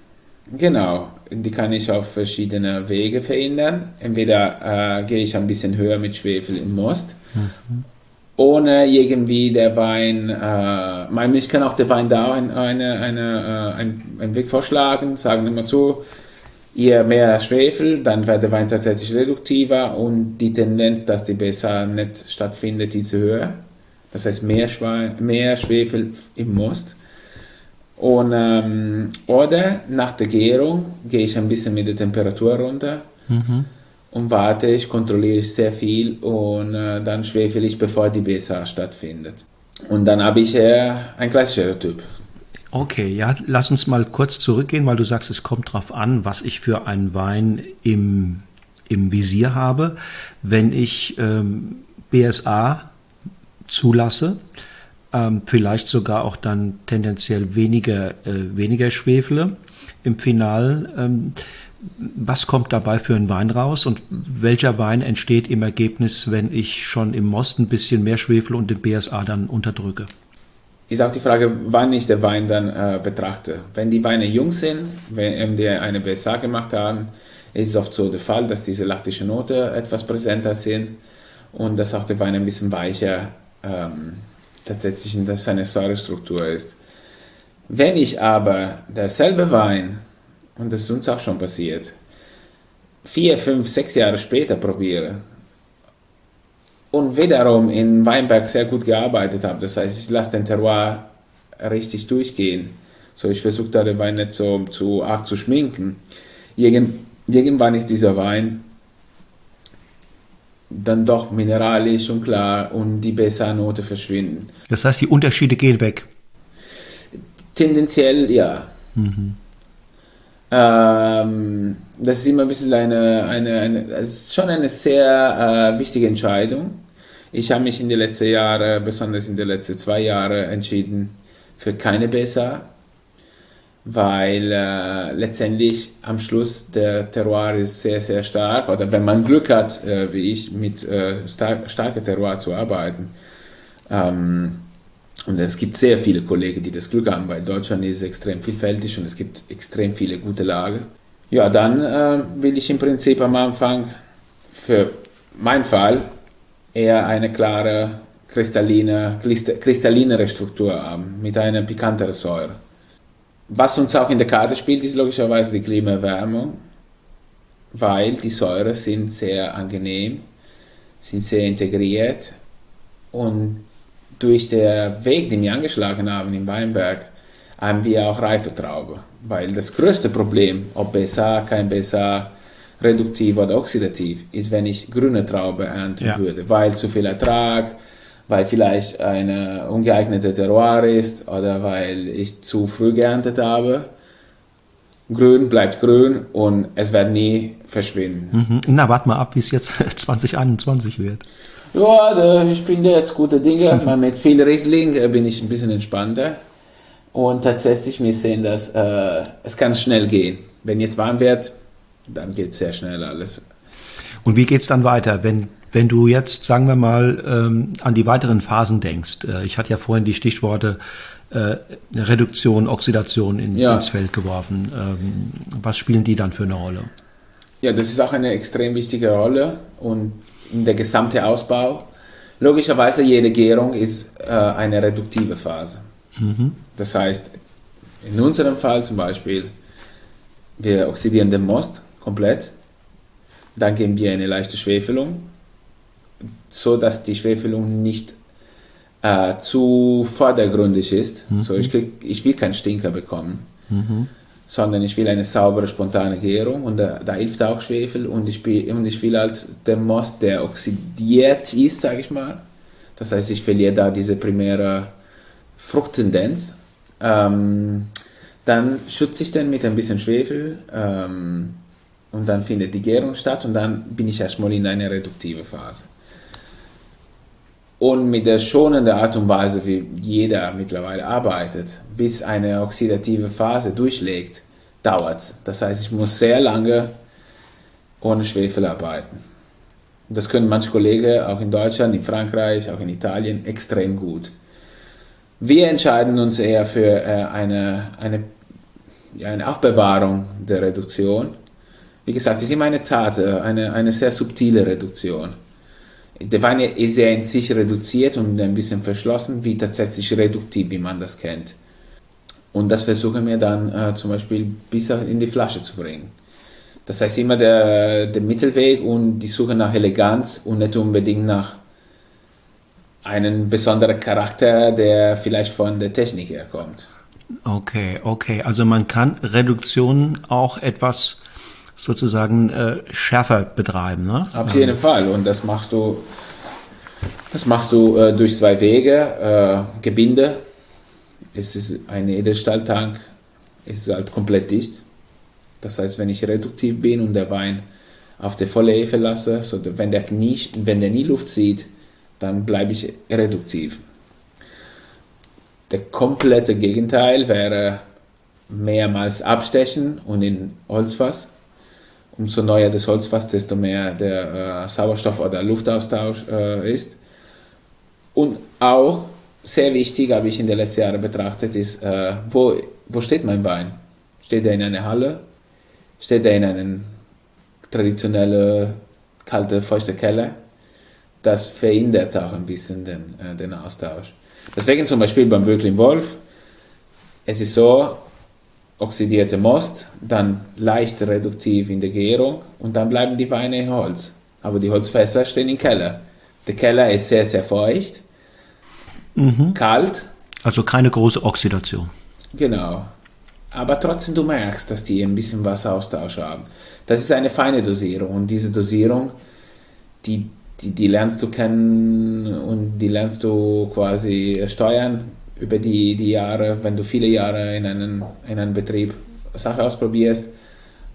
Genau, die kann ich auf verschiedene Wege verhindern. Entweder äh, gehe ich ein bisschen höher mit Schwefel im Most, mhm. ohne irgendwie der Wein, äh, ich kann auch der Wein da eine, eine, eine, äh, einen, einen Weg vorschlagen, sagen immer zu, ihr mehr Schwefel, dann wird der Wein tatsächlich reduktiver und die Tendenz, dass die besser nicht stattfindet, ist höher. Das heißt mehr, Schwein, mehr Schwefel im Most. Und, ähm, oder nach der Gärung gehe ich ein bisschen mit der Temperatur runter mhm. und warte, ich kontrolliere sehr viel und äh, dann schwefel ich, bevor die BSA stattfindet. Und dann habe ich eher ein klassischer Typ. Okay, ja, lass uns mal kurz zurückgehen, weil du sagst, es kommt darauf an, was ich für einen Wein im, im Visier habe. Wenn ich ähm, BSA zulasse, ähm, vielleicht sogar auch dann tendenziell weniger, äh, weniger Schwefele im Final. Ähm, was kommt dabei für ein Wein raus und welcher Wein entsteht im Ergebnis, wenn ich schon im Most ein bisschen mehr Schwefel und den BSA dann unterdrücke? Ist auch die Frage, wann ich den Wein dann äh, betrachte. Wenn die Weine jung sind, wenn die eine BSA gemacht haben, ist es oft so der Fall, dass diese laktische Note etwas präsenter sind und dass auch der Wein ein bisschen weicher ähm, tatsächlich dass seine Säurestruktur ist. Wenn ich aber derselbe Wein, und das ist uns auch schon passiert, vier, fünf, sechs Jahre später probiere und wiederum in Weinberg sehr gut gearbeitet habe, das heißt, ich lasse den Terroir richtig durchgehen, so ich versuche da den Wein nicht so zu arg zu schminken. irgendwann ist dieser Wein dann doch mineralisch und klar und die bessere Note verschwinden. Das heißt, die Unterschiede gehen weg? Tendenziell ja. Mhm. Ähm, das ist immer ein bisschen eine, eine, eine das ist schon eine sehr äh, wichtige Entscheidung. Ich habe mich in den letzten Jahren, besonders in den letzten zwei Jahren, entschieden für keine besser weil äh, letztendlich am Schluss der Terroir ist sehr, sehr stark. Oder wenn man Glück hat, äh, wie ich, mit äh, star starker Terroir zu arbeiten. Ähm, und es gibt sehr viele Kollegen, die das Glück haben, weil Deutschland ist extrem vielfältig und es gibt extrem viele gute Lager. Ja, dann äh, will ich im Prinzip am Anfang für meinen Fall eher eine klare, kristalline, kristallinere Struktur haben, mit einer pikanteren Säure. Was uns auch in der Karte spielt, ist logischerweise die Klimaerwärmung, weil die Säuren sind sehr angenehm, sind sehr integriert und durch den Weg, den wir angeschlagen haben in Weinberg, haben wir auch reife Trauben. Weil das größte Problem, ob BSA, kein BSA, reduktiv oder oxidativ, ist, wenn ich grüne Traube ernten ja. würde, weil zu viel Ertrag, weil vielleicht eine ungeeignete Terroir ist oder weil ich zu früh geerntet habe. Grün bleibt grün und es wird nie verschwinden. Mhm. Na, warte mal ab, wie es jetzt 2021 wird. Ja, ich bin jetzt gute Dinge. Mit viel Riesling äh, bin ich ein bisschen entspannter. Und tatsächlich, wir sehen, dass äh, es kann schnell gehen. Wenn jetzt warm wird, dann geht es sehr schnell alles. Und wie geht es dann weiter, wenn wenn du jetzt, sagen wir mal, ähm, an die weiteren Phasen denkst, äh, ich hatte ja vorhin die Stichworte äh, Reduktion, Oxidation in, ja. ins Feld geworfen. Ähm, was spielen die dann für eine Rolle? Ja, das ist auch eine extrem wichtige Rolle und in der gesamte Ausbau. Logischerweise, jede Gärung ist äh, eine reduktive Phase. Mhm. Das heißt, in unserem Fall zum Beispiel, wir oxidieren den Most komplett, dann geben wir eine leichte Schwefelung so dass die Schwefelung nicht äh, zu vordergründig ist. Mhm. So, ich, krieg, ich will keinen Stinker bekommen, mhm. sondern ich will eine saubere, spontane Gärung und da, da hilft auch Schwefel und ich, und ich will halt den Most, der oxidiert ist, sage ich mal. Das heißt, ich verliere da diese primäre Fruchttendenz. Ähm, dann schütze ich den mit ein bisschen Schwefel ähm, und dann findet die Gärung statt und dann bin ich erstmal in einer reduktive Phase. Und mit der schonenden Art und Weise, wie jeder mittlerweile arbeitet, bis eine oxidative Phase durchlegt, dauert es. Das heißt, ich muss sehr lange ohne Schwefel arbeiten. Das können manche Kollegen auch in Deutschland, in Frankreich, auch in Italien extrem gut. Wir entscheiden uns eher für äh, eine, eine, ja, eine Aufbewahrung der Reduktion. Wie gesagt, es ist immer eine zarte, eine, eine sehr subtile Reduktion. Der Wein ist ja in sich reduziert und ein bisschen verschlossen, wie tatsächlich reduktiv, wie man das kennt. Und das versuchen wir dann äh, zum Beispiel bis in die Flasche zu bringen. Das heißt immer der, der Mittelweg und die Suche nach Eleganz und nicht unbedingt nach einem besonderen Charakter, der vielleicht von der Technik herkommt. Okay, okay. Also man kann Reduktion auch etwas sozusagen äh, schärfer betreiben, ne? Auf jeden Fall. Und das machst du, das machst du äh, durch zwei Wege. Äh, Gebinde, es ist ein Edelstahltank, es ist halt komplett dicht. Das heißt, wenn ich reduktiv bin und der Wein auf der volle Hefe lasse, so wenn, der nie, wenn der nie Luft zieht, dann bleibe ich reduktiv. Der komplette Gegenteil wäre mehrmals abstechen und in Holzfass. Umso neuer das Holzfass, desto mehr der äh, Sauerstoff- oder Luftaustausch äh, ist. Und auch sehr wichtig, habe ich in den letzten Jahren betrachtet, ist, äh, wo, wo steht mein Wein? Steht er in einer Halle? Steht er in einem traditionellen, kalten, feuchten Keller? Das verhindert auch ein bisschen den, äh, den Austausch. Deswegen zum Beispiel beim Böcklin Wolf, es ist so, oxidierte Most, dann leicht reduktiv in der Gärung und dann bleiben die Weine in Holz. Aber die Holzfässer stehen im Keller. Der Keller ist sehr, sehr feucht, mhm. kalt. Also keine große Oxidation. Genau. Aber trotzdem du merkst, dass die ein bisschen Wasseraustausch haben. Das ist eine feine Dosierung und diese Dosierung, die, die, die lernst du kennen und die lernst du quasi steuern über die, die Jahre, wenn du viele Jahre in einem, in einem Betrieb Sachen ausprobierst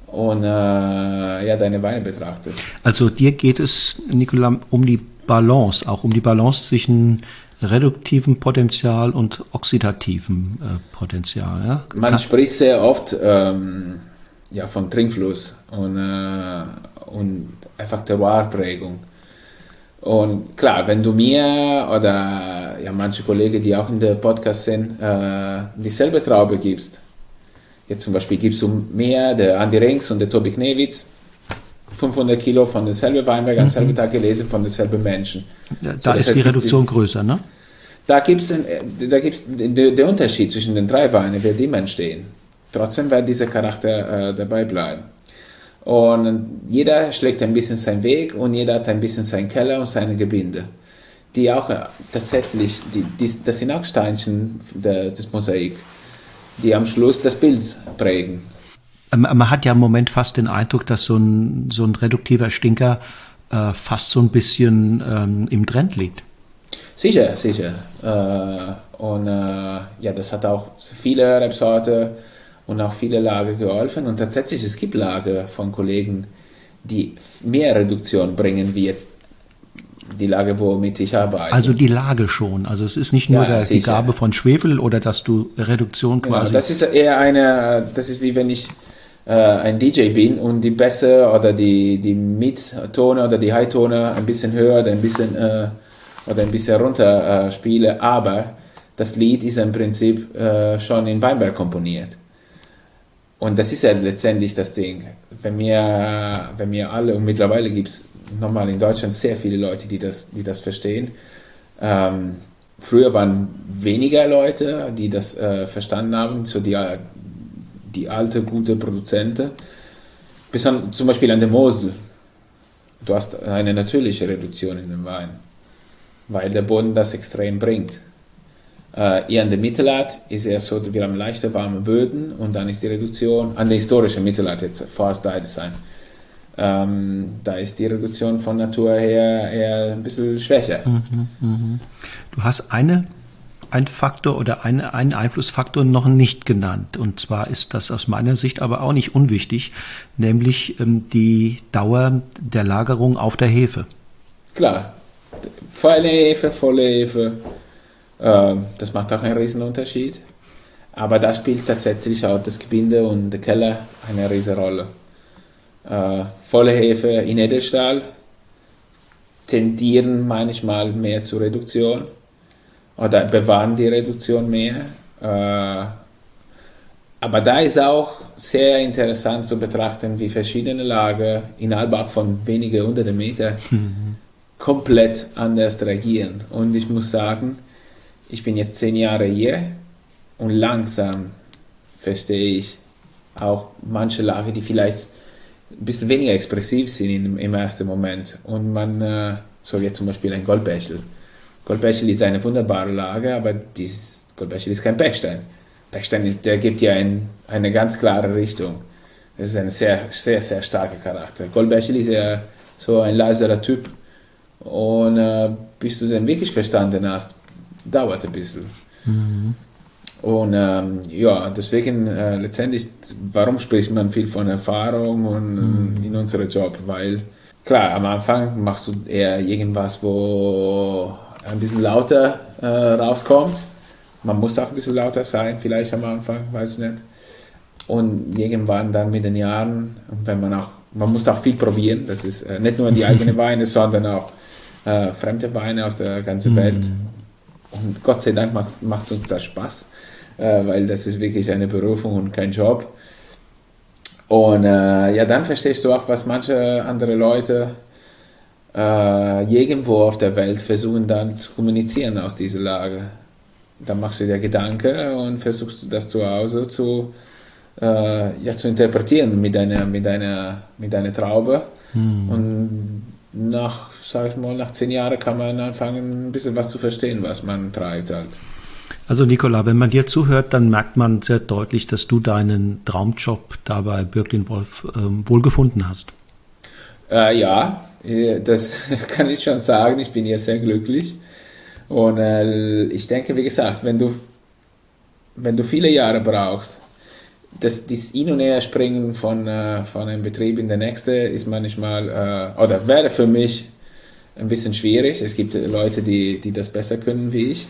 und äh, ja, deine Weine betrachtest. Also dir geht es, Nicola, um die Balance, auch um die Balance zwischen reduktivem Potenzial und oxidativem äh, Potenzial. Ja? Man Kann spricht sehr oft ähm, ja, von Trinkfluss und, äh, und einfach Terroirprägung. Und klar, wenn du mir oder ja, manche Kollegen, die auch in der Podcast sind, äh, dieselbe Traube gibst, jetzt zum Beispiel gibst du mir, der Andi Rings und der Tobi Knewitz, 500 Kilo von derselben Weinberg am mhm. selben Tag gelesen von derselben Menschen. Ja, da so, ist die Reduktion die, größer, ne? Da gibt es da gibt's den, den Unterschied zwischen den drei Weinen, wird immer entstehen. Trotzdem wird dieser Charakter äh, dabei bleiben. Und jeder schlägt ein bisschen seinen Weg und jeder hat ein bisschen seinen Keller und seine Gebinde. Die auch äh, tatsächlich, die, die, das sind auch Steinchen des, des Mosaik, die am Schluss das Bild prägen. Ähm, man hat ja im Moment fast den Eindruck, dass so ein, so ein reduktiver Stinker äh, fast so ein bisschen ähm, im Trend liegt. Sicher, sicher. Äh, und äh, ja, das hat auch viele Rebsorte und auch viele Lager geholfen. Und tatsächlich, es gibt Lager von Kollegen, die mehr Reduktion bringen, wie jetzt die Lage, womit ich arbeite. Also die Lage schon. Also es ist nicht nur ja, der, die Gabe von Schwefel oder dass du Reduktion genau, quasi. Genau, das ist eher eine, das ist wie wenn ich äh, ein DJ bin und die Bässe oder die, die Mid-Tone oder die High-Tone ein bisschen höher oder ein bisschen, äh, oder ein bisschen runter äh, spiele, aber das Lied ist im Prinzip äh, schon in Weinberg komponiert. Und das ist ja letztendlich das Ding. Wenn wir, wenn wir alle, und mittlerweile gibt es nochmal in Deutschland sehr viele Leute, die das, die das verstehen. Ähm, früher waren weniger Leute, die das äh, verstanden haben, so die, die alte, gute Produzenten. Bis an, zum Beispiel an der Mosel. Du hast eine natürliche Reduktion in dem Wein, weil der Boden das extrem bringt. Äh, eher an der Mittelart ist er so, wir haben leichte warme Böden und dann ist die Reduktion an der historischen Mittelart, jetzt Forest Dye Design. Ähm, da ist die Reduktion von Natur her eher ein bisschen schwächer. Mhm, mh. Du hast eine, ein Faktor oder eine, einen Einflussfaktor noch nicht genannt. Und zwar ist das aus meiner Sicht aber auch nicht unwichtig, nämlich ähm, die Dauer der Lagerung auf der Hefe. Klar, volle Hefe, volle Hefe, das macht auch einen riesen Unterschied. Aber da spielt tatsächlich auch das Gebinde und der Keller eine riesige Rolle. Äh, volle Hefe in Edelstahl tendieren manchmal mehr zur Reduktion oder bewahren die Reduktion mehr. Äh, aber da ist auch sehr interessant zu betrachten, wie verschiedene Lager innerhalb von wenigen hunderten Meter mhm. komplett anders reagieren. Und ich muss sagen, ich bin jetzt zehn Jahre hier und langsam verstehe ich auch manche Lager, die vielleicht ein bisschen weniger expressiv sind im, im ersten Moment. Und man, äh, so jetzt zum Beispiel ein Goldbächel. Goldbächel ist eine wunderbare Lage, aber dieses Goldbächel ist kein Backstein. Backstein, der gibt ja ein, eine ganz klare Richtung. Das ist ein sehr, sehr, sehr starker Charakter. Goldbächel ist ja so ein leiserer Typ. Und äh, bis du den wirklich verstanden hast, dauert ein bisschen. Mhm. Und ähm, ja, deswegen äh, letztendlich, warum spricht man viel von Erfahrung und, mhm. in unserem Job? Weil klar, am Anfang machst du eher irgendwas, wo ein bisschen lauter äh, rauskommt man muss auch ein bisschen lauter sein, vielleicht am Anfang, weiß ich nicht. Und irgendwann dann mit den Jahren, wenn man auch, man muss auch viel probieren, das ist äh, nicht nur die eigenen Weine, sondern auch äh, fremde Weine aus der ganzen Welt. Und Gott sei Dank macht, macht uns das Spaß, äh, weil das ist wirklich eine Berufung und kein Job. Und äh, ja, dann verstehst du auch, was manche andere Leute äh, irgendwo auf der Welt versuchen dann zu kommunizieren aus dieser Lage dann machst du dir Gedanken und versuchst das zu Hause zu, äh, ja, zu interpretieren mit deiner, mit deiner, mit deiner Traube. Mhm. Und nach, sag ich mal, nach zehn Jahren kann man anfangen, ein bisschen was zu verstehen, was man treibt halt. Also Nicola, wenn man dir zuhört, dann merkt man sehr deutlich, dass du deinen Traumjob da bei Birklin Wolf ähm, wohl gefunden hast. Äh, ja, äh, das kann ich schon sagen. Ich bin hier sehr glücklich. Und äh, ich denke, wie gesagt, wenn du, wenn du viele Jahre brauchst, das, das Hin- und Herspringen von, äh, von einem Betrieb in den nächsten ist manchmal, äh, oder wäre für mich ein bisschen schwierig. Es gibt Leute, die, die das besser können wie ich.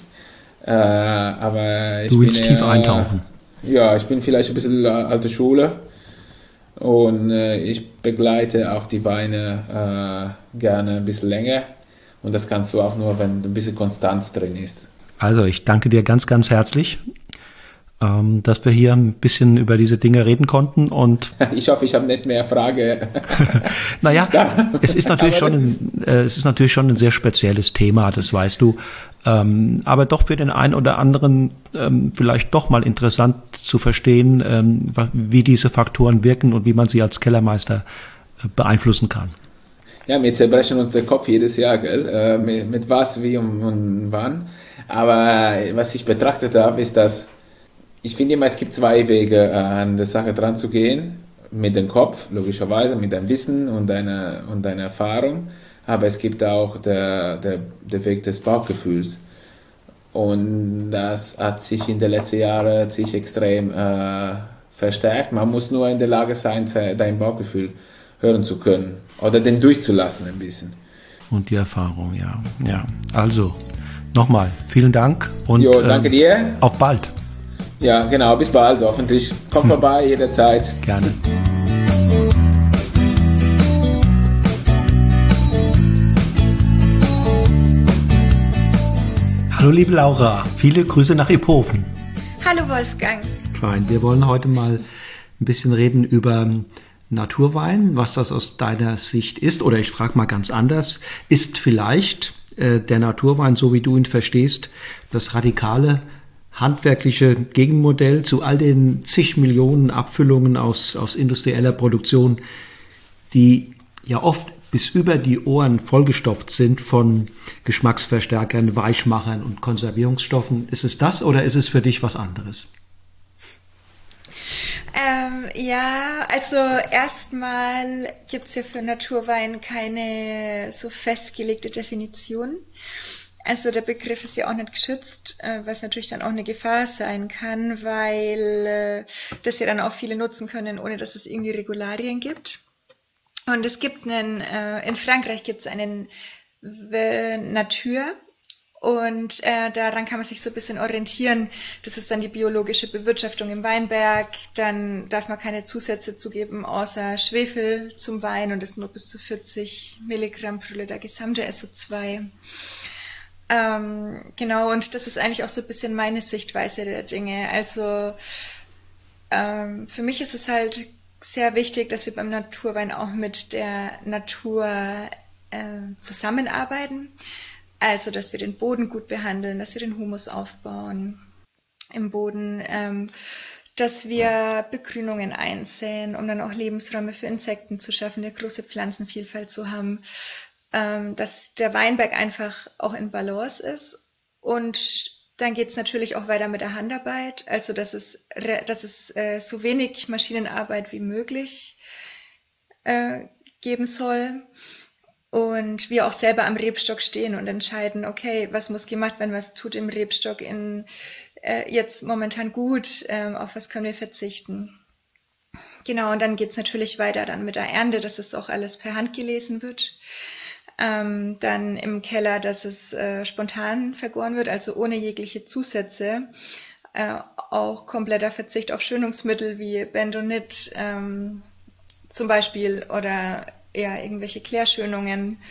Äh, aber ich du willst bin, tief eintauchen. Ja, ich bin vielleicht ein bisschen alte Schule und äh, ich begleite auch die Weine äh, gerne ein bisschen länger und das kannst du auch nur, wenn ein bisschen Konstanz drin ist. Also ich danke dir ganz, ganz herzlich, ähm, dass wir hier ein bisschen über diese Dinge reden konnten. Und ich hoffe, ich habe nicht mehr Frage. naja, ja. es ist natürlich schon, ein, äh, es ist natürlich schon ein sehr spezielles Thema, das weißt du. Ähm, aber doch für den einen oder anderen ähm, vielleicht doch mal interessant zu verstehen, ähm, wie diese Faktoren wirken und wie man sie als Kellermeister äh, beeinflussen kann ja, wir zerbrechen uns den Kopf jedes Jahr, gell? Äh, mit, mit, was, wie und, und wann. Aber äh, was ich betrachtet habe, ist, dass ich finde immer, es gibt zwei Wege, äh, an der Sache dran zu gehen. Mit dem Kopf, logischerweise, mit deinem Wissen und deiner, und deiner Erfahrung. Aber es gibt auch der, der, der Weg des Bauchgefühls. Und das hat sich in den letzten Jahren sich extrem äh, verstärkt. Man muss nur in der Lage sein, dein Bauchgefühl hören zu können oder den durchzulassen ein bisschen. Und die Erfahrung, ja. ja. Also, nochmal, vielen Dank und jo, danke ähm, dir. Auch bald. Ja, genau, bis bald, hoffentlich. Komm hm. vorbei jederzeit. Gerne. Hallo liebe Laura, viele Grüße nach Iphofen. Hallo Wolfgang. Fein, wir wollen heute mal ein bisschen reden über Naturwein, was das aus deiner Sicht ist, oder ich frage mal ganz anders, ist vielleicht äh, der Naturwein, so wie du ihn verstehst, das radikale handwerkliche Gegenmodell zu all den zig Millionen Abfüllungen aus, aus industrieller Produktion, die ja oft bis über die Ohren vollgestopft sind von Geschmacksverstärkern, Weichmachern und Konservierungsstoffen. Ist es das oder ist es für dich was anderes? Ähm, ja, also erstmal gibt es ja für Naturwein keine so festgelegte Definition. Also der Begriff ist ja auch nicht geschützt, äh, was natürlich dann auch eine Gefahr sein kann, weil äh, das ja dann auch viele nutzen können, ohne dass es irgendwie Regularien gibt. Und es gibt einen, äh, in Frankreich gibt es einen Natur und daran kann man sich so ein bisschen orientieren. Das ist dann die biologische Bewirtschaftung im Weinberg. Dann darf man keine Zusätze zugeben, außer Schwefel zum Wein und das nur bis zu 40 Milligramm pro Liter gesamte SO2. Ähm, genau, und das ist eigentlich auch so ein bisschen meine Sichtweise der Dinge. Also ähm, für mich ist es halt sehr wichtig, dass wir beim Naturwein auch mit der Natur äh, zusammenarbeiten also, dass wir den Boden gut behandeln, dass wir den Humus aufbauen im Boden, ähm, dass wir Begrünungen einsäen, um dann auch Lebensräume für Insekten zu schaffen, eine große Pflanzenvielfalt zu haben, ähm, dass der Weinberg einfach auch in Balance ist. Und dann geht es natürlich auch weiter mit der Handarbeit, also dass es, dass es äh, so wenig Maschinenarbeit wie möglich äh, geben soll und wir auch selber am Rebstock stehen und entscheiden, okay, was muss gemacht werden, was tut im Rebstock in, äh, jetzt momentan gut, äh, auf was können wir verzichten. Genau, und dann geht's natürlich weiter dann mit der Ernte, dass es auch alles per Hand gelesen wird. Ähm, dann im Keller, dass es äh, spontan vergoren wird, also ohne jegliche Zusätze. Äh, auch kompletter Verzicht auf Schönungsmittel wie Bendonit ähm, zum Beispiel oder ja, irgendwelche Klärschönungen.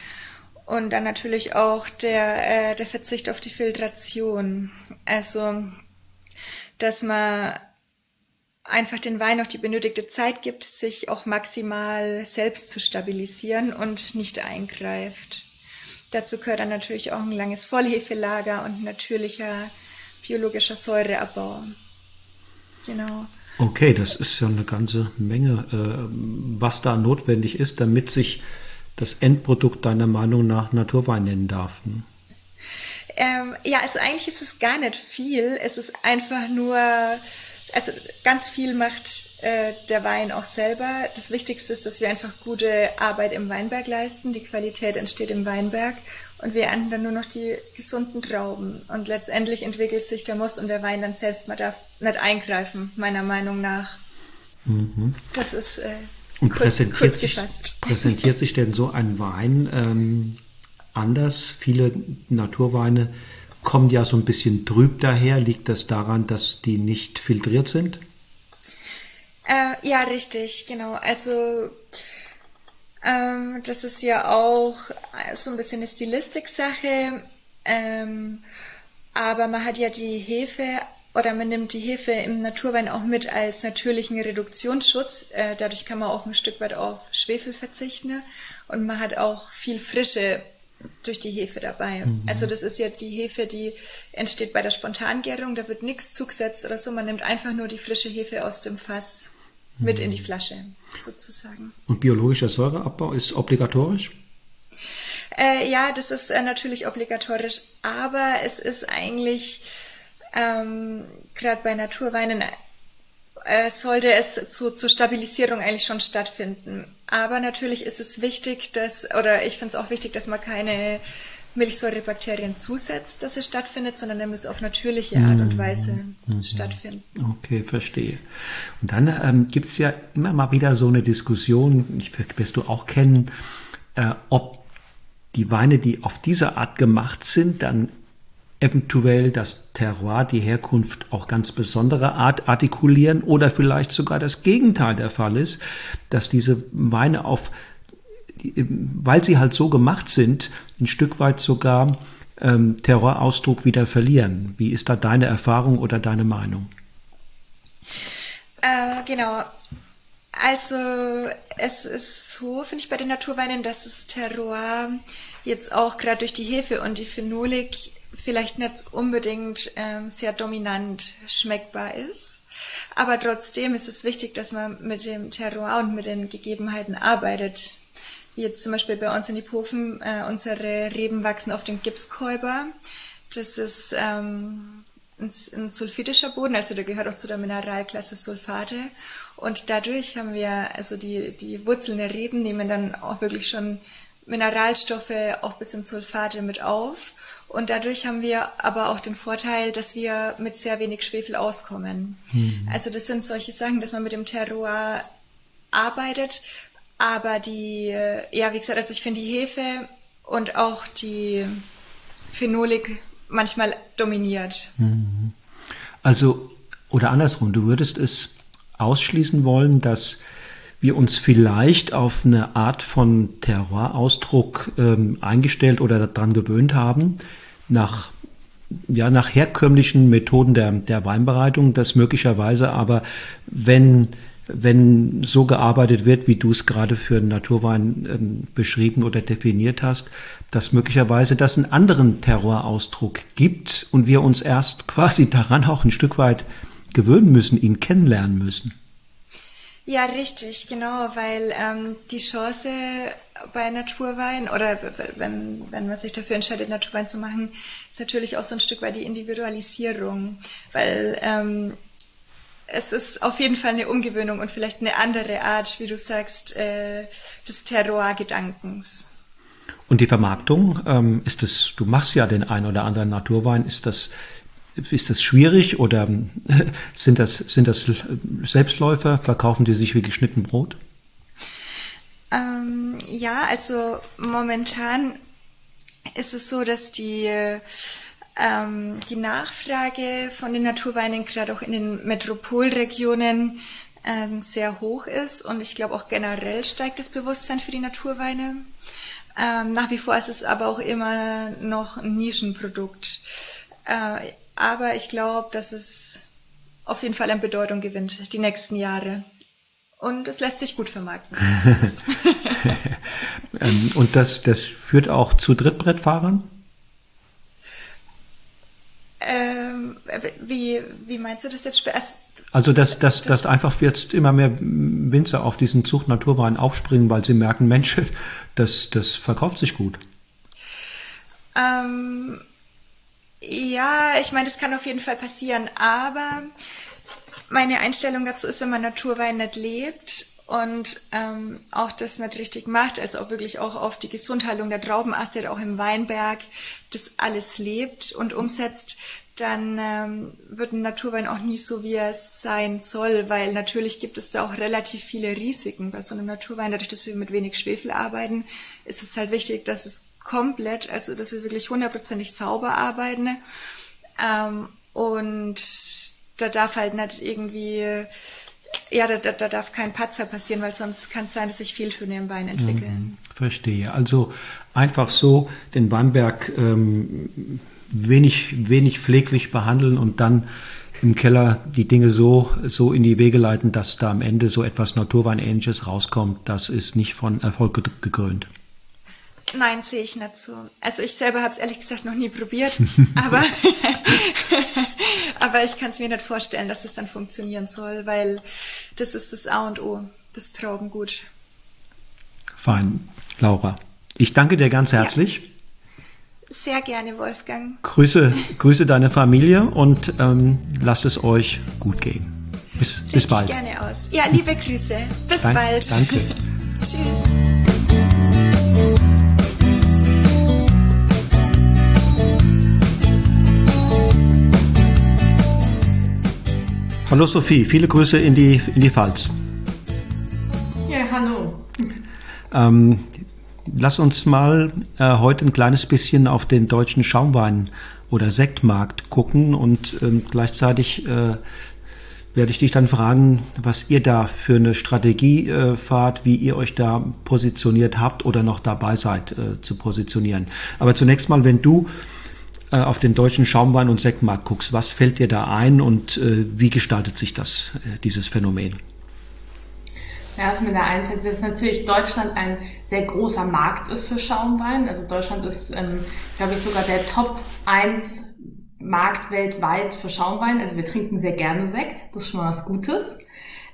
Und dann natürlich auch der, äh, der Verzicht auf die Filtration. Also, dass man einfach den Wein auch die benötigte Zeit gibt, sich auch maximal selbst zu stabilisieren und nicht eingreift. Dazu gehört dann natürlich auch ein langes Vollhefelager und natürlicher biologischer Säureabbau. Genau. Okay, das ist ja eine ganze Menge, äh, was da notwendig ist, damit sich das Endprodukt deiner Meinung nach Naturwein nennen darf. Ne? Ähm, ja, also eigentlich ist es gar nicht viel. Es ist einfach nur, also ganz viel macht äh, der Wein auch selber. Das Wichtigste ist, dass wir einfach gute Arbeit im Weinberg leisten. Die Qualität entsteht im Weinberg und wir ernten dann nur noch die gesunden Trauben. Und letztendlich entwickelt sich der Most und der Wein dann selbst. Man darf nicht eingreifen, meiner Meinung nach. Mhm. Das ist äh, und kurz, präsentiert, kurz sich, präsentiert sich denn so ein Wein ähm, anders? Viele Naturweine kommen ja so ein bisschen trüb daher. Liegt das daran, dass die nicht filtriert sind? Äh, ja, richtig, genau. Also ähm, das ist ja auch so ein bisschen eine Stilistik-Sache. Ähm, aber man hat ja die Hefe oder man nimmt die Hefe im Naturwein auch mit als natürlichen Reduktionsschutz. Äh, dadurch kann man auch ein Stück weit auf Schwefel verzichten und man hat auch viel Frische durch die Hefe dabei. Mhm. Also das ist ja die Hefe, die entsteht bei der Spontangärung, da wird nichts zugesetzt oder so, man nimmt einfach nur die frische Hefe aus dem Fass mit in die Flasche sozusagen. Und biologischer Säureabbau ist obligatorisch? Äh, ja, das ist äh, natürlich obligatorisch, aber es ist eigentlich ähm, gerade bei Naturweinen äh, sollte es zu, zur Stabilisierung eigentlich schon stattfinden. Aber natürlich ist es wichtig, dass, oder ich finde es auch wichtig, dass man keine Milchsäurebakterien zusetzt, dass es stattfindet, sondern er muss auf natürliche Art und Weise mhm. stattfinden. Okay, verstehe. Und dann ähm, gibt es ja immer mal wieder so eine Diskussion, ich wirst du auch kennen, äh, ob die Weine, die auf diese Art gemacht sind, dann eventuell das Terroir, die Herkunft auch ganz besondere Art artikulieren oder vielleicht sogar das Gegenteil der Fall ist, dass diese Weine auf weil sie halt so gemacht sind, ein Stück weit sogar ähm, Terrorausdruck wieder verlieren. Wie ist da deine Erfahrung oder deine Meinung? Äh, genau. Also es ist so, finde ich, bei den Naturweinen, dass das Terroir jetzt auch gerade durch die Hefe und die Phenolik vielleicht nicht unbedingt ähm, sehr dominant schmeckbar ist. Aber trotzdem ist es wichtig, dass man mit dem Terroir und mit den Gegebenheiten arbeitet, wie jetzt zum Beispiel bei uns in Iphofen, äh, unsere Reben wachsen auf dem Gipskäuber. Das ist ähm, ein, ein sulfitischer Boden, also der gehört auch zu der Mineralklasse Sulfate. Und dadurch haben wir, also die, die Wurzeln der Reben nehmen dann auch wirklich schon Mineralstoffe auch bis in Sulfate mit auf. Und dadurch haben wir aber auch den Vorteil, dass wir mit sehr wenig Schwefel auskommen. Mhm. Also das sind solche Sachen, dass man mit dem Terroir arbeitet aber die, ja, wie gesagt, also ich finde die Hefe und auch die Phenolik manchmal dominiert. Mhm. Also, oder andersrum, du würdest es ausschließen wollen, dass wir uns vielleicht auf eine Art von Terrorausdruck ähm, eingestellt oder daran gewöhnt haben, nach, ja, nach herkömmlichen Methoden der, der Weinbereitung, dass möglicherweise aber, wenn wenn so gearbeitet wird, wie du es gerade für Naturwein ähm, beschrieben oder definiert hast, dass möglicherweise das einen anderen Terrorausdruck gibt und wir uns erst quasi daran auch ein Stück weit gewöhnen müssen, ihn kennenlernen müssen. Ja, richtig, genau, weil ähm, die Chance bei Naturwein oder wenn, wenn man sich dafür entscheidet, Naturwein zu machen, ist natürlich auch so ein Stück weit die Individualisierung, weil ähm, es ist auf jeden Fall eine Umgewöhnung und vielleicht eine andere Art, wie du sagst, äh, des Terroir-Gedankens. Und die Vermarktung, ähm, ist das, du machst ja den ein oder anderen Naturwein, ist das, ist das schwierig oder sind das, sind das Selbstläufer? Verkaufen die sich wie geschnitten Brot? Ähm, ja, also momentan ist es so, dass die ähm, die Nachfrage von den Naturweinen gerade auch in den Metropolregionen ähm, sehr hoch ist und ich glaube auch generell steigt das Bewusstsein für die Naturweine. Ähm, nach wie vor ist es aber auch immer noch ein Nischenprodukt. Äh, aber ich glaube, dass es auf jeden Fall an Bedeutung gewinnt, die nächsten Jahre. Und es lässt sich gut vermarkten. Ähm, und das, das führt auch zu Drittbrettfahrern? Ähm, wie, wie meinst du das jetzt? Also, dass, dass, dass einfach jetzt immer mehr Winzer auf diesen Zug Naturwein aufspringen, weil sie merken, Mensch, das, das verkauft sich gut. Ähm, ja, ich meine, das kann auf jeden Fall passieren, aber meine Einstellung dazu ist, wenn man Naturwein nicht lebt und ähm, auch das nicht richtig macht, also auch wirklich auch auf die Gesundheilung der Trauben achtet, auch im Weinberg, das alles lebt und umsetzt, dann ähm, wird ein Naturwein auch nie so, wie es sein soll, weil natürlich gibt es da auch relativ viele Risiken bei so einem Naturwein. Dadurch, dass wir mit wenig Schwefel arbeiten, ist es halt wichtig, dass es komplett, also dass wir wirklich hundertprozentig sauber arbeiten. Ähm, und da darf halt nicht irgendwie ja, da, da, da, darf kein Patzer passieren, weil sonst kann es sein, dass sich Fehltöne im Wein entwickeln. Mhm, verstehe. Also einfach so den Weinberg ähm, wenig, wenig pfleglich behandeln und dann im Keller die Dinge so, so in die Wege leiten, dass da am Ende so etwas Naturweinähnliches rauskommt, das ist nicht von Erfolg gekrönt. Nein, sehe ich nicht so. Also ich selber habe es ehrlich gesagt noch nie probiert, aber, aber ich kann es mir nicht vorstellen, dass es dann funktionieren soll, weil das ist das A und O, das Traubengut. Fein. Laura, ich danke dir ganz herzlich. Ja. Sehr gerne, Wolfgang. Grüße, grüße deine Familie und ähm, lasst es euch gut gehen. Bis, bis bald. gerne aus. Ja, liebe Grüße. Bis Dank, bald. Danke. Tschüss. Hallo Sophie, viele Grüße in die, in die Pfalz. Ja, hallo. Ähm, lass uns mal äh, heute ein kleines bisschen auf den deutschen Schaumwein- oder Sektmarkt gucken und ähm, gleichzeitig äh, werde ich dich dann fragen, was ihr da für eine Strategie äh, fahrt, wie ihr euch da positioniert habt oder noch dabei seid äh, zu positionieren. Aber zunächst mal, wenn du äh, auf den deutschen Schaumwein- und Sektmarkt guckst, was fällt dir da ein und äh, wie gestaltet sich das, äh, dieses Phänomen? Ja, was mir da einfällt, ist, dass natürlich Deutschland ein sehr großer Markt ist für Schaumwein. Also Deutschland ist, ähm, glaube ich, sogar der Top 1 Markt weltweit für Schaumwein. Also wir trinken sehr gerne Sekt, das ist schon mal was Gutes.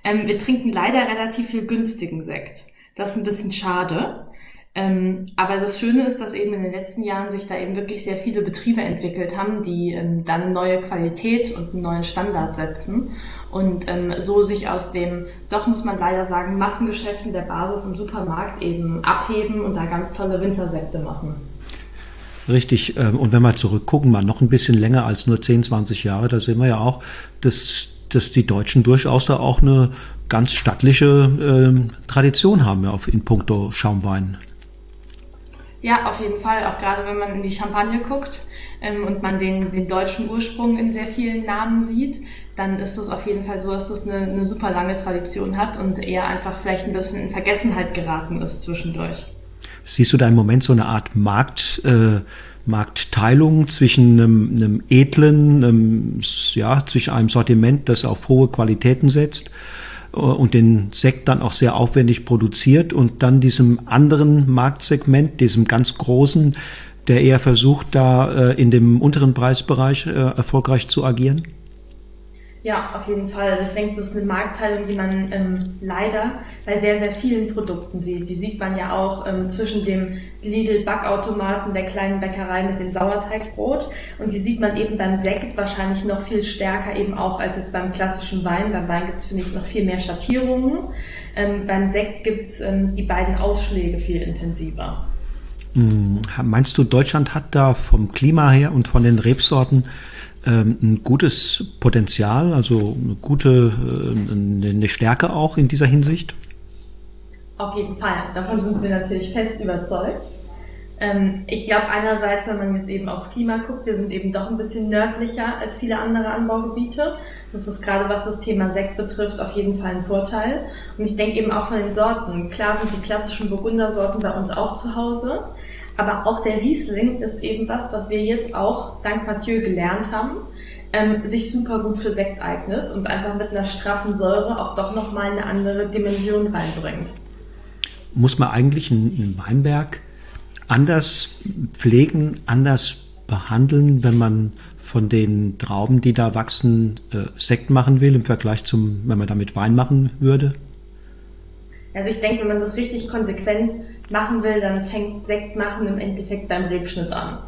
Ähm, wir trinken leider relativ viel günstigen Sekt. Das ist ein bisschen schade. Ähm, aber das Schöne ist, dass eben in den letzten Jahren sich da eben wirklich sehr viele Betriebe entwickelt haben, die ähm, da eine neue Qualität und einen neuen Standard setzen und ähm, so sich aus dem, doch muss man leider sagen, Massengeschäften der Basis im Supermarkt eben abheben und da ganz tolle Wintersekte machen. Richtig, ähm, und wenn wir zurückgucken, mal noch ein bisschen länger als nur 10, 20 Jahre, da sehen wir ja auch, dass, dass die Deutschen durchaus da auch eine ganz stattliche äh, Tradition haben ja, in puncto Schaumwein. Ja, auf jeden Fall. Auch gerade wenn man in die Champagne guckt ähm, und man den, den deutschen Ursprung in sehr vielen Namen sieht, dann ist es auf jeden Fall so, dass das eine, eine super lange Tradition hat und eher einfach vielleicht ein bisschen in Vergessenheit geraten ist zwischendurch. Siehst du da im Moment so eine Art Markt, äh, Marktteilung zwischen einem, einem edlen, einem, ja, zwischen einem Sortiment, das auf hohe Qualitäten setzt und den Sekt dann auch sehr aufwendig produziert und dann diesem anderen Marktsegment, diesem ganz großen, der eher versucht, da äh, in dem unteren Preisbereich äh, erfolgreich zu agieren? Ja, auf jeden Fall. Also ich denke, das ist eine Marktteilung, die man ähm, leider bei sehr, sehr vielen Produkten sieht. Die sieht man ja auch ähm, zwischen dem Lidl-Backautomaten der kleinen Bäckerei mit dem Sauerteigbrot. Und die sieht man eben beim Sekt wahrscheinlich noch viel stärker eben auch als jetzt beim klassischen Wein. Beim Wein gibt es, finde ich, noch viel mehr Schattierungen. Ähm, beim Sekt gibt es ähm, die beiden Ausschläge viel intensiver. Hm, meinst du, Deutschland hat da vom Klima her und von den Rebsorten ein gutes Potenzial, also eine gute, äh, eine Stärke auch in dieser Hinsicht? Auf jeden Fall. Davon sind wir natürlich fest überzeugt. Ähm, ich glaube einerseits, wenn man jetzt eben aufs Klima guckt, wir sind eben doch ein bisschen nördlicher als viele andere Anbaugebiete. Das ist gerade was das Thema Sekt betrifft auf jeden Fall ein Vorteil. Und ich denke eben auch von den Sorten. Klar sind die klassischen Burgundersorten bei uns auch zu Hause. Aber auch der Riesling ist eben was, was wir jetzt auch dank Mathieu gelernt haben, ähm, sich super gut für Sekt eignet und einfach mit einer straffen Säure auch doch nochmal eine andere Dimension reinbringt. Muss man eigentlich einen Weinberg anders pflegen, anders behandeln, wenn man von den Trauben, die da wachsen, äh, Sekt machen will im Vergleich zum, wenn man damit Wein machen würde? Also ich denke, wenn man das richtig konsequent machen will, dann fängt Sekt machen im Endeffekt beim Rebschnitt an.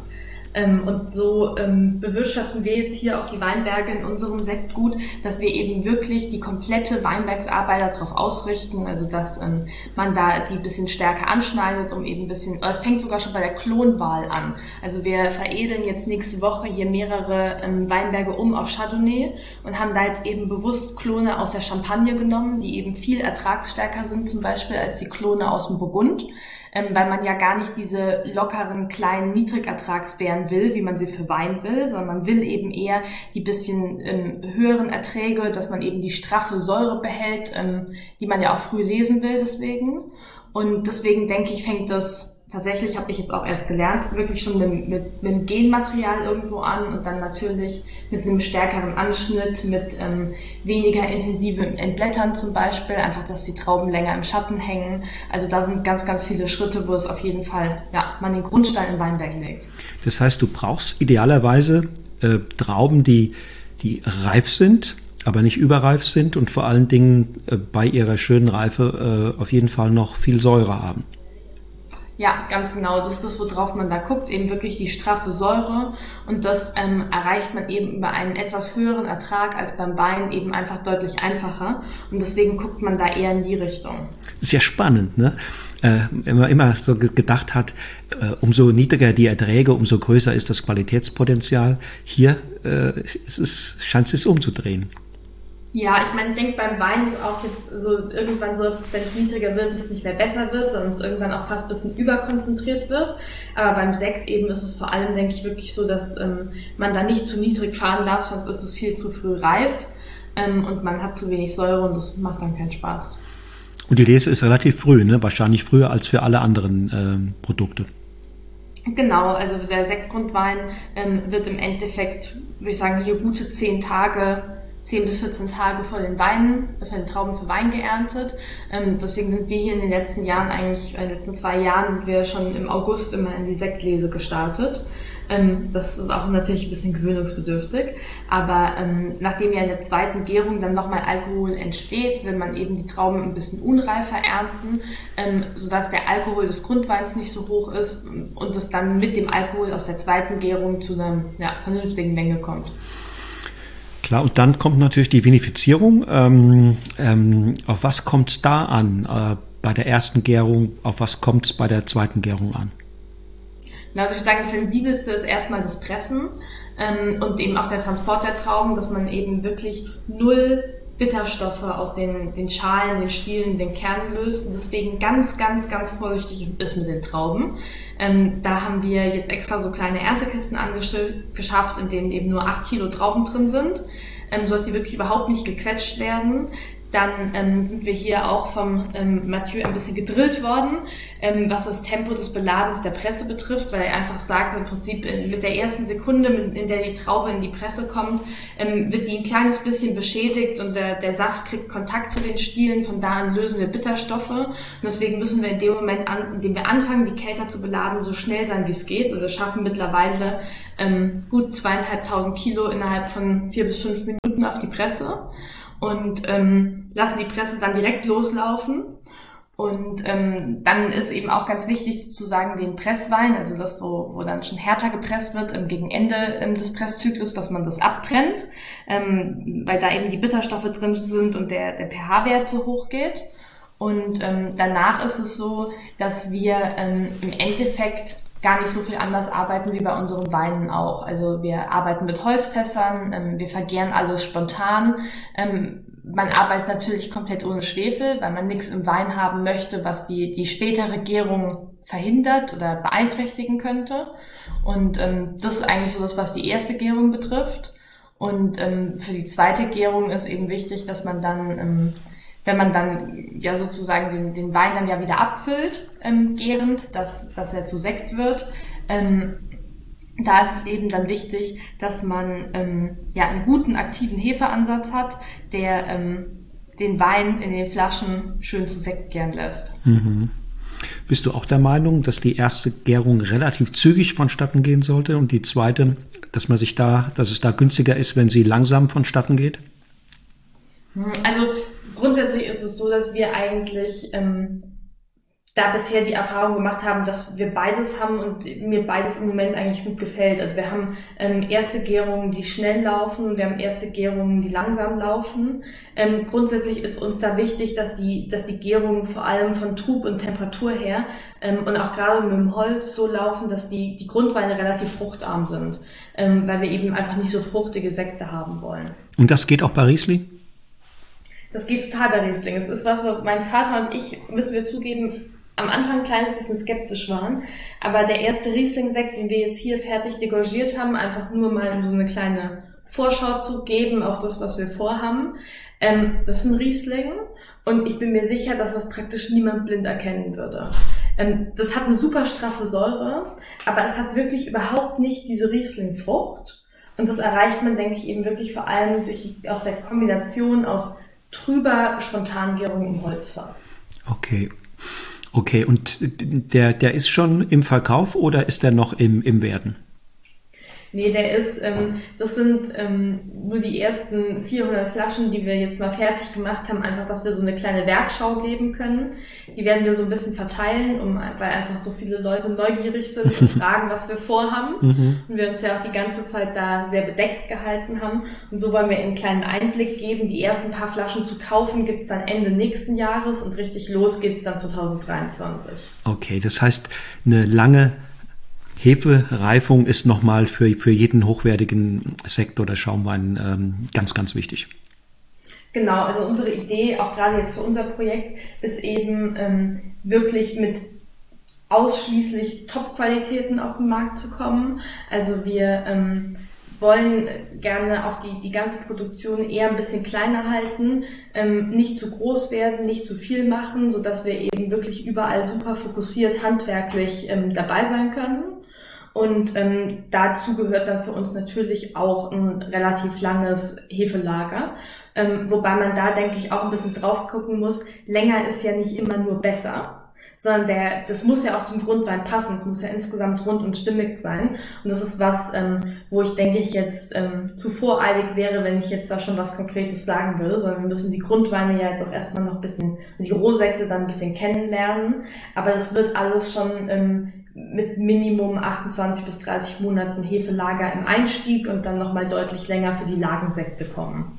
Ähm, und so ähm, bewirtschaften wir jetzt hier auch die Weinberge in unserem Sektgut, dass wir eben wirklich die komplette Weinbergsarbeit darauf ausrichten, also dass ähm, man da die bisschen stärker anschneidet, um eben ein bisschen, es fängt sogar schon bei der Klonwahl an. Also wir veredeln jetzt nächste Woche hier mehrere ähm, Weinberge um auf Chardonnay und haben da jetzt eben bewusst Klone aus der Champagne genommen, die eben viel ertragsstärker sind zum Beispiel als die Klone aus dem Burgund ähm, weil man ja gar nicht diese lockeren kleinen Niedrigertragsbeeren will, wie man sie für Wein will, sondern man will eben eher die bisschen ähm, höheren Erträge, dass man eben die straffe Säure behält, ähm, die man ja auch früh lesen will deswegen. Und deswegen denke ich, fängt das tatsächlich habe ich jetzt auch erst gelernt, wirklich schon mit, mit, mit dem Genmaterial irgendwo an und dann natürlich mit einem stärkeren Anschnitt, mit ähm, weniger intensivem Entblättern zum Beispiel, einfach, dass die Trauben länger im Schatten hängen. Also da sind ganz, ganz viele Schritte, wo es auf jeden Fall, ja, man den Grundstein im Weinberg legt. Das heißt, du brauchst idealerweise äh, Trauben, die, die reif sind, aber nicht überreif sind und vor allen Dingen äh, bei ihrer schönen Reife äh, auf jeden Fall noch viel Säure haben. Ja, ganz genau. Das ist das, worauf man da guckt, eben wirklich die straffe Säure. Und das ähm, erreicht man eben über einen etwas höheren Ertrag als beim Wein eben einfach deutlich einfacher. Und deswegen guckt man da eher in die Richtung. Sehr spannend, ne? Äh, wenn man immer so gedacht hat, äh, umso niedriger die Erträge, umso größer ist das Qualitätspotenzial. Hier äh, ist es, scheint es umzudrehen. Ja, ich meine, ich denke beim Wein ist auch jetzt so irgendwann so, dass wenn es niedriger wird, es nicht mehr besser wird, sondern es irgendwann auch fast ein bisschen überkonzentriert wird. Aber beim Sekt eben ist es vor allem, denke ich, wirklich so, dass ähm, man da nicht zu niedrig fahren darf, sonst ist es viel zu früh reif ähm, und man hat zu wenig Säure und das macht dann keinen Spaß. Und die Lese ist relativ früh, ne? wahrscheinlich früher als für alle anderen ähm, Produkte. Genau, also der Sektgrundwein ähm, wird im Endeffekt, würde ich sagen, hier gute zehn Tage 10 bis 14 Tage vor den Weinen, vor den Trauben für Wein geerntet. Ähm, deswegen sind wir hier in den letzten Jahren eigentlich, in den letzten zwei Jahren sind wir schon im August immer in die Sektlese gestartet. Ähm, das ist auch natürlich ein bisschen gewöhnungsbedürftig. Aber ähm, nachdem ja in der zweiten Gärung dann nochmal Alkohol entsteht, will man eben die Trauben ein bisschen unreifer ernten, sodass der Alkohol des Grundweins nicht so hoch ist und es dann mit dem Alkohol aus der zweiten Gärung zu einer ja, vernünftigen Menge kommt. Klar, und dann kommt natürlich die Vinifizierung. Ähm, ähm, auf was kommt es da an äh, bei der ersten Gärung? Auf was kommt es bei der zweiten Gärung an? Also ich würde sagen, das Sensibelste ist erstmal das Pressen ähm, und eben auch der Transport der Trauben, dass man eben wirklich null Bitterstoffe aus den, den Schalen, den Stielen, den Kernen löst und deswegen ganz, ganz, ganz vorsichtig ist mit den Trauben. Ähm, da haben wir jetzt extra so kleine Erntekisten angeschafft, in denen eben nur acht Kilo Trauben drin sind, ähm, sodass die wirklich überhaupt nicht gequetscht werden. Dann ähm, sind wir hier auch vom ähm, Mathieu ein bisschen gedrillt worden, ähm, was das Tempo des Beladens der Presse betrifft, weil er einfach sagt, im Prinzip in, mit der ersten Sekunde, in der die Traube in die Presse kommt, ähm, wird die ein kleines bisschen beschädigt und der, der Saft kriegt Kontakt zu den Stielen. Von da an lösen wir Bitterstoffe. Und deswegen müssen wir in dem Moment, an, in dem wir anfangen, die Kälter zu beladen, so schnell sein, wie es geht. Und wir schaffen mittlerweile ähm, gut zweieinhalbtausend Kilo innerhalb von vier bis fünf Minuten auf die Presse und ähm, lassen die Presse dann direkt loslaufen. Und ähm, dann ist eben auch ganz wichtig sozusagen den Presswein, also das, wo, wo dann schon härter gepresst wird, ähm, gegen Ende ähm, des Presszyklus, dass man das abtrennt, ähm, weil da eben die Bitterstoffe drin sind und der, der pH-Wert so hoch geht. Und ähm, danach ist es so, dass wir ähm, im Endeffekt gar nicht so viel anders arbeiten wie bei unseren Weinen auch. Also wir arbeiten mit Holzfässern, ähm, wir vergären alles spontan. Ähm, man arbeitet natürlich komplett ohne Schwefel, weil man nichts im Wein haben möchte, was die, die spätere Gärung verhindert oder beeinträchtigen könnte. Und ähm, das ist eigentlich so das, was die erste Gärung betrifft. Und ähm, für die zweite Gärung ist eben wichtig, dass man dann ähm, wenn man dann ja sozusagen den, den Wein dann ja wieder abfüllt, ähm, gärend, dass, dass er zu Sekt wird, ähm, da ist es eben dann wichtig, dass man ähm, ja einen guten aktiven Hefeansatz hat, der ähm, den Wein in den Flaschen schön zu Sekt gären lässt. Mhm. Bist du auch der Meinung, dass die erste Gärung relativ zügig vonstatten gehen sollte und die zweite, dass man sich da, dass es da günstiger ist, wenn sie langsam vonstatten geht? Also grundsätzlich ist es so, dass wir eigentlich ähm, da bisher die Erfahrung gemacht haben, dass wir beides haben und mir beides im Moment eigentlich gut gefällt. Also wir haben ähm, erste Gärungen, die schnell laufen und wir haben erste Gärungen, die langsam laufen. Ähm, grundsätzlich ist uns da wichtig, dass die, dass die Gärungen vor allem von Trub und Temperatur her ähm, und auch gerade mit dem Holz so laufen, dass die, die Grundweine relativ fruchtarm sind, ähm, weil wir eben einfach nicht so fruchtige Sekte haben wollen. Und das geht auch bei Riesling? Das geht total bei Riesling. Es ist was, wo mein Vater und ich, müssen wir zugeben, am Anfang ein kleines bisschen skeptisch waren. Aber der erste Riesling-Sekt, den wir jetzt hier fertig degorgiert haben, einfach nur mal so eine kleine Vorschau zu geben auf das, was wir vorhaben. Ähm, das ist ein Riesling und ich bin mir sicher, dass das praktisch niemand blind erkennen würde. Ähm, das hat eine super straffe Säure, aber es hat wirklich überhaupt nicht diese Riesling-Frucht. Und das erreicht man, denke ich, eben wirklich vor allem durch, aus der Kombination aus trüber Spontangärung im Holzfass. Okay. Okay, und der, der ist schon im Verkauf oder ist der noch im, im Werden? Nee, der ist, ähm, das sind ähm, nur die ersten 400 Flaschen, die wir jetzt mal fertig gemacht haben, einfach, dass wir so eine kleine Werkschau geben können. Die werden wir so ein bisschen verteilen, um, weil einfach so viele Leute neugierig sind und fragen, was wir vorhaben. Mhm. Und wir uns ja auch die ganze Zeit da sehr bedeckt gehalten haben. Und so wollen wir einen kleinen Einblick geben. Die ersten paar Flaschen zu kaufen gibt's dann Ende nächsten Jahres und richtig los geht's dann 2023. Okay, das heißt, eine lange Hefereifung ist nochmal für, für jeden hochwertigen Sekt oder Schaumwein ähm, ganz, ganz wichtig. Genau, also unsere Idee, auch gerade jetzt für unser Projekt, ist eben ähm, wirklich mit ausschließlich Top-Qualitäten auf den Markt zu kommen. Also wir ähm, wollen gerne auch die, die ganze Produktion eher ein bisschen kleiner halten, ähm, nicht zu groß werden, nicht zu viel machen, so dass wir eben wirklich überall super fokussiert handwerklich ähm, dabei sein können. Und ähm, dazu gehört dann für uns natürlich auch ein relativ langes Hefelager. Ähm, wobei man da, denke ich, auch ein bisschen drauf gucken muss. Länger ist ja nicht immer nur besser, sondern der, das muss ja auch zum Grundwein passen. Es muss ja insgesamt rund und stimmig sein. Und das ist was, ähm, wo ich denke ich jetzt ähm, zu voreilig wäre, wenn ich jetzt da schon was Konkretes sagen würde, sondern wir müssen die Grundweine ja jetzt auch erstmal noch ein bisschen, die Rohsekte dann ein bisschen kennenlernen. Aber das wird alles schon ähm, mit Minimum 28 bis 30 Monaten Hefelager im Einstieg und dann nochmal deutlich länger für die Lagensekte kommen.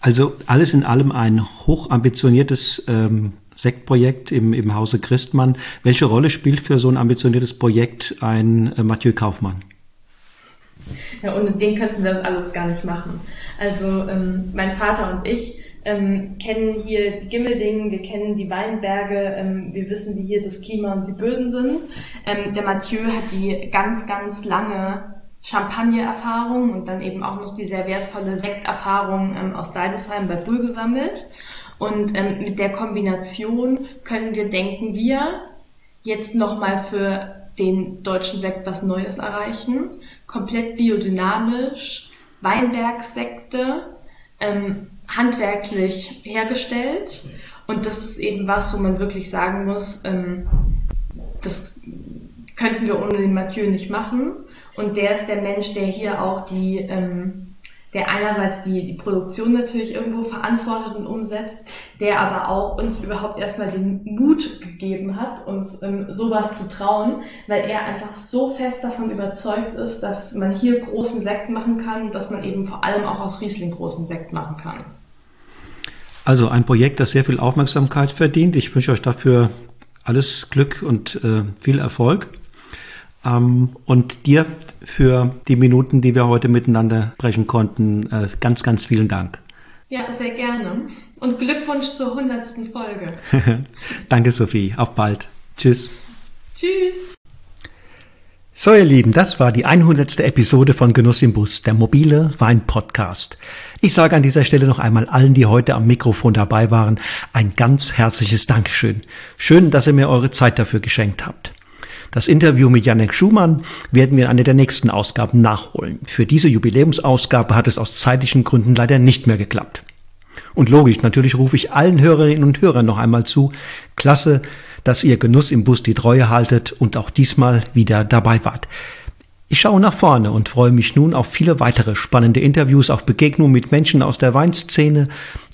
Also alles in allem ein hochambitioniertes ähm, Sektprojekt im, im Hause Christmann. Welche Rolle spielt für so ein ambitioniertes Projekt ein äh, Mathieu Kaufmann? Ja, ohne den könnten wir das alles gar nicht machen. Also ähm, mein Vater und ich ähm, kennen hier Gimmeldingen, wir kennen die Weinberge, ähm, wir wissen, wie hier das Klima und die Böden sind. Ähm, der Mathieu hat die ganz, ganz lange Champagner-Erfahrung und dann eben auch noch die sehr wertvolle Sekterfahrung ähm, aus Deidesheim bei Brühl gesammelt. Und ähm, mit der Kombination können wir, denken wir, jetzt nochmal für den deutschen Sekt was Neues erreichen. Komplett biodynamisch, Weinbergssekte, ähm, handwerklich hergestellt. Und das ist eben was, wo man wirklich sagen muss, ähm, das könnten wir ohne den Mathieu nicht machen. Und der ist der Mensch, der hier auch die, ähm, der einerseits die, die Produktion natürlich irgendwo verantwortet und umsetzt, der aber auch uns überhaupt erstmal den Mut gegeben hat, uns ähm, sowas zu trauen, weil er einfach so fest davon überzeugt ist, dass man hier großen Sekt machen kann dass man eben vor allem auch aus Riesling großen Sekt machen kann. Also ein Projekt, das sehr viel Aufmerksamkeit verdient. Ich wünsche euch dafür alles Glück und äh, viel Erfolg. Ähm, und dir für die Minuten, die wir heute miteinander sprechen konnten, äh, ganz, ganz vielen Dank. Ja, sehr gerne. Und Glückwunsch zur hundertsten Folge. Danke, Sophie. Auf bald. Tschüss. Tschüss. So, ihr Lieben, das war die 100. Episode von Genuss im Bus, der mobile Wein-Podcast. Ich sage an dieser Stelle noch einmal allen, die heute am Mikrofon dabei waren, ein ganz herzliches Dankeschön. Schön, dass ihr mir eure Zeit dafür geschenkt habt. Das Interview mit Janek Schumann werden wir in einer der nächsten Ausgaben nachholen. Für diese Jubiläumsausgabe hat es aus zeitlichen Gründen leider nicht mehr geklappt. Und logisch, natürlich rufe ich allen Hörerinnen und Hörern noch einmal zu. Klasse, dass ihr Genuss im Bus die Treue haltet und auch diesmal wieder dabei wart. Ich schaue nach vorne und freue mich nun auf viele weitere spannende Interviews, auf Begegnungen mit Menschen aus der Weinszene,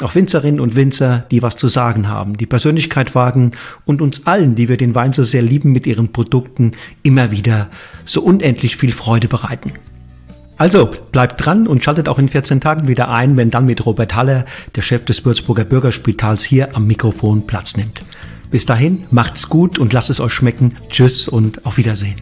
auf Winzerinnen und Winzer, die was zu sagen haben, die Persönlichkeit wagen und uns allen, die wir den Wein so sehr lieben, mit ihren Produkten immer wieder so unendlich viel Freude bereiten. Also bleibt dran und schaltet auch in 14 Tagen wieder ein, wenn dann mit Robert Haller, der Chef des Würzburger Bürgerspitals, hier am Mikrofon Platz nimmt. Bis dahin, macht's gut und lasst es euch schmecken. Tschüss und auf Wiedersehen.